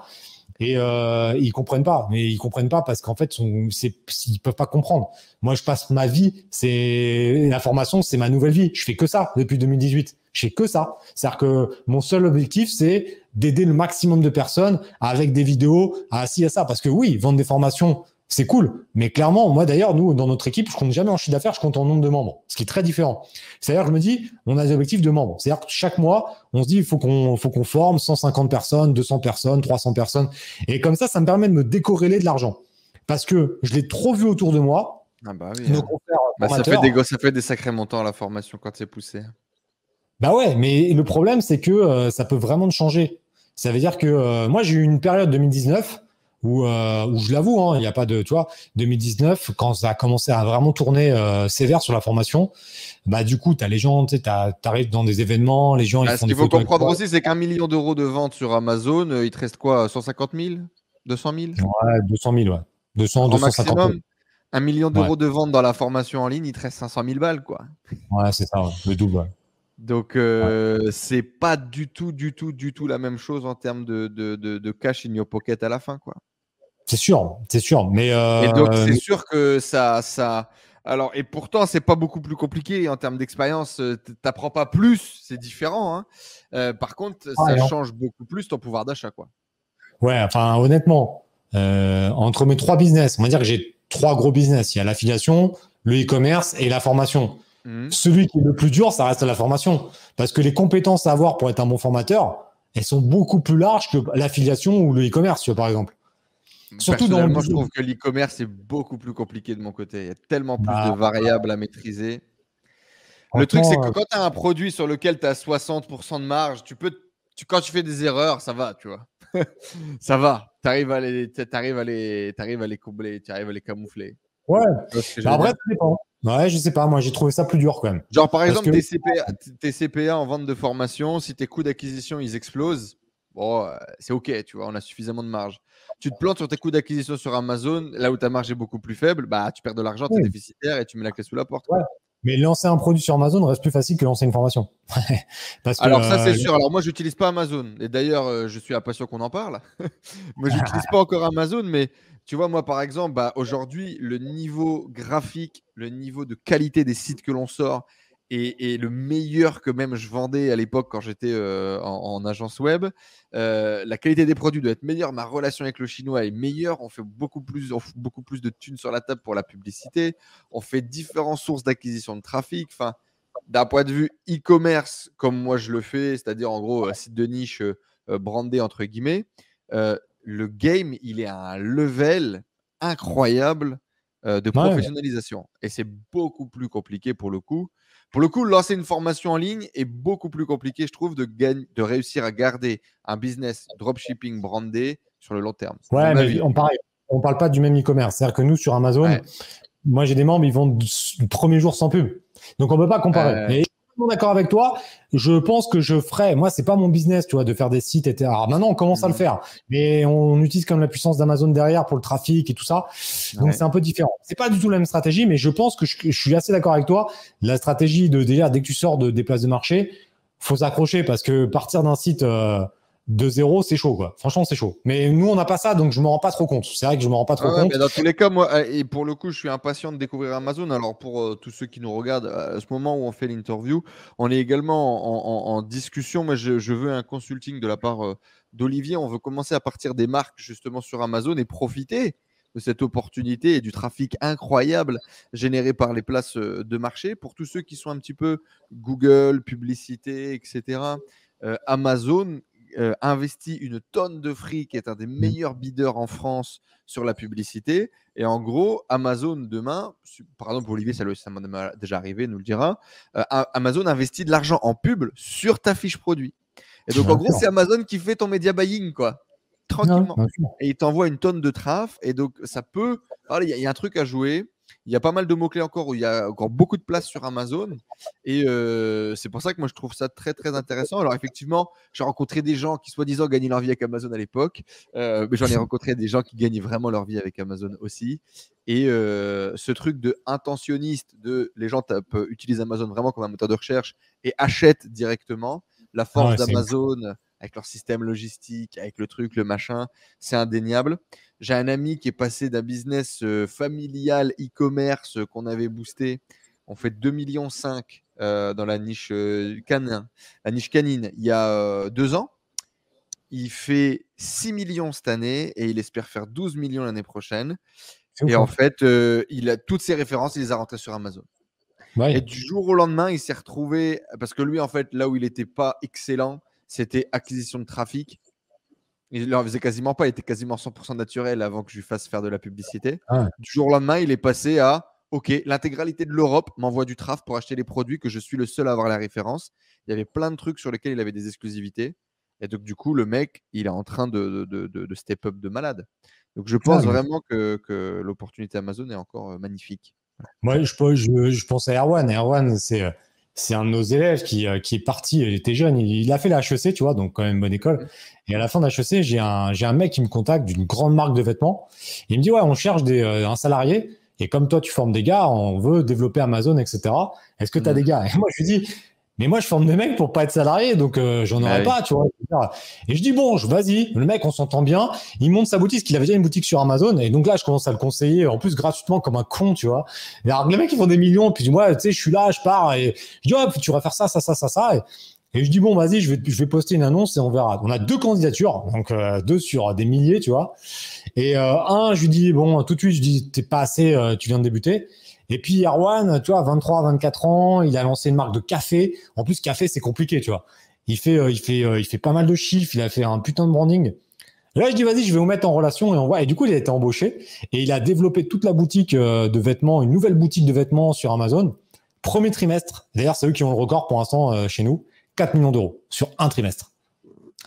Et euh, ils comprennent pas, mais ils comprennent pas parce qu'en fait, c'est, ils peuvent pas comprendre. Moi, je passe ma vie, c'est la formation, c'est ma nouvelle vie. Je fais que ça depuis 2018. Je fais que ça. C'est-à-dire que mon seul objectif, c'est d'aider le maximum de personnes avec des vidéos, à ci, à ça. Parce que oui, vendre des formations, c'est cool. Mais clairement, moi d'ailleurs, nous, dans notre équipe, je compte jamais en chiffre d'affaires, je compte en nombre de membres. Ce qui est très différent. C'est-à-dire que je me dis, on a des objectifs de membres. C'est-à-dire que chaque mois, on se dit, il faut qu'on, faut qu'on forme 150 personnes, 200 personnes, 300 personnes. Et comme ça, ça me permet de me décorréler de l'argent. Parce que je l'ai trop vu autour de moi. Ah bah oui. Hein. Bah, ça, fait des, ça fait des sacrés montants la formation quand c'est poussé. Bah ouais, mais le problème, c'est que euh, ça peut vraiment changer. Ça veut dire que euh, moi, j'ai eu une période 2019 où, euh, où je l'avoue, hein, il n'y a pas de, tu vois, 2019, quand ça a commencé à vraiment tourner sévère sur la formation, bah du coup, tu as les gens, tu arrives dans des événements, les gens, ils bah, font Ce qu'il faut comprendre aussi, c'est qu'un million d'euros de ventes sur Amazon, il te reste quoi 150 000 200 000 Ouais, 200 000, ouais. 200, 250 000. Un million d'euros de ventes dans la formation en ligne, il te reste 500 000 balles, quoi. Ouais, c'est ça, le double. Donc, euh, c'est pas du tout, du tout, du tout la même chose en termes de, de, de, cash in your pocket à la fin, quoi. C'est sûr, c'est sûr. Mais euh, et donc, c'est sûr que ça, ça. Alors, et pourtant, c'est pas beaucoup plus compliqué en termes d'expérience. Euh, t'apprends pas plus, c'est différent. Hein. Euh, par contre, ça change beaucoup plus ton pouvoir d'achat, quoi. Ouais, enfin, honnêtement, entre mes trois business, on va dire que j'ai trois gros business. Il y a l'affiliation, le e-commerce et la formation. Mhm. Celui qui est le plus dur, ça reste la formation. Parce que les compétences à avoir pour être un bon formateur, elles sont beaucoup plus larges que l'affiliation ou le e-commerce, par exemple. Surtout dans moi, je trouve que l'e-commerce est beaucoup plus compliqué de mon côté. Il y a tellement plus bah, de variables à maîtriser. Le truc, c'est que euh, quand tu as un produit sur lequel tu as 60% de marge, tu peux, tu, quand tu fais des erreurs, ça va, tu vois. ça va. Tu arrives à les, arrives à les, arrives à les combler, tu arrives à les camoufler. Ouais. Bah, après, ça dépend. Ouais, je sais pas, moi j'ai trouvé ça plus dur quand même. Genre par exemple, tes, CPA, en vente de formation, si tes coûts d'acquisition ils explosent, bon, euh, c'est ok, tu vois, on a suffisamment de marge. Tu te plantes sur tes coûts d'acquisition sur Amazon, là où ta marge est beaucoup plus faible, bah tu perds de l'argent, tu es déficitaire et tu mets la clé sous la porte. Ouais. Mais lancer un produit sur Amazon reste plus facile que lancer une formation. Parce Alors ça c'est euh, sûr. Alors moi j'utilise pas Amazon et d'ailleurs euh, je suis impatient qu'on en parle. moi j'utilise pas encore Amazon, mais tu vois, moi, par exemple, bah, aujourd'hui, le niveau graphique, le niveau de qualité des sites que l'on sort est, le meilleur que même je vendais à l'époque quand j'étais euh, en, agence web. Euh, la qualité des produits doit être meilleure. Ma relation avec le chinois est meilleure. On fait beaucoup plus, beaucoup plus de thunes sur la table pour la publicité. On fait différentes sources d'acquisition de trafic. Enfin, d'un point de vue e-commerce, comme moi je le fais, c'est-à-dire en gros un site de niche euh, brandé entre guillemets le game, il est à un level incroyable euh, de professionnalisation. Et c'est beaucoup plus compliqué pour le coup. Pour le coup, lancer une formation en ligne est beaucoup plus compliqué, je trouve, de, de réussir à garder un business dropshipping brandé sur le long terme. Ouais, mais on parle, on parle pas du même e-commerce. C'est-à-dire que nous, sur Amazon, moi, j'ai des membres, ils vendent le premier jour sans pub. Donc, on peut pas comparer d'accord avec toi. Je pense que je ferais. Moi, c'est pas mon business, tu vois, de faire des sites, etc. Alors maintenant, on commence à le mm. faire, mais on utilise quand même la puissance d'Amazon derrière pour le trafic et tout ça. Donc c'est un peu différent. C'est pas du tout la même stratégie, mais je pense que je, suis assez d'accord avec toi. La stratégie de déjà dès que tu sors de, des places de marché, faut s'accrocher parce que partir d'un site euh, de zéro, c'est chaud, quoi. Franchement, c'est chaud. Mais nous, on n'a pas ça, donc je me rends pas trop compte. C'est vrai que je me rends pas trop compte. dans tous les cas, moi, euh, et pour le coup, je suis impatient de découvrir Amazon. Alors, pour euh, tous ceux qui nous regardent, à ce moment où on fait l'interview, on est également en, discussion. Moi, je, veux un consulting de la part euh, d'Olivier. On veut commencer à partir des marques justement sur Amazon et profiter de cette opportunité et du trafic incroyable généré par les places de marché. Pour tous ceux qui sont un petit peu Google, publicité, etc. Amazon euh, investi une tonne de fric, est un des mmh. meilleurs bideurs en France sur la publicité. Et en gros, Amazon demain, par exemple, Olivier, ça, ça m'a déjà arrivé, nous le dira, euh, Amazon investit de l'argent en pub sur ta fiche produit. Et donc, en gros, c'est Amazon qui fait ton media buying, quoi. Tranquillement. et il t'envoie une tonne de traf. Et donc, ça peut. Il y, a un truc à jouer. Il y a pas mal de mots-clés encore où il y a encore beaucoup de place sur Amazon. Et euh, c'est pour ça que moi, je trouve ça très, très intéressant. Alors, effectivement, j'ai rencontré des gens qui, soi-disant, gagnaient leur vie avec Amazon à l'époque. Euh, mais j'en ai rencontré des gens qui gagnaient vraiment leur vie avec Amazon aussi. Et euh, ce truc de intentionniste, de les gens tapent, utilisent Amazon vraiment comme un moteur de recherche et achètent directement. La force d'Amazon avec leur système logistique, avec le truc, le machin, c'est indéniable. J'ai un ami qui est passé d'un business euh, familial e-commerce euh, qu'on avait boosté. On fait 2,5 millions euh, dans la niche canine, la niche canine il y a deux ans. Il fait 6 millions cette année et il espère faire 12 millions l'année prochaine. Et en hein. fait, il a toutes ses références, il les a rentrées sur Amazon. Et du jour au lendemain, il s'est retrouvé parce que lui, en fait, là où il n'était pas excellent, c'était acquisition de trafic. Il n'en faisait quasiment pas, il était quasiment 100% naturel avant que je lui fasse faire de la publicité. Ah. Du jour au lendemain, il est passé à OK, l'intégralité de l'Europe m'envoie du traf pour acheter les produits que je suis le seul à avoir la référence. Il y avait plein de trucs sur lesquels il avait des exclusivités. Et donc, du coup, le mec, il est en train de, de, step up de malade. Donc, je pense vraiment que, que l'opportunité Amazon est encore euh, magnifique. Moi, je, je, je pense à Erwan. Erwan, c'est euh, c'est un de nos élèves qui, euh, qui est parti, il était jeune, il, a fait la HEC, tu vois, donc quand même bonne école. Et à la fin de HEC, j'ai un, j'ai un mec qui me contacte d'une grande marque de vêtements. Il me dit, ouais, on cherche des, euh, un salarié. Et comme toi, tu formes des gars, on veut développer Amazon, etc. Est-ce que tu as des gars? Et moi, je lui dis, mais moi, je forme des mecs pour pas être salarié, donc euh, j'en aurais ah pas, tu vois. Et je dis bon, vas-y, le mec, on s'entend bien. Il monte sa boutique, parce qu'il avait déjà une boutique sur Amazon, et donc là, je commence à le conseiller, en plus gratuitement comme un con, tu vois. Et alors, les mecs, ils font des millions, puis moi, tu sais, je suis là, je pars, et je dis oh, tu vas faire ça, ça, ça, ça, ça. Et, je dis bon, vas-y, je vais, je vais poster une annonce et on verra. On a deux candidatures, donc euh, deux sur des milliers, tu vois. Et euh, un, je lui dis bon, tout de suite, je dis t'es pas assez, tu viens de débuter. Et puis Erwan, tu vois, 23, 24 ans, il a lancé une marque de café. En plus, café, c'est compliqué, tu vois. Il fait, euh, il fait, euh, il fait pas mal de chiffres. Il a fait un putain de branding. là, je dis, vas-y, je vais vous mettre en relation et on voit. Et du coup, il a été embauché et il a développé toute la boutique euh, de vêtements, une nouvelle boutique de vêtements sur Amazon. Premier trimestre. D'ailleurs, c'est eux qui ont le record pour l'instant chez nous. 4 millions d'euros sur un trimestre.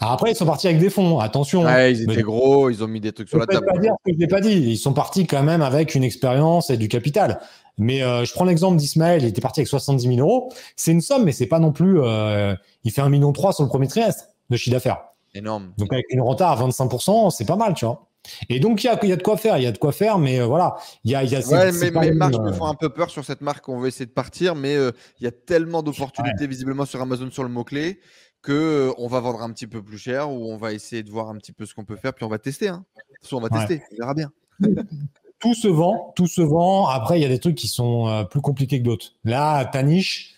après, ils sont partis avec des fonds. Attention. Ouais, ils étaient gros, ils ont mis des trucs sur la table. Pas dire que je l'ai pas dit. Ils sont partis quand même avec une expérience et du capital. Mais euh, je prends l'exemple d'Ismaël, il était parti avec 70 000 euros. C'est une somme, mais c'est pas non plus. Euh, il fait 1,3 million sur le premier trimestre de chiffre d'affaires. Énorme. Donc avec une renta à 25%, c'est pas mal, tu vois. Et donc il y a, y a, de quoi faire, il y a de quoi faire, mais euh, voilà, il y a, y a ouais, mais mes marques me font un peu peur sur cette marque. On va essayer de partir, mais il y a tellement d'opportunités visiblement sur Amazon sur le mot clé que on va vendre un petit peu plus cher ou on va essayer de voir un petit peu ce qu'on peut faire, puis on va tester. Hein. on va tester, on verra bien. tout se vend, tout se vend. Après, il y a des trucs qui sont euh, plus compliqués que d'autres. Là, ta niche,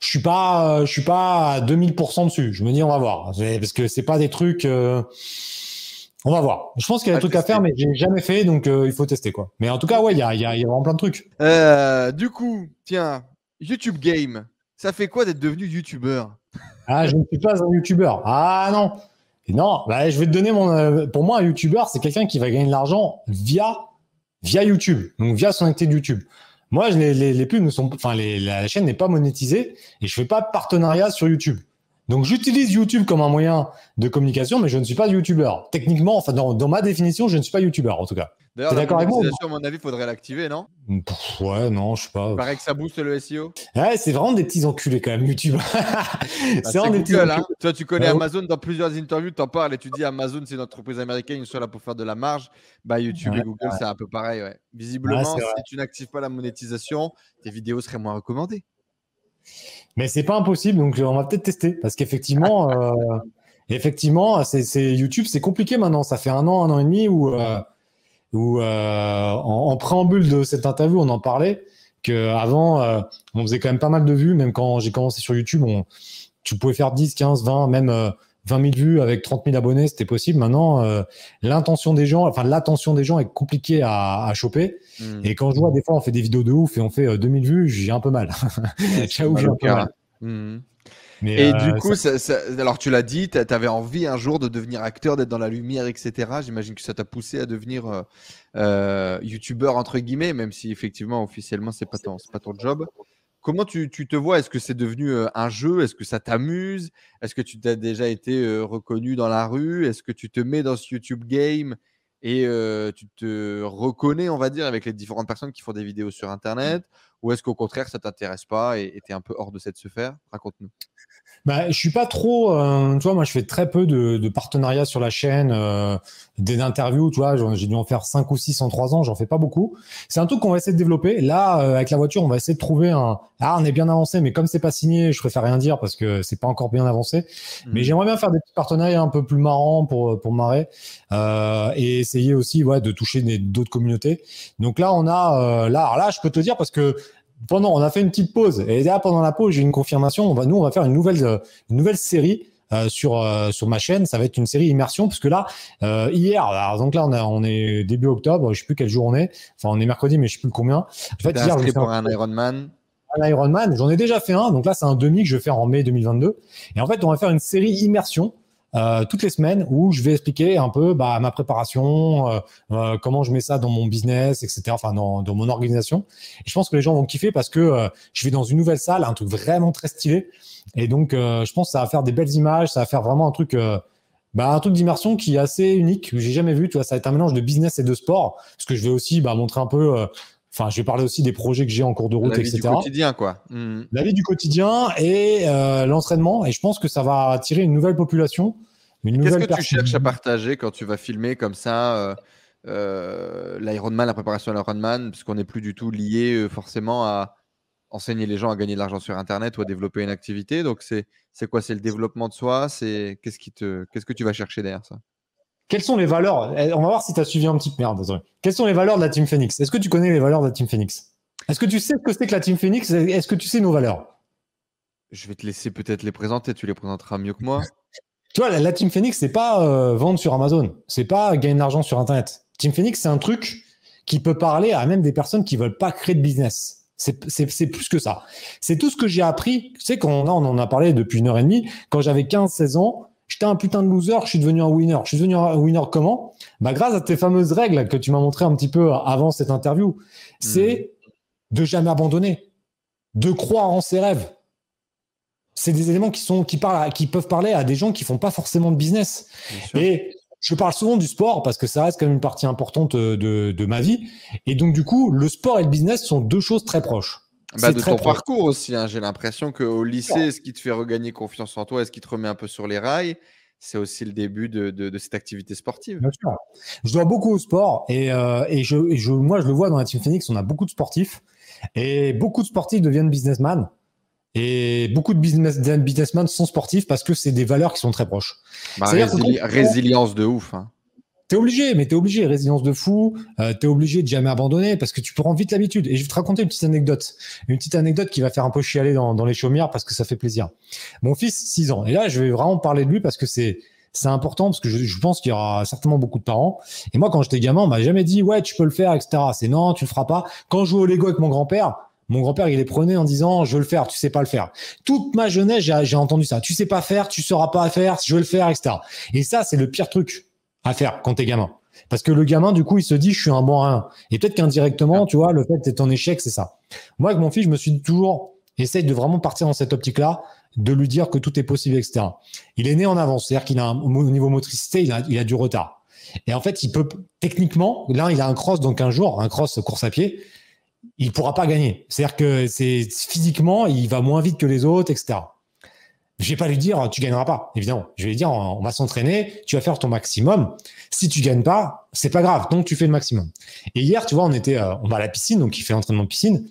je suis pas, euh, je suis pas à 2000% dessus. Je me dis, on va voir, parce que c'est pas des trucs. Euh, on va voir. Je pense qu'il y a des trucs à faire, mais j'ai jamais fait, donc il faut tester quoi. Mais en tout cas, ouais, il y a, y, y a, vraiment plein de trucs. du coup, tiens, YouTube Game, ça fait quoi d'être devenu YouTuber? Ah, je ne suis pas un YouTuber. Ah non. non, bah, je vais te donner mon. Pour moi, un YouTuber, c'est quelqu'un qui va gagner de l'argent via via YouTube, donc via son activité YouTube. Moi, les, les, les pubs ne sont, enfin, la chaîne n'est pas monétisée et je fais pas de partenariat sur YouTube. Donc, j'utilise YouTube comme un moyen de communication, mais je ne suis pas YouTuber. Techniquement, enfin, dans, dans ma définition, je ne suis pas YouTuber, en tout cas. D'ailleurs, d'accord avec moi à mon avis, il faudrait l'activer, non? Pff, ouais, non, je sais pas. Il paraît que ça booste le SEO. Ouais, c'est vraiment des petits enculés quand même, YouTube. Bah, c'est c'est vraiment des petits Google, hein. Toi, tu connais Ah ouais. Amazon dans plusieurs interviews, tu en parles et tu dis Amazon, c'est une entreprise américaine, ils sont là pour faire de la marge. Bah, YouTube Ouais, et Google, c'est un peu pareil. Ouais. Visiblement, si tu n'actives pas la monétisation, tes vidéos seraient moins recommandées. Mais c'est pas impossible, donc euh, on va peut-être tester. Parce qu'effectivement, euh, effectivement, c'est, c'est- YouTube, c'est compliqué maintenant. Ça fait un an, un an et demi où, euh, où euh, en, en préambule de cette interview, on en parlait qu'avant, euh, on faisait quand même pas mal de vues. Même quand j'ai commencé sur YouTube, on, tu pouvais faire 10, 15, 20, même euh, 20 000 vues avec 30 000 abonnés, c'était possible. Maintenant, euh, l'intention des gens, enfin l'attention des gens est compliquée à, à choper. Hmm. Et quand je vois des fois, on fait des vidéos de ouf et on fait euh, 2000 vues, j'ai un peu mal. J'avoue que j'ai un peu mal. Mais, Et euh, du coup, ça- ça- alors tu l'as dit, tu avais envie un jour de devenir acteur, d'être dans la lumière, etc. J'imagine que ça t'a poussé à devenir euh, youtubeur entre guillemets, même si effectivement officiellement c'est pas ton, pas ton job. Comment tu, tu te vois? Est-ce que c'est devenu un jeu? Est-ce que ça t'amuse? Est-ce que tu t'as déjà été reconnu dans la rue? Est-ce que tu te mets dans ce YouTube game et euh, tu te reconnais, on va dire, avec les différentes personnes qui font des vidéos sur Internet? Ou est-ce qu'au contraire, ça t'intéresse pas et tu es un peu hors de cette sphère? Raconte-nous. Bah, je suis pas trop, euh, tu vois, moi je fais très peu de, de partenariats sur la chaîne, euh, des interviews, tu vois, j'ai dû en faire 5 ou 6 en 3 ans, j'en fais pas beaucoup. C'est un truc qu'on va essayer de développer. Là, euh, avec la voiture, on va essayer de trouver un. Ah, on est bien avancé, mais comme c'est pas signé, je préfère rien dire parce que c'est pas encore bien avancé. Mais Mhm. j'aimerais bien faire des petits partenariats un peu plus marrants pour pour marrer euh, et essayer aussi, ouais, de toucher d'autres communautés. Donc là, on a, euh, là, alors là, je peux te dire parce que pendant, on a fait une petite pause et là, pendant la pause, j'ai une confirmation. On va, nous, on va faire une nouvelle, euh, une nouvelle série. euh, sur euh, sur ma chaîne, ça va être une série immersion parce que là euh, hier, alors, donc là on, a, on est début octobre, je sais plus quel jour on est, enfin on est mercredi mais je sais plus combien. En fait hier pour un, un Ironman. un Ironman, j'en ai déjà fait un, donc là c'est un demi que je vais faire en mai 2022 et en fait on va faire une série immersion euh, toutes les semaines où je vais expliquer un peu bah, ma préparation, euh, euh, comment je mets ça dans mon business, etc. Enfin, dans, dans mon organisation. Et je pense que les gens vont kiffer parce que euh, je vais dans une nouvelle salle, un truc vraiment très stylé. Et donc, euh, je pense que ça va faire des belles images, ça va faire vraiment un truc, euh, bah, un truc d'immersion qui est assez unique, que j'ai jamais vu. Tu vois, ça va être un mélange de business et de sport, parce que je vais aussi bah, montrer un peu. Enfin, je vais parler aussi des projets que j'ai en cours de route, La vie etc du quotidien, quoi. Mhm. la vie du quotidien et euh, l'entraînement. Et je pense que ça va attirer une nouvelle population. Une Qu'est-ce que tu cherches à partager quand tu vas filmer comme ça euh, euh, l'Ironman, la préparation à l'Ironman, parce qu'on n'est plus du tout lié forcément à enseigner les gens à gagner de l'argent sur Internet ou à développer une activité. Donc, c'est c'est quoi? C'est le développement de soi? C'est qu'est-ce qui te qu'est-ce que tu vas chercher derrière ça? Quelles sont les valeurs? Eh, On va voir si tu as suivi un petit peu. Merde, désolé. Quelles sont les valeurs de la Team Phoenix? Est-ce que tu connais les valeurs de la Team Phoenix? Est-ce que tu sais ce que c'est que la Team Phoenix? Est-ce que tu sais nos valeurs? Je vais te laisser peut-être les présenter. Tu les présenteras mieux que moi. Tu vois, la, la Team Phoenix, c'est pas euh, vendre sur Amazon. C'est pas gagner de l'argent sur Internet. Team Phoenix, c'est un truc qui peut parler à même des personnes qui veulent pas créer de business. C'est plus que ça. C'est tout ce que j'ai appris. Tu sais, on en a parlé depuis une heure et demie, quand j'avais 15-16 ans, j'étais un putain de loser, je suis devenu un winner. Je suis devenu un winner comment? Bah, Grâce à tes fameuses règles que tu m'as montré un petit peu avant cette interview. C'est de jamais abandonner, de croire en ses rêves. C'est des éléments qui, sont, qui, parlent à- qui peuvent parler à des gens qui font pas forcément de business. Et je parle souvent du sport parce que ça reste quand même une partie importante de, de ma vie. Et donc, du coup, le sport et le business sont deux choses très proches. Bah, de ton parcours aussi. hein. J'ai l'impression qu'au lycée, ce qui te fait regagner confiance en toi et ce qui te remet un peu sur les rails, c'est aussi le début de, de- de cette activité sportive. Bien sûr. Je dois beaucoup au sport et, euh, et, je, et je, moi, je le vois dans la Team Phoenix, on a beaucoup de sportifs et beaucoup de sportifs deviennent businessmen. Et beaucoup de business, businessmen sont sportifs parce que c'est des valeurs qui sont très proches. Bah, résili- résilience de ouf. hein. T'es obligé, mais t'es obligé. Résilience de fou. Euh, t'es obligé de jamais abandonner parce que tu prends vite l'habitude. Et je vais te raconter une petite anecdote. Une petite anecdote qui va faire un peu chialer dans, les chaumières parce que ça fait plaisir. Mon fils, 6 ans. Et là, je vais vraiment parler de lui parce que c'est, c'est important parce que je, je pense qu'il y aura certainement beaucoup de parents. Et moi, quand j'étais gamin, on m'a jamais dit, ouais, tu peux le faire, etc. C'est non, tu le feras pas. Quand je jouais au Lego avec mon grand-père, Mon grand-père, il les prenait en disant, je veux le faire, tu sais pas le faire. Toute ma jeunesse, j'ai entendu ça. Tu sais pas faire, tu sauras pas faire, je veux le faire, etc. Et ça, c'est le pire truc à faire quand t'es gamin. Parce que le gamin, du coup, il se dit, je suis un bon à Et peut-être qu'indirectement, tu vois, le fait d'être en échec, c'est ça. Moi, avec mon fils, je me suis toujours essayé de vraiment partir dans cette optique-là, de lui dire que tout est possible, etc. Il est né en avance, c'est-à-dire qu'il a un, au niveau motricité, il a, il a du retard. Et en fait, il peut techniquement, là, il a un cross, donc un jour, un cross course à pied, il pourra pas gagner. C'est-à-dire que c'est physiquement, il va moins vite que les autres, etc. Je vais pas lui dire tu gagneras pas, évidemment. Je vais lui dire on va s'entraîner, tu vas faire ton maximum. Si tu gagnes pas, c'est pas grave, donc tu fais le maximum. Et hier, tu vois, on était, euh, on va à la piscine, donc il fait l'entraînement de piscine.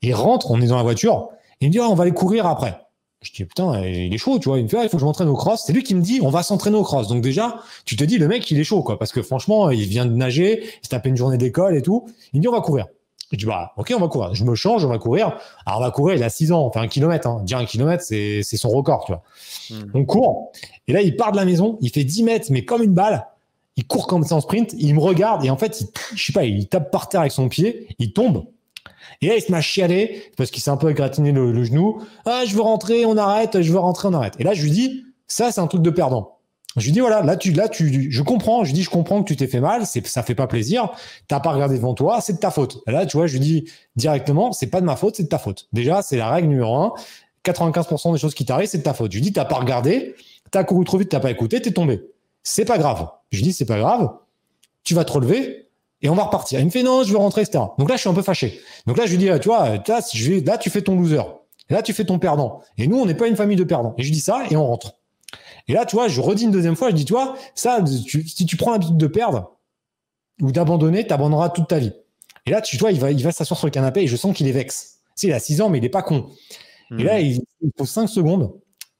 Il rentre, on est dans la voiture. Il me dit on va aller courir après. Je dis putain, il est chaud, tu vois. Il me fait il faut que je m'entraîne au cross. C'est lui qui me dit on va s'entraîner au cross. Donc déjà, tu te dis le mec il est chaud quoi, parce que franchement il vient de nager, il se tape une journée d'école et tout. Il me dit on va courir. Je dis, bah, ok, on va courir. Je me change, on va courir. Alors, on va courir, il a 6 ans, enfin un kilomètre. Hein. Dire un kilomètre, c'est son record, tu vois. Hmm. On court. Et là, il part de la maison, il fait 10 mètres, mais comme une balle. Il court comme ça en sprint, il me regarde et en fait, il, je sais pas, il tape par terre avec son pied, il tombe. Et là, il se met à chialer parce qu'il s'est un peu égratigné le, le genou. Ah, je veux rentrer, on arrête, je veux rentrer, on arrête. Et là, je lui dis, ça, c'est un truc de perdant. Je lui dis voilà, là tu, là tu, je comprends. Je lui dis je comprends que tu t'es fait mal, c'est, ça fait pas plaisir. T'as pas regardé devant toi, c'est de ta faute. là, tu vois, je lui dis directement, c'est pas de ma faute, c'est de ta faute. Déjà, c'est la règle numéro un. 95% des choses qui t'arrivent, c'est de ta faute. Je lui dis t'as pas regardé, t'as couru trop vite, t'as pas écouté, t'es tombé. C'est pas grave. Je lui dis c'est pas grave. Tu vas te relever et on va repartir. Il me fait non, je veux rentrer, etc. Donc là, je suis un peu fâché. Donc là, je lui dis tu vois, là, je là tu fais ton loser. Là, tu fais ton perdant. Et nous, on n'est pas une famille de perdants. Et je dis ça et on rentre. Et là, tu vois, je redis une deuxième fois, je dis, toi, ça, si tu prends l'habitude de perdre ou d'abandonner, tu abandonneras toute ta vie. Et là, tu vois, il va, il va s'asseoir sur le canapé et je sens qu'il est vexe. Tu il a 6 ans, mais il n'est pas con. Et là, hmm. il, il pose 5 secondes.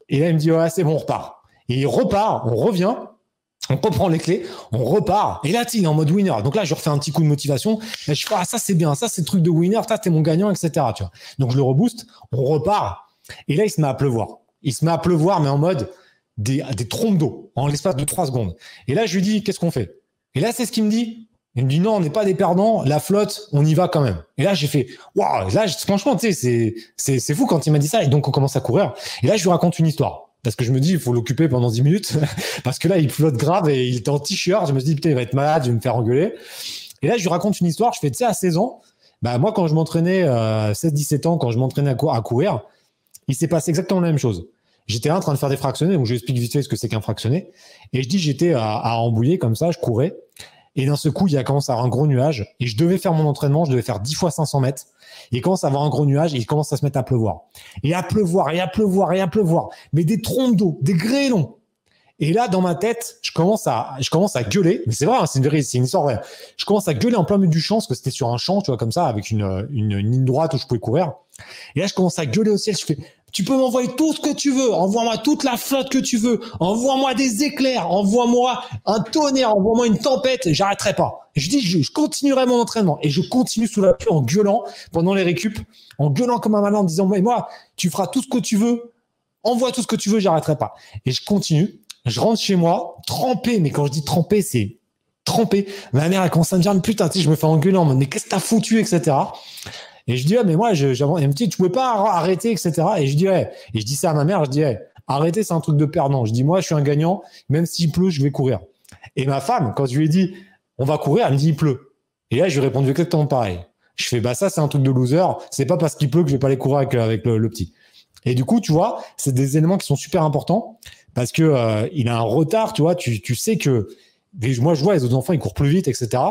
Et là, il me dit, ouais, c'est bon, on repart. Et il repart, on revient, on reprend les clés, on repart. Et là, il est en mode winner. Donc là, je refais un petit coup de motivation. Je fais, ah, ça, c'est bien, ça, c'est le truc de winner, ça, t'es mon gagnant, etc. Tu vois. Donc je le rebooste, on repart. Et là, il se met à pleuvoir. Il se met à pleuvoir, mais en mode, des, des trompes d'eau en l'espace de trois secondes. Et là, je lui dis, qu'est-ce qu'on fait? Et là, c'est ce qu'il me dit. Il me dit, non, on n'est pas des perdants, la flotte, on y va quand même. Et là, j'ai fait, waouh, là, franchement, tu sais, c'est, fou quand il m'a dit ça. Et donc, on commence à courir. Et là, je lui raconte une histoire. Parce que je me dis, il faut l'occuper pendant 10 minutes. parce que là, il flotte grave et il était en t-shirt. Je me dis, putain, il va être malade, je vais me faire engueuler. Et là, je lui raconte une histoire. Je fais, tu sais, à 16 ans, bah, moi, quand je m'entraînais, euh, 16-17 ans, quand je m'entraînais à, à courir, il s'est passé exactement la même chose. J'étais en train de faire des fractionnés, donc je explique vite fait ce que c'est qu'un fractionné. Et je dis, j'étais à, à comme ça, je courais. Et d'un seul coup, il y a commencé à avoir un gros nuage. Et je devais faire mon entraînement, je devais faire 10 fois 500 mètres. Et il commence à avoir un gros nuage et il commence à se mettre à pleuvoir. Et à pleuvoir, et à pleuvoir, et à pleuvoir. Mais des trompes d'eau, des grêlons. Et là, dans ma tête, je commence à, je commence à gueuler. Mais c'est vrai, hein, c'est une, c'est une histoire vraie. Je commence à gueuler en plein milieu du champ, parce que c'était sur un champ, tu vois, comme ça, avec une, une, ligne droite où je pouvais courir. Et là, je commence à gueuler au ciel. Tu peux m'envoyer tout ce que tu veux. Envoie-moi toute la flotte que tu veux. Envoie-moi des éclairs. Envoie-moi un tonnerre. Envoie-moi une tempête. J'arrêterai pas. je dis, je, continuerai mon entraînement. Et je continue sous la pluie en gueulant pendant les récup, en gueulant comme un malin en disant, mais moi, tu feras tout ce que tu veux. Envoie tout ce que tu veux. J'arrêterai pas. Et je continue. Je rentre chez moi, trempé. Mais quand je dis trempé, c'est trempé. Ma mère, elle commence à me dire, putain, tu sais, je me fais engueuler en mode, mais qu'est-ce que t'as foutu, etc. Et je dis, mais moi, je, elle me dit, tu pouvais pas arrêter, etc. Et je dis, et je dis ça à ma mère, je dis, arrêter, c'est un truc de perdant. Je dis, moi, je suis un gagnant, même s'il pleut, je vais courir. Et ma femme, quand je lui ai dit, on va courir, elle me dit, il pleut. Et là, je lui ai répondu exactement pareil. Je fais, bah, ça, c'est un truc de loser. C'est pas parce qu'il pleut que je vais pas aller courir avec, avec le, petit. Et du coup, tu vois, c'est des éléments qui sont super importants parce que euh, il a un retard, tu vois, tu, tu sais que moi, je vois les autres enfants, ils courent plus vite, etc.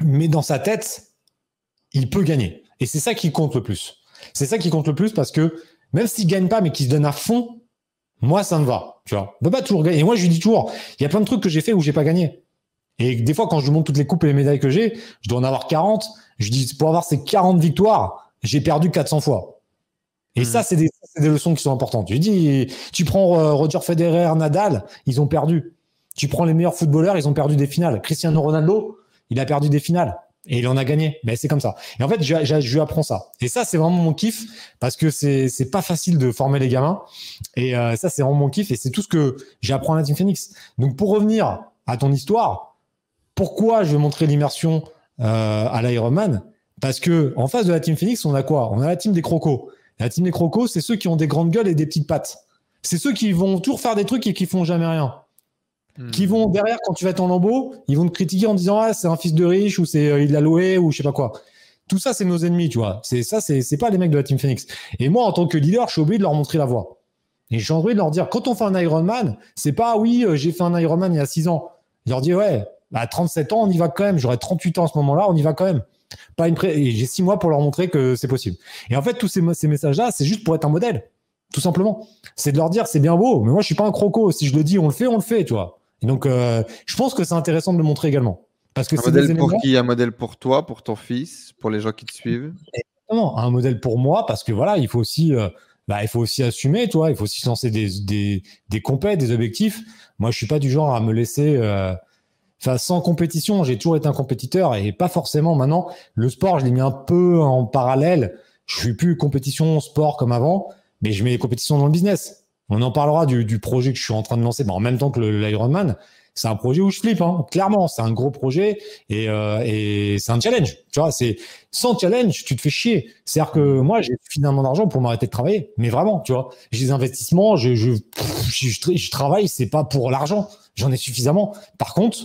Mais dans sa tête, il peut gagner. Et c'est ça qui compte le plus. C'est ça qui compte le plus parce que même s'il gagne pas, mais qu'il se donne à fond, moi, ça me va. Tu vois, on peut pas toujours gagner. Et moi, je lui dis toujours, il y a plein de trucs que j'ai fait où j'ai pas gagné. Et des fois, quand je montre toutes les coupes et les médailles que j'ai, je dois en avoir 40. Je dis, pour avoir ces 40 victoires, j'ai perdu 400 fois. Et hmm. ça, c'est des, des, leçons qui sont importantes. Tu dis, tu prends Roger Federer, Nadal, ils ont perdu. Tu prends les meilleurs footballeurs, ils ont perdu des finales. Cristiano Ronaldo, il a perdu des finales et il en a gagné. Mais c'est comme ça. Et en fait, je, je, lui apprends ça. Et ça, c'est vraiment mon kiff parce que c'est c'est pas facile de former les gamins. Et euh, ça, c'est vraiment mon kiff et c'est tout ce que j'apprends à la Team Phoenix. Donc, pour revenir à ton histoire, pourquoi je vais montrer l'immersion euh, à l'Ironman Parce que en face de la team Phoenix, on a quoi? On a la team des crocos. La team des crocos, c'est ceux qui ont des grandes gueules et des petites pattes. C'est ceux qui vont toujours faire des trucs et qui font jamais rien. Qui vont derrière, quand tu vas être en lambeau, ils vont te critiquer en disant ah c'est un fils de riche ou c'est euh, il l'a loué ou je sais pas quoi. Tout ça, c'est nos ennemis, tu vois. C'est ça, c'est c'est pas les mecs de la team Phoenix. Et moi, en tant que leader, je suis obligé de leur montrer la voie. Et suis obligé de leur dire quand on fait un Ironman, c'est pas oui euh, j'ai fait un Ironman il y a 6 ans. Je leur dis ouais, à 37 ans on y va quand même. J'aurais 38 ans à ce moment-là, on y va quand même. Pas une pré- et j'ai six mois pour leur montrer que c'est possible. Et en fait, tous ces, ces messages-là, c'est juste pour être un modèle, tout simplement. C'est de leur dire, c'est bien beau, mais moi, je suis pas un croco. Si je le dis, on le fait, on le fait, tu vois. Et donc, euh, je pense que c'est intéressant de le montrer également. Parce que Un c'est des modèle pour qui? Un modèle pour toi, pour ton fils, pour les gens qui te suivent? Exactement, un modèle pour moi, parce que voilà, il faut aussi, euh, bah, il faut aussi assumer, toi, il faut aussi lancer des, des, des compètes, des objectifs. Moi, je suis pas du genre à me laisser, euh, enfin, sans compétition, j'ai toujours été un compétiteur et pas forcément maintenant. Le sport, je l'ai mis un peu en parallèle. Je suis plus compétition sport comme avant, mais je mets les compétitions dans le business. On en parlera du, du projet que je suis en train de lancer, bah, en même temps que l'Ironman. C'est un projet où je flippe, hein. clairement. C'est un gros projet et, euh, et c'est un challenge. Tu vois, c'est sans challenge, tu te fais chier. C'est-à-dire que moi, j'ai suffisamment d'argent pour m'arrêter de travailler. Mais vraiment, tu vois, j'ai des investissements, je, je, je- je travaille, c'est pas pour l'argent. J'en ai suffisamment. Par contre,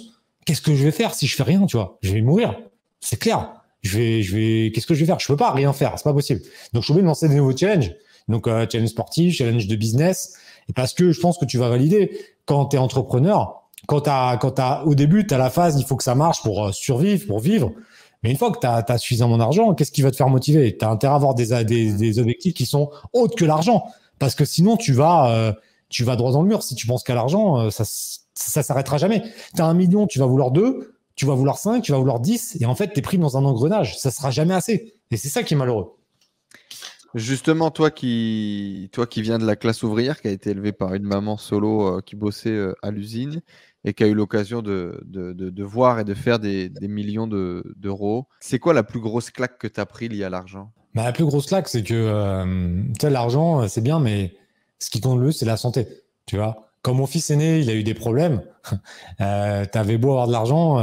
qu'est-ce que je vais faire si je fais rien, tu vois? Je vais mourir. C'est clair. Je vais, je vais, qu'est-ce que je vais faire? Je peux pas rien faire. C'est pas possible. Donc, je suis obligé de lancer des nouveaux challenges. Donc, euh, challenge sportif, challenge de business. Parce que je pense que tu vas valider quand tu es entrepreneur. Quand t'as, quand t'as, au début, tu as la phase, il faut que ça marche pour euh, survivre, pour vivre. Mais une fois que tu as, suffisamment d'argent, qu'est-ce qui va te faire motiver? Tu as intérêt à avoir des, des, des objectifs qui sont autres que l'argent. Parce que sinon, tu vas, euh, tu vas droit dans le mur. Si tu penses qu'à l'argent, ça ça s'arrêtera jamais. Tu as un million, tu vas vouloir deux, tu vas vouloir cinq, tu vas vouloir dix. Et en fait, tu es pris dans un engrenage. Ça sera jamais assez. Et c'est ça qui est malheureux. Justement, toi qui, toi qui viens de la classe ouvrière, qui a été élevée par une maman solo euh, qui bossait euh, à l'usine et qui a eu l'occasion de, voir et de faire des, millions de- d'euros, c'est quoi la plus grosse claque que tu as pris liée à l'argent? Bah, la plus grosse claque, c'est que euh, tu l'argent, euh, c'est bien, mais ce qui compte le plus, c'est la santé. Tu vois, quand mon fils est né, il a eu des problèmes. Euh, T'avais beau avoir de l'argent,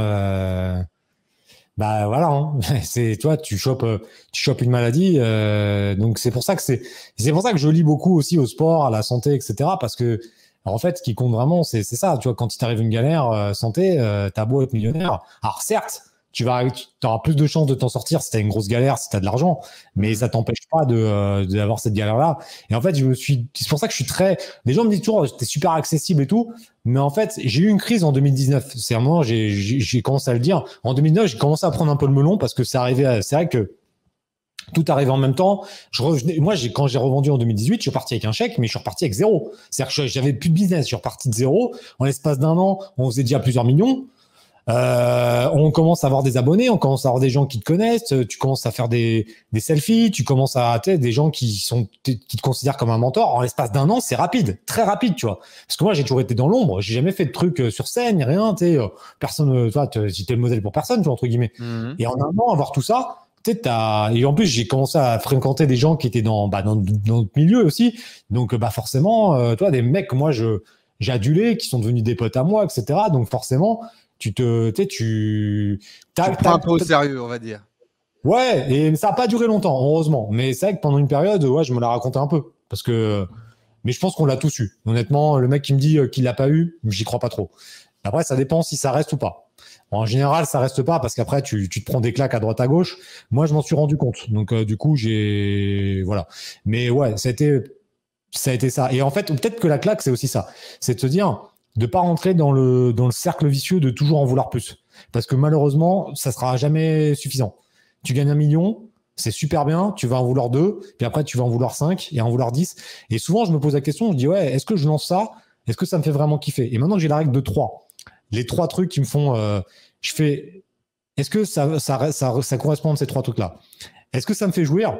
bah voilà. Hein. C'est toi, tu chopes, euh, tu chopes une maladie. euh, donc c'est pour ça que c'est, c'est pour ça que je lis beaucoup aussi au sport, à la santé, etc. Parce que en fait, ce qui compte vraiment, c'est ça. Tu vois, quand il t'arrive une galère euh, santé, euh, t'as beau être millionnaire. Alors certes, tu vas, tu auras plus de chances de t'en sortir si t'as une grosse galère, si t'as de l'argent, mais ça t'empêche pas de euh, d'avoir cette galère-là. Et en fait, je me suis, c'est pour ça que je suis très. Les gens me disent toujours, t'es super accessible et tout, mais en fait, j'ai eu une crise en 2019. C'est un moment, j'ai commencé à le dire. En 2009, j'ai commencé à prendre un peu le melon parce que c'est arrivé. à- C'est vrai que tout arrivait en même temps. Je revenais, moi, j'ai, quand j'ai revendu en 2018, je suis parti avec un chèque, mais je suis reparti avec zéro. C'est-à-dire que j'avais plus de business. Je suis reparti de zéro. En l'espace d'un an, on faisait déjà plusieurs millions. Euh, on commence à avoir des abonnés, on commence à avoir des gens qui te connaissent, tu commences à faire des, des selfies, tu commences à des gens qui sont qui te considèrent comme un mentor. En l'espace d'un an, c'est rapide, très rapide, tu vois. Parce que moi, j'ai toujours été dans l'ombre, j'ai jamais fait de trucs euh, sur scène, rien, tu sais, euh, personne, euh, te- j'étais le modèle pour personne, tu vois, entre guillemets. Et en un an, avoir tout ça, t'as- et en plus, j'ai commencé à fréquenter des gens qui étaient dans, bah, dans, dans notre milieu aussi. Donc, bah, forcément, euh, toi, des mecs que moi, je, adulé, qui sont devenus des potes à moi, etc. Donc, forcément, tu te, tu sais, tu, Tu prends un peu au sérieux, on va dire. Ouais, et ça n'a pas duré longtemps, heureusement. Mais c'est vrai que pendant une période, ouais, je me la racontais un peu. Parce que, mais je pense qu'on l'a tous eu. Honnêtement, le mec qui me dit euh, qu'il l'a pas eu, j'y crois pas trop. Après, ça dépend si ça reste ou pas. En général, ça reste pas parce qu'après, tu, tu te prends des claques à droite à gauche. Moi, je m'en suis rendu compte. Donc, euh, du coup, j'ai, voilà. Mais ouais, ça a été, ça a été ça. Et en fait, peut-être que la claque, c'est aussi ça. C'est de se dire, de pas rentrer dans le, dans le cercle vicieux de toujours en vouloir plus. Parce que malheureusement, ça sera jamais suffisant. Tu gagnes un million, c'est super bien, tu vas en vouloir deux, puis après tu vas en vouloir cinq et en vouloir dix. Et souvent, je me pose la question, je dis, ouais, est-ce que je lance ça? Est-ce que ça me fait vraiment kiffer? Et maintenant que j'ai la règle de trois, les trois trucs qui me font, euh, je fais, est-ce que ça, ça, ça, correspond à ces trois trucs-là? Est-ce que ça me fait jouir?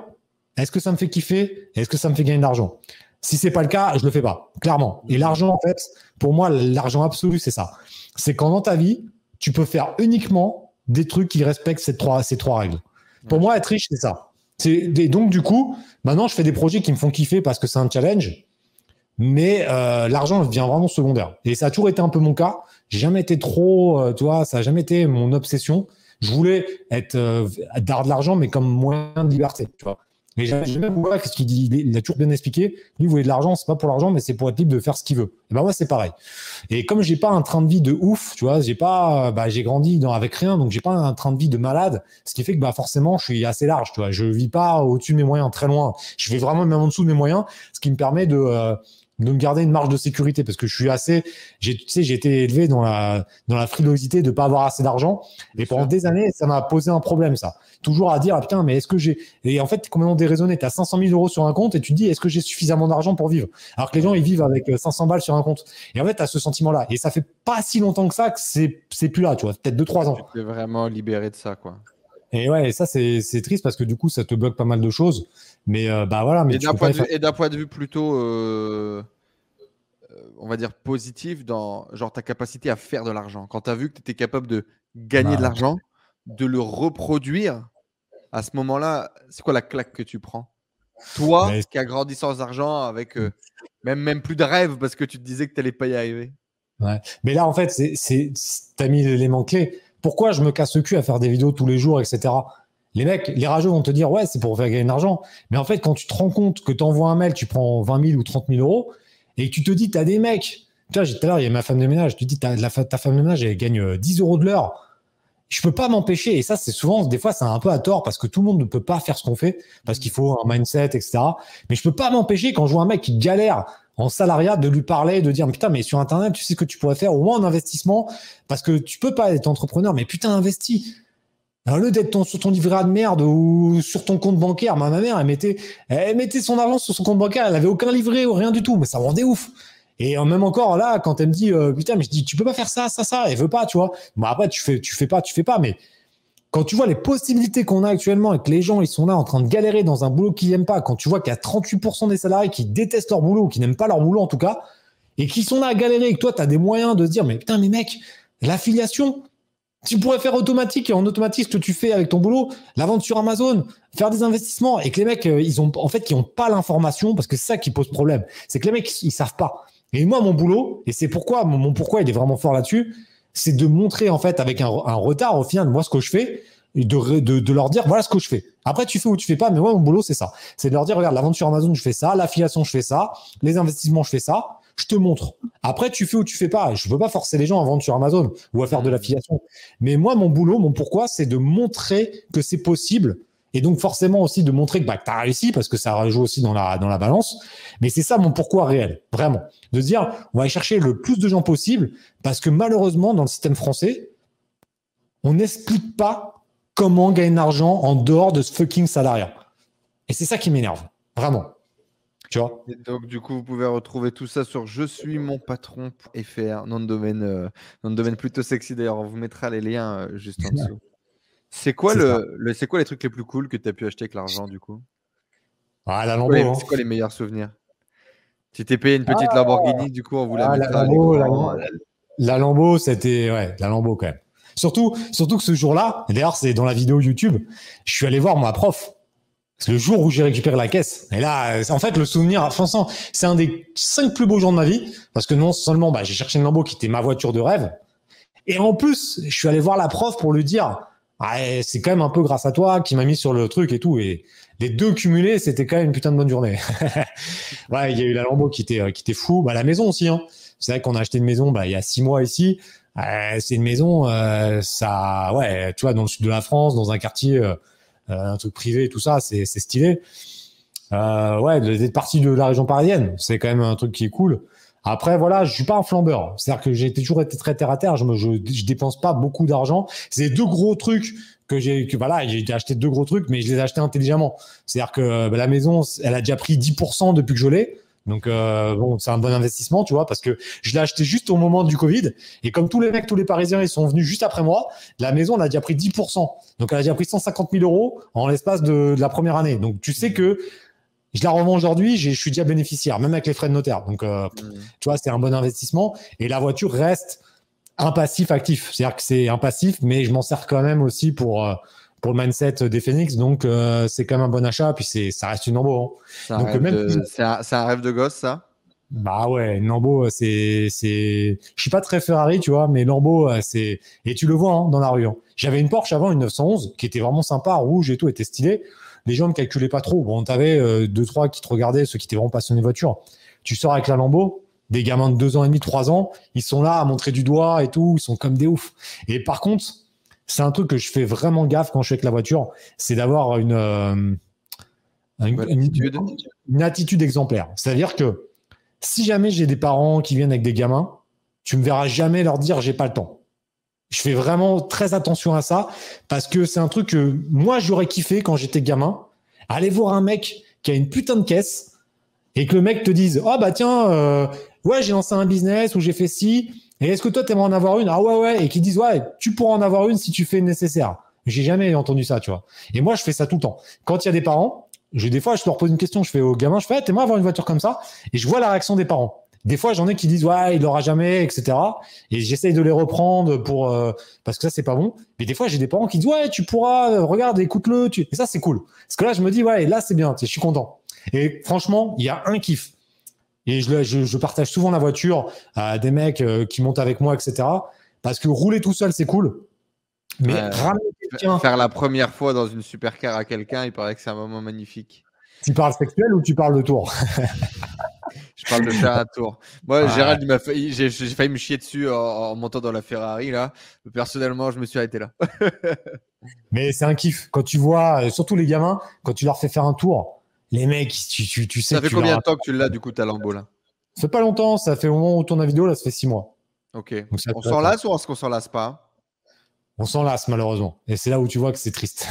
Est-ce que ça me fait kiffer? Est-ce que ça me fait gagner de l'argent? Si c'est pas le cas, je le fais pas, clairement. Et l'argent, en fait, pour moi, l'argent absolu, c'est ça. C'est quand dans ta vie, tu peux faire uniquement des trucs qui respectent ces trois, ces trois règles. Pour moi, être riche, c'est ça. C'est, et donc, du coup, maintenant, je fais des projets qui me font kiffer parce que c'est un challenge. Mais euh, l'argent devient vraiment secondaire. Et ça a toujours été un peu mon cas. J'ai jamais été trop, euh, tu vois, ça a jamais été mon obsession. Je voulais être euh, de l'argent, mais comme moyen de liberté, tu vois. Mais j'ai même voir ce qu'il dit, il a toujours bien expliqué. Lui, il voulait de l'argent, c'est pas pour l'argent, mais c'est pour être libre de faire ce qu'il veut. Et ben moi, c'est pareil. Et comme j'ai pas un train de vie de ouf, tu vois, j'ai pas, bah, j'ai grandi dans, avec rien, donc j'ai pas un train de vie de malade, ce qui fait que bah forcément, je suis assez large, tu vois. Je vis pas au-dessus de mes moyens, très loin. Je vais vraiment même en dessous de mes moyens, ce qui me permet de euh, de me garder une marge de sécurité parce que je suis assez, j'ai, tu sais, j'ai été élevé dans la, dans la frilosité de pas avoir assez d'argent. Et pendant des années, ça m'a posé un problème, ça. Toujours à dire, ah, putain, mais est-ce que j'ai, et en fait, t'es complètement déraisonné. T'as 500 000 euros sur un compte et tu te dis, est-ce que j'ai suffisamment d'argent pour vivre? Alors que les gens, ils vivent avec 500 euh, balles sur un compte. Et en fait, t'as ce sentiment-là. Et ça fait pas si longtemps que ça que c'est, c'est plus là, tu vois. Peut-être 2-3 ans. Tu es vraiment libéré de ça, quoi. Et ouais, et ça, c'est, triste parce que du coup, ça te bloque pas mal de choses. Mais euh, bah voilà. Mais et, d'un point, point, de vue plutôt. Euh on va dire, positif dans genre ta capacité à faire de l'argent. Quand tu as vu que tu étais capable de gagner de bah. l'argent, de le reproduire, à ce moment-là, c'est quoi la claque que tu prends? Toi, qui as grandi sans argent, avec euh, même, même plus de rêve parce que tu te disais que tu n'allais pas y arriver? Ouais. Mais là, en fait, tu as mis l'élément clé. Pourquoi je me casse le cul à faire des vidéos tous les jours, etc. Les mecs, les rageux vont te dire, ouais, c'est pour faire gagner de l'argent. Mais en fait, quand tu te rends compte que tu envoies un mail, tu prends 20 000 ou 30 000 euros, et tu te dis, tu as des mecs. Tu vois, tout à l'heure, il y a ma femme de ménage. Tu te dis, ta femme de ménage, elle gagne 10 euh, euros de l'heure. Je peux pas m'empêcher. Et ça, c'est souvent, des fois, c'est un peu à tort parce que tout le monde ne peut pas faire ce qu'on fait parce qu'il faut un mindset, etc. Mais je peux pas m'empêcher quand je vois un mec qui galère en salariat de lui parler, de dire putain mais sur internet tu sais ce que tu pourrais faire au moins en investissement parce que tu peux pas être entrepreneur mais putain investis au lieu d'être sur ton livret de merde ou sur ton compte bancaire, ma mère, elle mettait, elle mettait son argent sur son compte bancaire, elle avait aucun livret ou rien du tout, mais ça rendait ouf. Et même encore là, quand elle me dit, euh, putain, mais je dis, tu peux pas faire ça, ça, ça, elle veut pas, tu vois. Bon, après, tu fais, tu fais pas, tu fais pas, mais quand tu vois les possibilités qu'on a actuellement et que les gens, ils sont là en train de galérer dans un boulot qu'ils n'aiment pas, quand tu vois qu'il y a 38% des salariés qui détestent leur boulot ou qui n'aiment pas leur boulot en tout cas, et qui sont là à galérer et que toi, tu as des moyens de se dire, mais putain, mais mec, l'affiliation, tu pourrais faire automatique et en automatique ce que tu fais avec ton boulot, la vente sur Amazon, faire des investissements et que les mecs, euh, ils ont en fait, ils ont pas l'information parce que c'est ça qui pose problème. C'est que les mecs, ils savent pas. Et moi, mon boulot, et c'est pourquoi mon, pourquoi il est vraiment fort là-dessus, c'est de montrer en fait avec un, retard au final moi ce que je fais et de, de, de, leur dire voilà ce que je fais. Après, tu fais ou tu fais pas, mais moi, mon boulot, c'est ça. C'est de leur dire regarde, la vente sur Amazon, je fais ça, l'affiliation, je fais ça, les investissements, je fais ça je te montre. Après, tu fais ou tu fais pas. Je veux pas forcer les gens à vendre sur Amazon ou à faire de l'affiliation. Mais moi, mon boulot, mon pourquoi, c'est de montrer que c'est possible. Et donc, forcément aussi de montrer que, bah, tu as réussi parce que ça joue aussi dans la, dans la balance. Mais c'est ça mon pourquoi réel, vraiment. De dire, on va aller chercher le plus de gens possible parce que malheureusement, dans le système français, on n'explique pas comment gagner de l'argent en dehors de ce fucking salariat. Et c'est ça qui m'énerve, vraiment donc, du coup, vous pouvez retrouver tout ça sur je suis mon patron.fr, nom de domaine, euh, nom de domaine plutôt sexy d'ailleurs. On vous mettra les liens euh, juste en dessous. C'est quoi, le, c'est quoi les trucs les plus cool que tu as pu acheter avec l'argent du coup? Ah, la Lambo. Hein. C'est quoi, les meilleurs souvenirs? Tu t'es payé une petite ah. Lamborghini, du coup, on vous la ah, la Lambo, la, Lambo, c'était ouais, la Lambo quand même. Surtout, surtout que ce jour-là, d'ailleurs, c'est dans la vidéo YouTube, je suis allé voir ma prof. C'est le jour où j'ai récupéré la caisse. Et là, en fait, le souvenir, franchement, c'est un des cinq plus beaux jours de ma vie. Parce que non seulement, bah, j'ai cherché une Lambo qui était ma voiture de rêve. Et en plus, je suis allé voir la prof pour lui dire, ah, c'est quand même un peu grâce à toi qui m'a mis sur le truc et tout. Et les deux cumulés, c'était quand même une putain de bonne journée. ouais, il y a eu la Lambo qui était, euh, qui était fou. Bah, la maison aussi, hein. C'est vrai qu'on a acheté une maison, bah, il y a six mois ici. Euh, c'est une maison, euh, ça, ouais, tu vois, dans le sud de la France, dans un quartier, euh, un truc privé, tout ça, c'est stylé. Euh, ouais, d'être parti de la région parisienne, c'est quand même un truc qui est cool. Après, voilà, je suis pas un flambeur. C'est-à-dire que j'ai toujours été très terre à terre. Je me, je, je dépense pas beaucoup d'argent. C'est deux gros trucs que j'ai, que voilà, j'ai acheté deux gros trucs, mais je les ai achetés intelligemment. C'est-à-dire que bah, la maison, elle a déjà pris 10% depuis que je l'ai. Donc euh, bon, c'est un bon investissement, tu vois, parce que je l'ai acheté juste au moment du Covid. Et comme tous les mecs, tous les Parisiens, ils sont venus juste après moi, la maison, elle a déjà pris 10%. Donc elle a déjà pris 150 000 euros en l'espace de, la première année. Donc tu sais que je la revends aujourd'hui, je suis déjà bénéficiaire, même avec les frais de notaire. Donc euh, mmh. tu vois, c'est un bon investissement. Et la voiture reste un passif actif. C'est-à-dire que c'est un passif, mais je m'en sers quand même aussi pour... Euh, pour le mindset des Phoenix. Donc, euh, c'est quand même un bon achat. Puis, c'est, ça reste une embauche. Hein. C'est un, rêve de gosse, ça? Bah ouais, une Lambo, c'est, c'est, je suis pas très Ferrari, tu vois, mais Lambo, c'est, et tu le vois hein, dans la rue. hein. J'avais une Porsche avant, une 911, qui était vraiment sympa, rouge et tout, était stylée. Les gens ne calculaient pas trop. Bon, t'avais euh, deux, trois qui te regardaient, ceux qui étaient vraiment passionnés de voiture. Tu sors avec la Lambo, des gamins de deux ans et demi, trois ans, ils sont là à montrer du doigt et tout, ils sont comme des oufs. Et par contre, c'est un truc que je fais vraiment gaffe quand je suis avec la voiture, c'est d'avoir une, euh, une, Bonne une- attitude. une attitude exemplaire. C'est-à-dire que si jamais j'ai des parents qui viennent avec des gamins, tu me verras jamais leur dire j'ai pas le temps. Je fais vraiment très attention à ça parce que c'est un truc que moi j'aurais kiffé quand j'étais gamin. Aller voir un mec qui a une putain de caisse et que le mec te dise oh bah tiens euh, ouais j'ai lancé un business ou j'ai fait ci et est-ce que toi t'aimerais en avoir une? Ah ouais ouais et qui disent ouais tu pourras en avoir une si tu fais nécessaire. J'ai jamais entendu ça tu vois. Et moi je fais ça tout le temps. Quand il y a des parents, je, des fois je leur pose une question, je fais au gamin, je fais ah, t'aimerais avoir une voiture comme ça? Et je vois la réaction des parents. Des fois, j'en ai qui disent ouais, il l'aura jamais, etc. Et j'essaye de les reprendre pour euh, parce que ça c'est pas bon. Mais des fois, j'ai des parents qui disent ouais, tu pourras, euh, regarde, écoute-le. Tu... Et ça c'est cool. Parce que là, je me dis ouais, là c'est bien, je suis content. Et franchement, il y a un kiff. Et je, je, je partage souvent la voiture à des mecs euh, qui montent avec moi, etc. Parce que rouler tout seul c'est cool. Mais ramener quelqu'un, Faire la première fois dans une supercar à quelqu'un, il paraît que c'est un moment magnifique. tu parles sexuel ou tu parles de tour Je parle de faire un tour. Moi. Gérald, il m'a failli- j'ai j'ai failli me chier dessus en, en montant dans la Ferrari là. Personnellement, je me suis arrêté là. Mais c'est un kiff. Quand tu vois, euh, surtout les gamins, quand tu leur fais faire un tour, les mecs, tu, tu, tu sais Ça fait tu combien de temps que tu l'as du coup ta Lambo là? Ça fait pas longtemps, ça fait au moment où on tourne la vidéo, là, ça fait six mois. Ok. Donc On s'en être- lasse ou est-ce qu'on s'en lasse pas? On s'en lasse, malheureusement. Et c'est là où tu vois que c'est triste.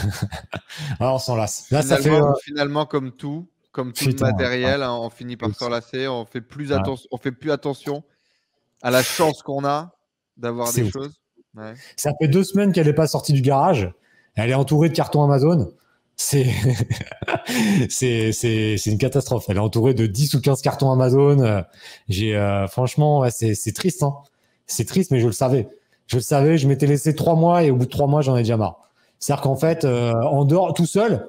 Alors, on s'en lasse. Là, ça fait. euh, finalement, comme tout, comme tout Putain, le matériel, hein, on finit par Oui. s'en lasser. On fait plus Ouais. attention, on fait plus attention à la chance qu'on a d'avoir des ouf. choses. Ouais. Ça fait deux semaines qu'elle n'est pas sortie du garage. Elle est entourée de cartons Amazon. C'est c'est c'est c'est une catastrophe. Elle est entourée de 10 ou 15 cartons Amazon. J'ai euh, franchement c'est triste hein. C'est triste mais je le savais. Je le savais, je m'étais laissé trois mois et au bout de trois mois, j'en ai déjà marre. C'est-à-dire qu'en fait, euh, en dehors, tout seul,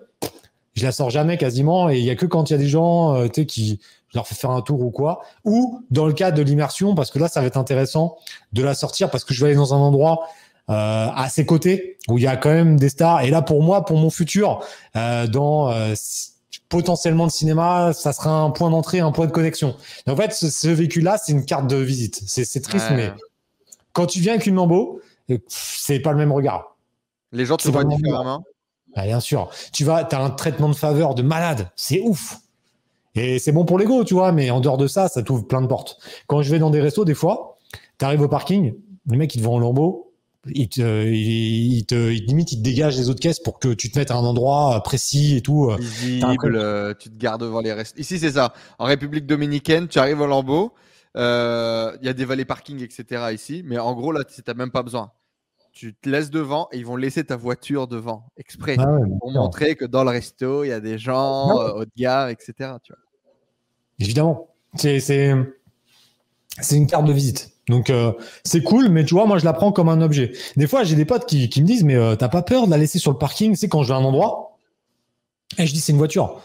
je la sors jamais quasiment et il y a que quand il y a des gens euh, tu sais qui je leur fais faire un tour ou quoi. Ou dans le cas de l'immersion parce que là ça va être intéressant de la sortir parce que je vais aller dans un endroit euh, à ses côtés où il y a quand même des stars. Et là pour moi pour mon futur euh, dans euh, potentiellement le cinéma ça sera un point d'entrée un point de connexion. En fait ce, ce véhicule là c'est une carte de visite. C'est triste Ouais. mais quand tu viens avec une Lambo euh, c'est pas le même regard. Les gens te voient différemment. Ah, bien sûr. Tu vas, as un traitement de faveur de malade. C'est ouf. Et c'est bon pour l'ego, tu vois, mais en dehors de ça, ça t'ouvre plein de portes. Quand je vais dans des restos, des fois, tu arrives au parking, les mecs, ils te vont en lambeau, ils te, ils, ils te, limite, ils te dégagent les autres caisses pour que tu te mettes à un endroit précis et tout. Visible, euh, tu te gardes devant les restes. Ici, c'est ça. En République dominicaine, tu arrives au Lambeau, euh, il y a des vallées parking, etc. ici, mais en gros, là, tu n'as même pas besoin. Tu te laisses devant et ils vont laisser ta voiture devant, exprès, Ah ouais, pour montrer que dans le resto, il y a des gens euh, haut de gamme, etc. Tu vois. Évidemment. C'est, c'est, c'est une carte de visite. Donc, euh, c'est cool, mais tu vois, moi, je la prends comme un objet. Des fois, j'ai des potes qui, qui me disent, mais euh, t'as pas peur de la laisser sur le parking, tu sais, quand je vais à un endroit? Et je dis, c'est une voiture.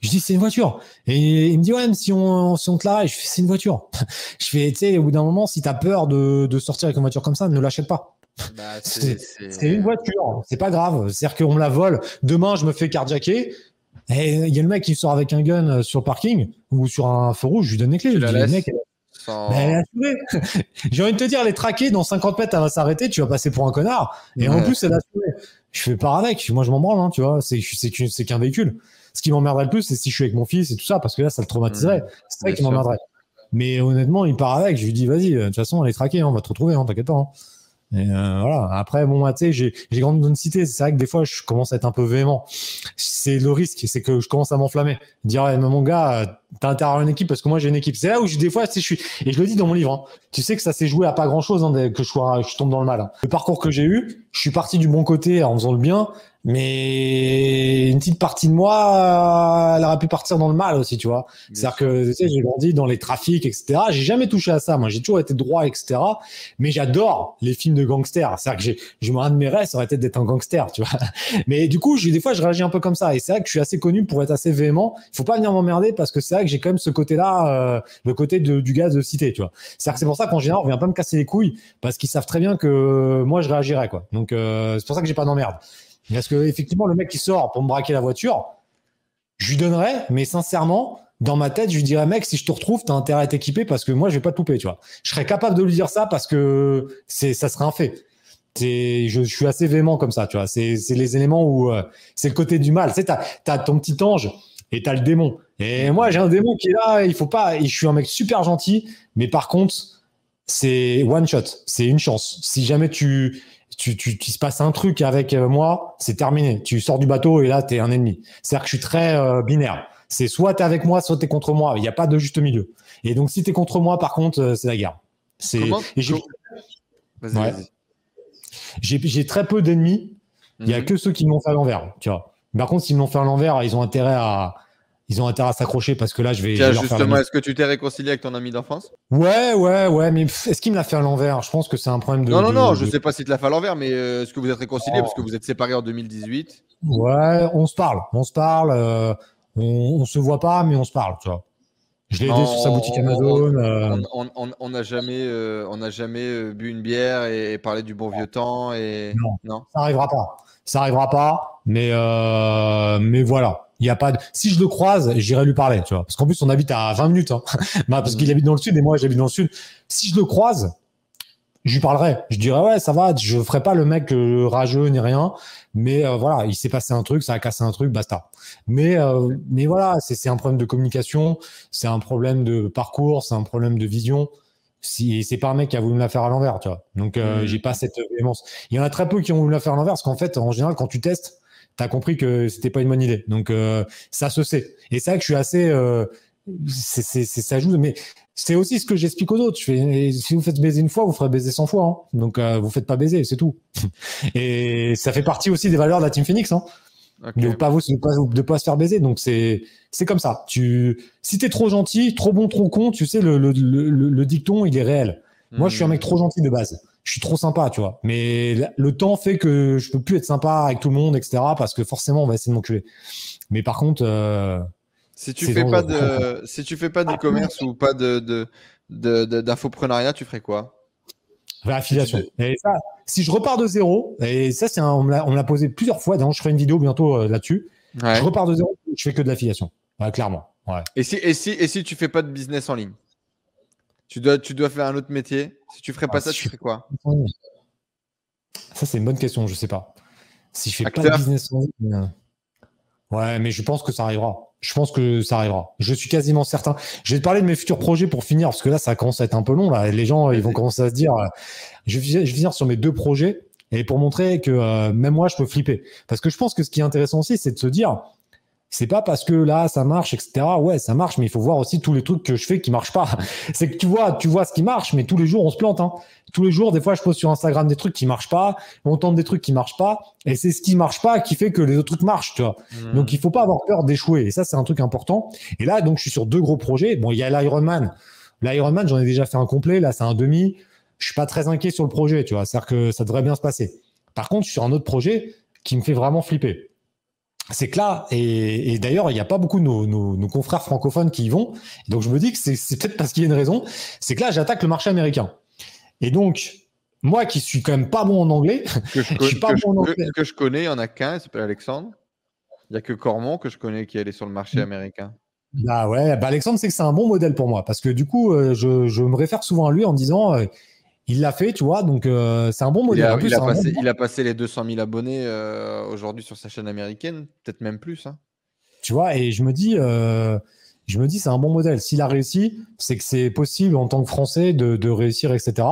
Je dis, c'est une voiture. Et il me dit, ouais, mais si on, si on te la je fais, c'est une voiture. je fais, tu sais, au bout d'un moment, si t'as peur de, de sortir avec une voiture comme ça, ne l'achète pas. Bah, C'est- une voiture, c'est pas grave. C'est-à-dire qu'on me la vole. Demain, je me fais carjacker. Et il y a le mec qui sort avec un gun euh, sur le parking ou sur un feu rouge, je lui donne les clés. La le mec, Sans- ben. J'ai envie de te dire, elle est traquée, dans 50 mètres, elle va s'arrêter, tu vas passer pour un connard. Et en plus, elle a. Je fais pas avec, moi je m'en branle, hein, tu vois, c'est qu'un véhicule. Ce qui m'emmerderait le plus, c'est si je suis avec mon fils et tout ça, parce que là, ça le traumatiserait. C'est ça qui m'emmerderait. Mais honnêtement, il part avec, je lui dis, vas-y, euh, de toute façon, elle est traquée, hein, on va te retrouver, hein, t'inquiète pas. hein. Et euh, voilà. Après, bon, moi, tu sais, j'ai grandi dans une cité. C'est vrai que des fois, je commence à être un peu véhément. C'est le risque, c'est que je commence à m'enflammer. Dire, mais mon gars, t'as intérêt à avoir une équipe parce que moi, j'ai une équipe. C'est là où je, des fois, je suis, et je le dis dans mon livre, hein, tu sais que ça s'est joué à pas grand chose, que je sois, je tombe dans le mal. hein. Le parcours que j'ai eu, je suis parti du bon côté en faisant le bien, mais une petite partie de moi, elle aurait pu partir dans le mal aussi, tu vois. C'est-à-dire que tu sais, j'ai grandi dans les trafics, etc. J'ai jamais touché à ça. Moi, j'ai toujours été droit, etc. Mais j'adore les films de gangsters. C'est-à-dire que j'ai, je un de mes rêves, ça aurait été d'être un gangster, tu vois. Mais du coup, j'ai des fois, je réagis un peu comme ça. Et c'est vrai que je suis assez connu pour être assez véhément. Il faut pas venir m'emmerder parce que c'est que j'ai quand même ce côté-là, euh, le côté de, du gaz de cité, tu vois. C'est pour ça qu'en général, on vient pas me casser les couilles parce qu'ils savent très bien que moi, je réagirais, quoi. Donc, euh, c'est pour ça que j'ai pas d'emmerde. Parce que, effectivement, le mec qui sort pour me braquer la voiture, je lui donnerais, mais sincèrement, dans ma tête, je lui dirais, mec, si je te retrouve, t'as intérêt à t'équiper parce que moi, je vais pas te louper, tu vois. Je serais capable de lui dire ça parce que c'est, ça serait un fait. C'est, je, suis assez véhément comme ça, tu vois. C'est, c'est les éléments où euh, c'est le côté du mal. Tu t'as, t'as ton petit ange et t'as le démon. Et moi, j'ai un démon qui est là. Il faut pas. je suis un mec super gentil, mais par contre, c'est one shot. C'est une chance. Si jamais tu, tu, tu, tu se passe un truc avec euh, moi, c'est terminé. Tu sors du bateau et là, t'es un ennemi. C'est-à-dire que je suis très euh, binaire. C'est soit t'es avec moi, soit t'es contre moi. Il n'y a pas de juste milieu. Et donc, si t'es contre moi, par contre, c'est la guerre. C'est. Vas-y, vas-y. J'ai très peu d'ennemis. Il n'y a mhm. que ceux qui m'ont fait à l'envers, tu vois. Par contre, s'ils me l'ont fait à l'envers, ils ont intérêt à, ils ont intérêt à s'accrocher parce que là, je vais. Tiens, justement, est-ce que tu t'es réconcilié avec ton ami d'enfance? Ouais, ouais, ouais, mais est-ce qu'il me l'a fait à l'envers? Je pense que c'est un problème de. Non, non, non, je ne sais pas si tu l'a fait à l'envers, mais euh, est-ce que vous êtes réconcilié oh. parce que vous êtes séparés en 2018 Ouais, on se parle, on se parle, euh, on, on se voit pas, mais on se parle, tu vois. Je l'ai aidé sur sa boutique Amazon. On n'a jamais, euh, on a jamais euh, bu une bière et, parlé du bon vieux temps. Et... Non, ça arrivera pas. Ça arrivera pas. Mais, euh, mais voilà. Il y a pas de... Si je le croise, j'irai lui parler, tu vois. Parce qu'en plus, on habite à 20 minutes. Hein. Bah, parce qu'il mm. habite dans le sud et moi, j'habite dans le sud. Si je le croise, je lui parlerai. Je dirais, ouais, ça va. Je ferai pas le mec rageux ni rien. Mais voilà, il s'est passé un truc, ça a cassé un truc, basta. Mais, euh, mais voilà, c'est un problème de communication, c'est un problème de parcours, c'est un problème de vision. Si, c'est pas un mec qui a voulu me la faire à l'envers, tu vois. Donc, euh, mmh. j'ai pas cette véhémence. Il y en a très peu qui ont voulu la faire à l'envers parce qu'en fait, en général, quand tu testes, tu as compris que c'était pas une bonne idée. Donc, euh, ça se sait. Et c'est vrai que je suis assez. Euh, c'est, ça joue, mais c'est aussi ce que j'explique aux autres. Je fais, si vous faites baiser une fois, vous ferez baiser 100 fois. Hein. Donc, euh, vous faites pas baiser, c'est tout. et ça fait partie aussi des valeurs de la Team Phoenix. Hein. De ne pas, de pas, se faire baiser. Donc, c'est, c'est comme ça. Tu, si t'es trop gentil, trop bon, trop con, tu sais, le, le, le, dicton, il est réel. Moi, je suis un mec trop gentil de base. Je suis trop sympa, tu vois. Mais le temps fait que je peux plus être sympa avec tout le monde, etc. Parce que forcément, on va essayer de m'enculer. Mais par contre, euh, si tu fais pas de, si tu fais pas d'e-commerce ou pas de, de, d'infoprenariat, tu ferais quoi? Affiliation. Et ça, si je repars de zéro, et ça, c'est on me l'a posé plusieurs fois, donc je ferai une vidéo bientôt euh, là-dessus. Je repars de zéro, je fais que de l'affiliation. clairement. Ouais. Et, si, et, si, et si tu fais pas de business en ligne? Tu dois, tu dois faire un autre métier. Si tu ferais pas ah, ça, tu ferais quoi? Ça, c'est une bonne question, je sais pas. Si je fais pas de business en ligne. Euh, ouais, mais je pense que ça arrivera. Je pense que ça arrivera. Je suis quasiment certain. Je vais te parler de mes futurs projets pour finir, parce que là, ça commence à être un peu long. Là. Les gens, ils vont commencer à se dire, euh, je vais, finir sur mes deux projets et pour montrer que euh, même moi, je peux flipper. Parce que je pense que ce qui est intéressant aussi, c'est de se dire, c'est pas parce que là ça marche, etc. Ouais, ça marche, mais il faut voir aussi tous les trucs que je fais qui marchent pas. c'est que tu vois, tu vois ce qui marche, mais tous les jours on se plante. Hein. Tous les jours, des fois, je pose sur Instagram des trucs qui marchent pas, on tente des trucs qui marchent pas, et c'est ce qui marche pas qui fait que les autres trucs marchent, tu vois. Mmh. Donc il faut pas avoir peur d'échouer, et ça c'est un truc important. Et là, donc je suis sur deux gros projets. Bon, il y a l'Ironman. L'Ironman, j'en ai déjà fait un complet. Là, c'est un demi. Je suis pas très inquiet sur le projet, tu vois. C'est-à-dire que ça devrait bien se passer. Par contre, je suis sur un autre projet qui me fait vraiment flipper c'est que là, et, d'ailleurs, il n'y a pas beaucoup de nos, confrères francophones qui y vont. Donc, je me dis que c'est peut-être parce qu'il y a une raison. C'est que là, j'attaque le marché américain. Et donc, moi qui suis quand même pas bon en anglais, que je, suis pas bon en anglais. Que, je connais, il y en a qu'un, il s'appelle Alexandre. Il n'y a que Cormont que je connais qui est allé sur le marché mm. américain. Bah ouais, bah Alexandre, c'est que c'est un bon modèle pour moi parce que du coup, euh, je, me réfère souvent à lui en disant. Il l'a fait, tu vois, donc euh, c'est un bon modèle. Il a, passé, les 200 000 abonnés euh, aujourd'hui sur sa chaîne américaine, peut-être même plus. Hein. Tu vois, et je me dis, euh, je me dis, c'est un bon modèle. S'il a réussi, c'est que c'est possible en tant que Français de, réussir, etc.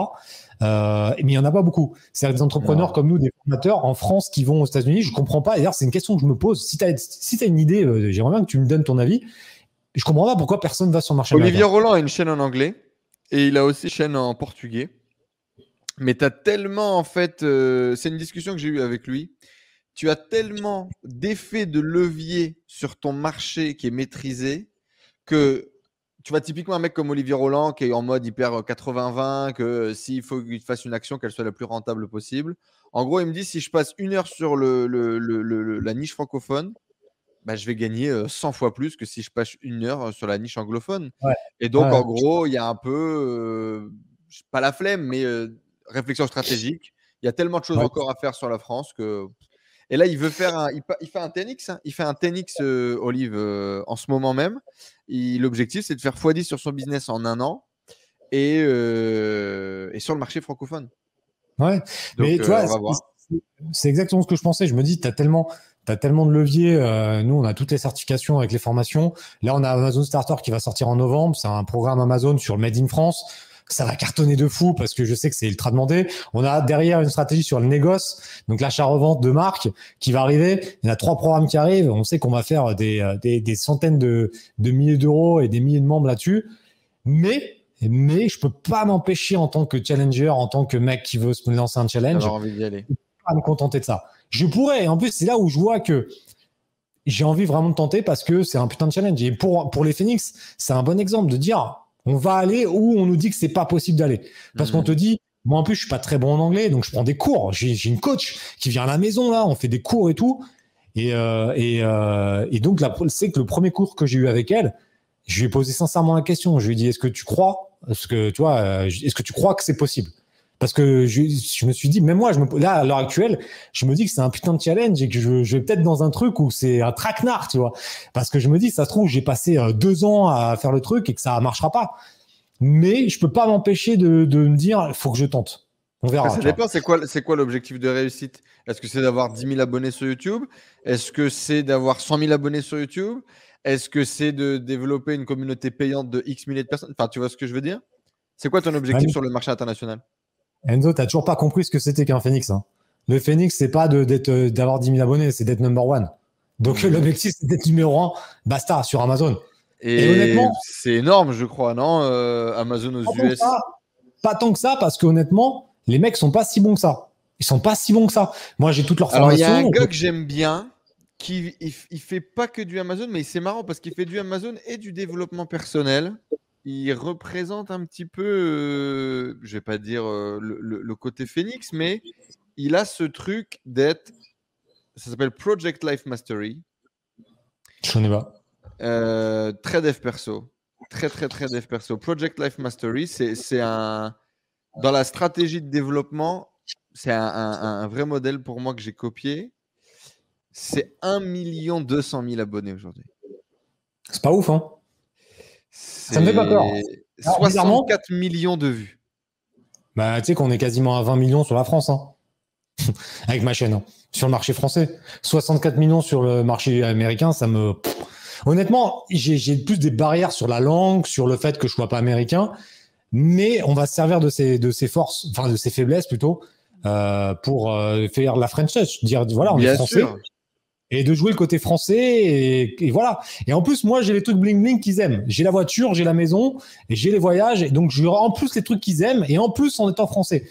mais il n'y en a pas beaucoup. C'est des entrepreneurs comme nous, des formateurs en France qui vont aux États-Unis. Je ne comprends pas. D'ailleurs, c'est une question que je me pose. Si tu as, si as une idée, j'aimerais bien que tu me donnes ton avis. Je comprends pas pourquoi personne va sur le marché. Olivier Roland a une chaîne en anglais et il a aussi une chaîne en portugais. Mais tu as tellement, en fait, euh, c'est une discussion que j'ai eue avec lui. Tu as tellement d'effets de levier sur ton marché qui est maîtrisé que tu vois typiquement un mec comme Olivier Roland qui est en mode hyper 80-20, que s'il faut qu'il fasse une action, qu'elle soit la plus rentable possible. En gros, il me dit si je passe une heure sur le, le, la niche francophone, bah, je vais gagner 100 fois plus que si je passe une heure sur la niche anglophone. Et donc, en gros, il y a un peu, pas la flemme, mais réflexion stratégique. Il y a tellement de choses encore à faire sur la France que. Et là, il veut faire un, il, fait un TNX, hein. il fait un TNX Olive en ce moment même. L'objectif, c'est de faire x10 sur son business en un an et, et sur le marché francophone. Ouais, mais tu vois, c'est exactement ce que je pensais. Je me dis, tu as tellement, as tellement de leviers. Euh, nous, on a toutes les certifications avec les formations. Là, on a Amazon Starter qui va sortir en novembre. C'est un programme Amazon sur le Made in France. Ça va cartonner de fou parce que je sais que c'est ultra demandé. On a derrière une stratégie sur le négoce, donc l'achat-revente de marques qui va arriver. Il y a trois programmes qui arrivent. On sait qu'on va faire des, euh, des, des centaines de, de milliers d'euros et des milliers de membres là-dessus. Mais mais je peux pas m'empêcher en tant que challenger, en tant que mec qui veut se lancer un challenge, envie d'y aller. pas me contenter de ça. Je pourrais. En plus, c'est là où je vois que j'ai envie vraiment de tenter parce que c'est un putain de challenge. Et pour, pour les Phoenix, c'est un bon exemple de dire on va aller où on nous dit que c'est pas possible d'aller. Parce qu'on mhm. te dit, moi en plus, je suis pas très bon en anglais, donc je prends des cours. J'ai une coach qui vient à la maison, là, on fait des cours et tout. Et, euh, et, euh, et donc, c'est que le premier cours que j'ai eu avec elle, je lui ai posé sincèrement la question. Je lui ai dit, est-ce que tu crois, est-ce que tu vois, euh, est-ce que tu crois que c'est possible? Parce que je, je, me suis dit, même moi, je me, là à l'heure actuelle, je me dis que c'est un putain de challenge et que je, je vais peut-être dans un truc où c'est un traquenard, tu vois. Parce que je me dis, ça se trouve, j'ai passé euh, deux ans à faire le truc et que ça marchera pas. Mais je peux pas m'empêcher de, de me dire, il faut que je tente. On verra. Ça dépend, c'est quoi, c'est quoi l'objectif de réussite? Est-ce que c'est d'avoir 10 000 abonnés sur YouTube? Est-ce que c'est d'avoir 100 000 abonnés sur YouTube? Est-ce que c'est de développer une communauté payante de X milliers de personnes? Enfin, tu vois ce que je veux dire? C'est quoi ton objectif sur le marché international? Enzo, tu n'as toujours pas compris ce que c'était qu'un Phoenix. Hein. Le Phoenix, c'est pas euh, d'avoir 10 000 abonnés, c'est d'être number one. Donc mmh. l'objectif, c'est d'être numéro un, basta, sur Amazon. Et, honnêtement, c'est énorme, je crois, non euh, Amazon aux US? Pas, tant que ça, parce qu'honnêtement, les mecs sont pas si bons que ça. Ils sont pas si bons que ça. Moi, j'ai leurs formations. Alors, il y a un gars que j'aime bien, qui il, fait pas que du Amazon, mais c'est marrant parce qu'il fait du Amazon et du développement personnel. Il représente un petit peu, euh, je vais pas dire euh, le, côté Phoenix, mais il a ce truc d'être, ça s'appelle Project Life Mastery. Je connais pas. Euh, très dev perso, très très très dev perso. Project Life Mastery, c'est un dans la stratégie de développement, c'est un vrai modèle pour moi que j'ai copié c'est 1 200 000 abonnés aujourd'hui. C'est pas ouf, hein Ça me fait pas peur. 64 millions de vues. Bah, tu sais qu'on est quasiment à 20 millions sur la France, hein avec ma chaîne, hein. sur le marché français. 64 millions sur le marché américain, ça me. Honnêtement, j'ai plus des barrières sur la langue, sur le fait que je sois pas américain, mais on va se servir de ses, de ses forces, enfin de ses faiblesses plutôt, euh, pour euh, faire la French touch, dire voilà, on est français et de jouer le côté français et, voilà. Et en plus, moi, j'ai les trucs bling bling qu'ils aiment. J'ai la voiture, j'ai la maison, j'ai les voyages, et donc je en plus les trucs qu'ils aiment, et en plus en étant français.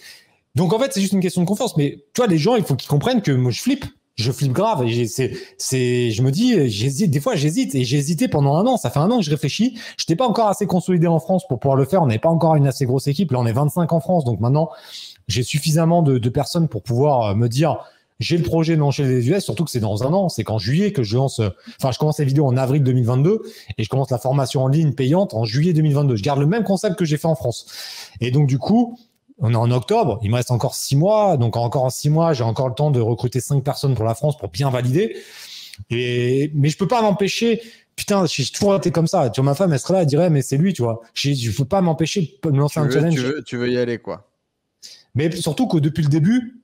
Donc en fait, c'est juste une question de confiance. Mais tu vois, les gens, il faut qu'ils comprennent que moi, je flippe. Je flippe grave. C'est, c'est, je me dis, j'hésite. Des fois, j'hésite et j'ai hésité pendant un an. Ça fait un an que je réfléchis. Je n'étais pas encore assez consolidé en France pour pouvoir le faire. On n'est pas encore une assez grosse équipe. Là, on est 25 en France. Donc maintenant, j'ai suffisamment de, de personnes pour pouvoir me dire, j'ai le projet de lancer les US, surtout que c'est dans un an, c'est qu'en juillet que je lance, enfin, je commence les vidéos en avril 2022 et je commence la formation en ligne payante en juillet 2022. Je garde le même concept que j'ai fait en France. Et donc, du coup, on est en octobre, il me reste encore six mois, donc encore en six mois, j'ai encore le temps de recruter cinq personnes pour la France pour bien valider. Et, mais je peux pas m'empêcher, putain, j'ai toujours été comme ça. Tu vois, ma femme, elle serait là, elle dirait, mais c'est lui, tu vois. Je peux pas m'empêcher de me lancer un challenge. Tu veux, tu veux y aller, quoi. Mais surtout que depuis le début,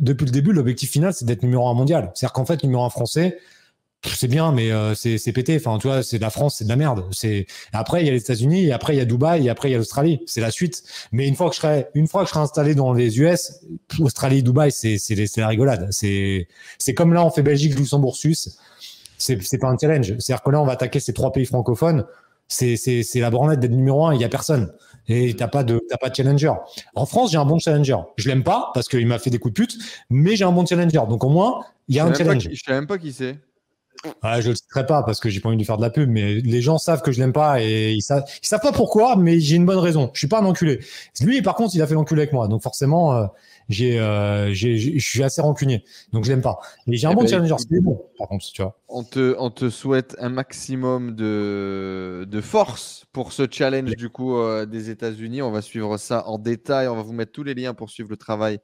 depuis le début, l'objectif final, c'est d'être numéro un mondial. C'est-à-dire qu'en fait, numéro un français, c'est bien, mais euh, c'est pété. Enfin, tu vois, c'est de la France, c'est de la merde. C'est après il y a les États-Unis, après il y a Dubaï, et après il y a l'Australie. C'est la suite. Mais une fois que je serai, une fois que je serai installé dans les US, Australie, Dubaï, c'est c'est la rigolade. C'est c'est comme là on fait Belgique, Luxembourg, Suisse. C'est pas un challenge. C'est-à-dire que là on va attaquer ces trois pays francophones. C'est c'est c'est la branlette d'être numéro un. Il y a personne et t'as pas de t'as pas de challenger. En France, j'ai un bon challenger. Je l'aime pas parce qu'il m'a fait des coups de pute, mais j'ai un bon challenger. Donc au moins, il y a un challenge. je sais même pas qui c'est. Ouais, je le citerai pas parce que j'ai pas envie de lui faire de la pub, mais les gens savent que je l'aime pas et ils savent, ils savent pas pourquoi, mais j'ai une bonne raison. Je suis pas un enculé. Lui, par contre, il a fait l'enculé avec moi, donc forcément, euh, j'ai, euh, j'ai, je suis assez rancunier, donc je l'aime pas. Et j'ai un Eh bon challenger, écoute. c'est bon, par contre, tu vois. On te, on te souhaite un maximum de, de force pour ce challenge du coup euh, des États-Unis. On va suivre ça en détail. On va vous mettre tous les liens pour suivre le travail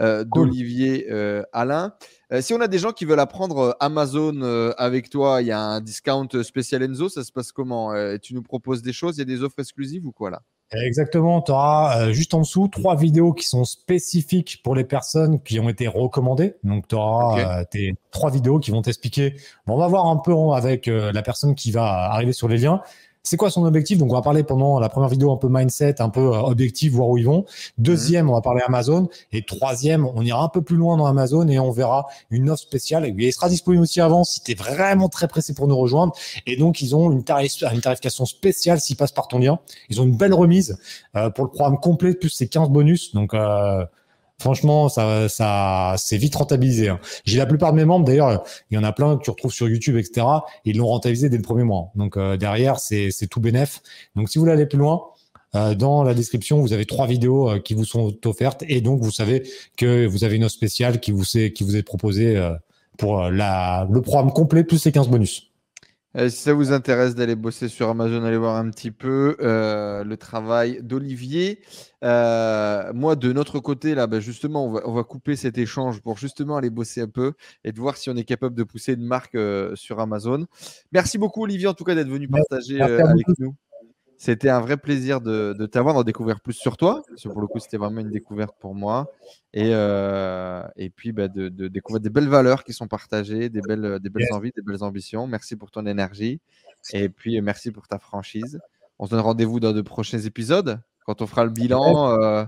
euh, Cool. d'Olivier Alain. Si on a des gens qui veulent apprendre Amazon avec toi, il y a un discount spécial Enzo. Ça se passe comment? Tu nous proposes des choses? Il y a des offres exclusives ou quoi là? Exactement, tu auras juste en dessous trois vidéos qui sont spécifiques pour les personnes qui ont été recommandées. Donc tu auras Ok. tes trois vidéos qui vont t'expliquer. Bon, on va voir un peu en- avec euh, la personne qui va arriver sur les liens. C'est quoi son objectif? Donc on va parler pendant la première vidéo un peu mindset, un peu euh, objectif, voir où ils vont. Deuxième, on va parler Amazon. Et troisième, on ira un peu plus loin dans Amazon et on verra une offre spéciale. Et il sera disponible aussi avant si tu es vraiment très pressé pour nous rejoindre. Et donc ils ont une, tarif- une tarification spéciale s'ils passent par ton lien. Ils ont une belle remise euh, pour le programme complet, plus ces 15 bonus. Donc, euh, franchement, ça, ça, c'est vite rentabilisé. hein. J'ai la plupart de mes membres, d'ailleurs, il y en a plein que tu retrouves sur YouTube, etc. Et ils l'ont rentabilisé dès le premier mois. Donc, euh, derrière, c'est, tout bénef. Donc, si vous voulez aller plus loin, euh, dans la description, vous avez trois vidéos euh, qui vous sont offertes. Et donc, vous savez que vous avez une offre spéciale qui vous, est, qui vous est proposée euh, pour la, le programme complet, plus ces 15 bonus. Euh, si ça vous intéresse d'aller bosser sur Amazon, allez voir un petit peu euh, le travail d'Olivier. Euh, moi, de notre côté, là, bah, justement, on va, on va couper cet échange pour justement aller bosser un peu et de voir si on est capable de pousser une marque euh, sur Amazon. Merci beaucoup, Olivier, en tout cas, d'être venu partager avec nous. C'était un vrai plaisir de, de t'avoir, d'en découvrir plus sur toi. Parce que pour le coup, c'était vraiment une découverte pour moi. Et, euh, et puis, bah, de, de découvrir des belles valeurs qui sont partagées, des belles, des belles envies, des belles ambitions. Merci pour ton énergie. Et puis, euh, merci pour ta franchise. On se donne rendez-vous dans de prochains épisodes quand on fera le bilan euh,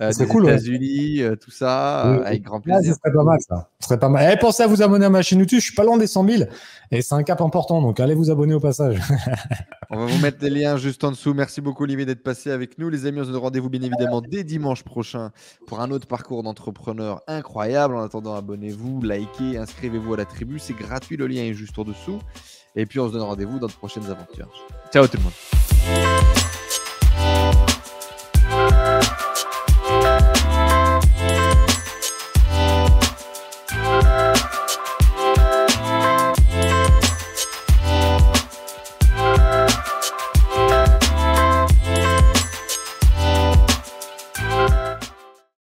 euh, des cool. États-Unis, euh, tout ça, Oui, avec grand Ah, plaisir. ce serait pas mal, ça. Ce serait pas mal. Eh, pensez à vous abonner à ma chaîne YouTube. Je suis pas loin des 100 000 et c'est un cap important. Donc, allez vous abonner au passage. On va vous mettre les liens juste en dessous. Merci beaucoup, Olivier, d'être passé avec nous. Les amis, on se donne rendez-vous bien évidemment dès dimanche prochain pour un autre parcours d'entrepreneur incroyable. En attendant, abonnez-vous, likez, inscrivez-vous à la tribu. C'est gratuit, le lien est juste en dessous. Et puis, on se donne rendez-vous dans de prochaines aventures. Ciao tout le monde.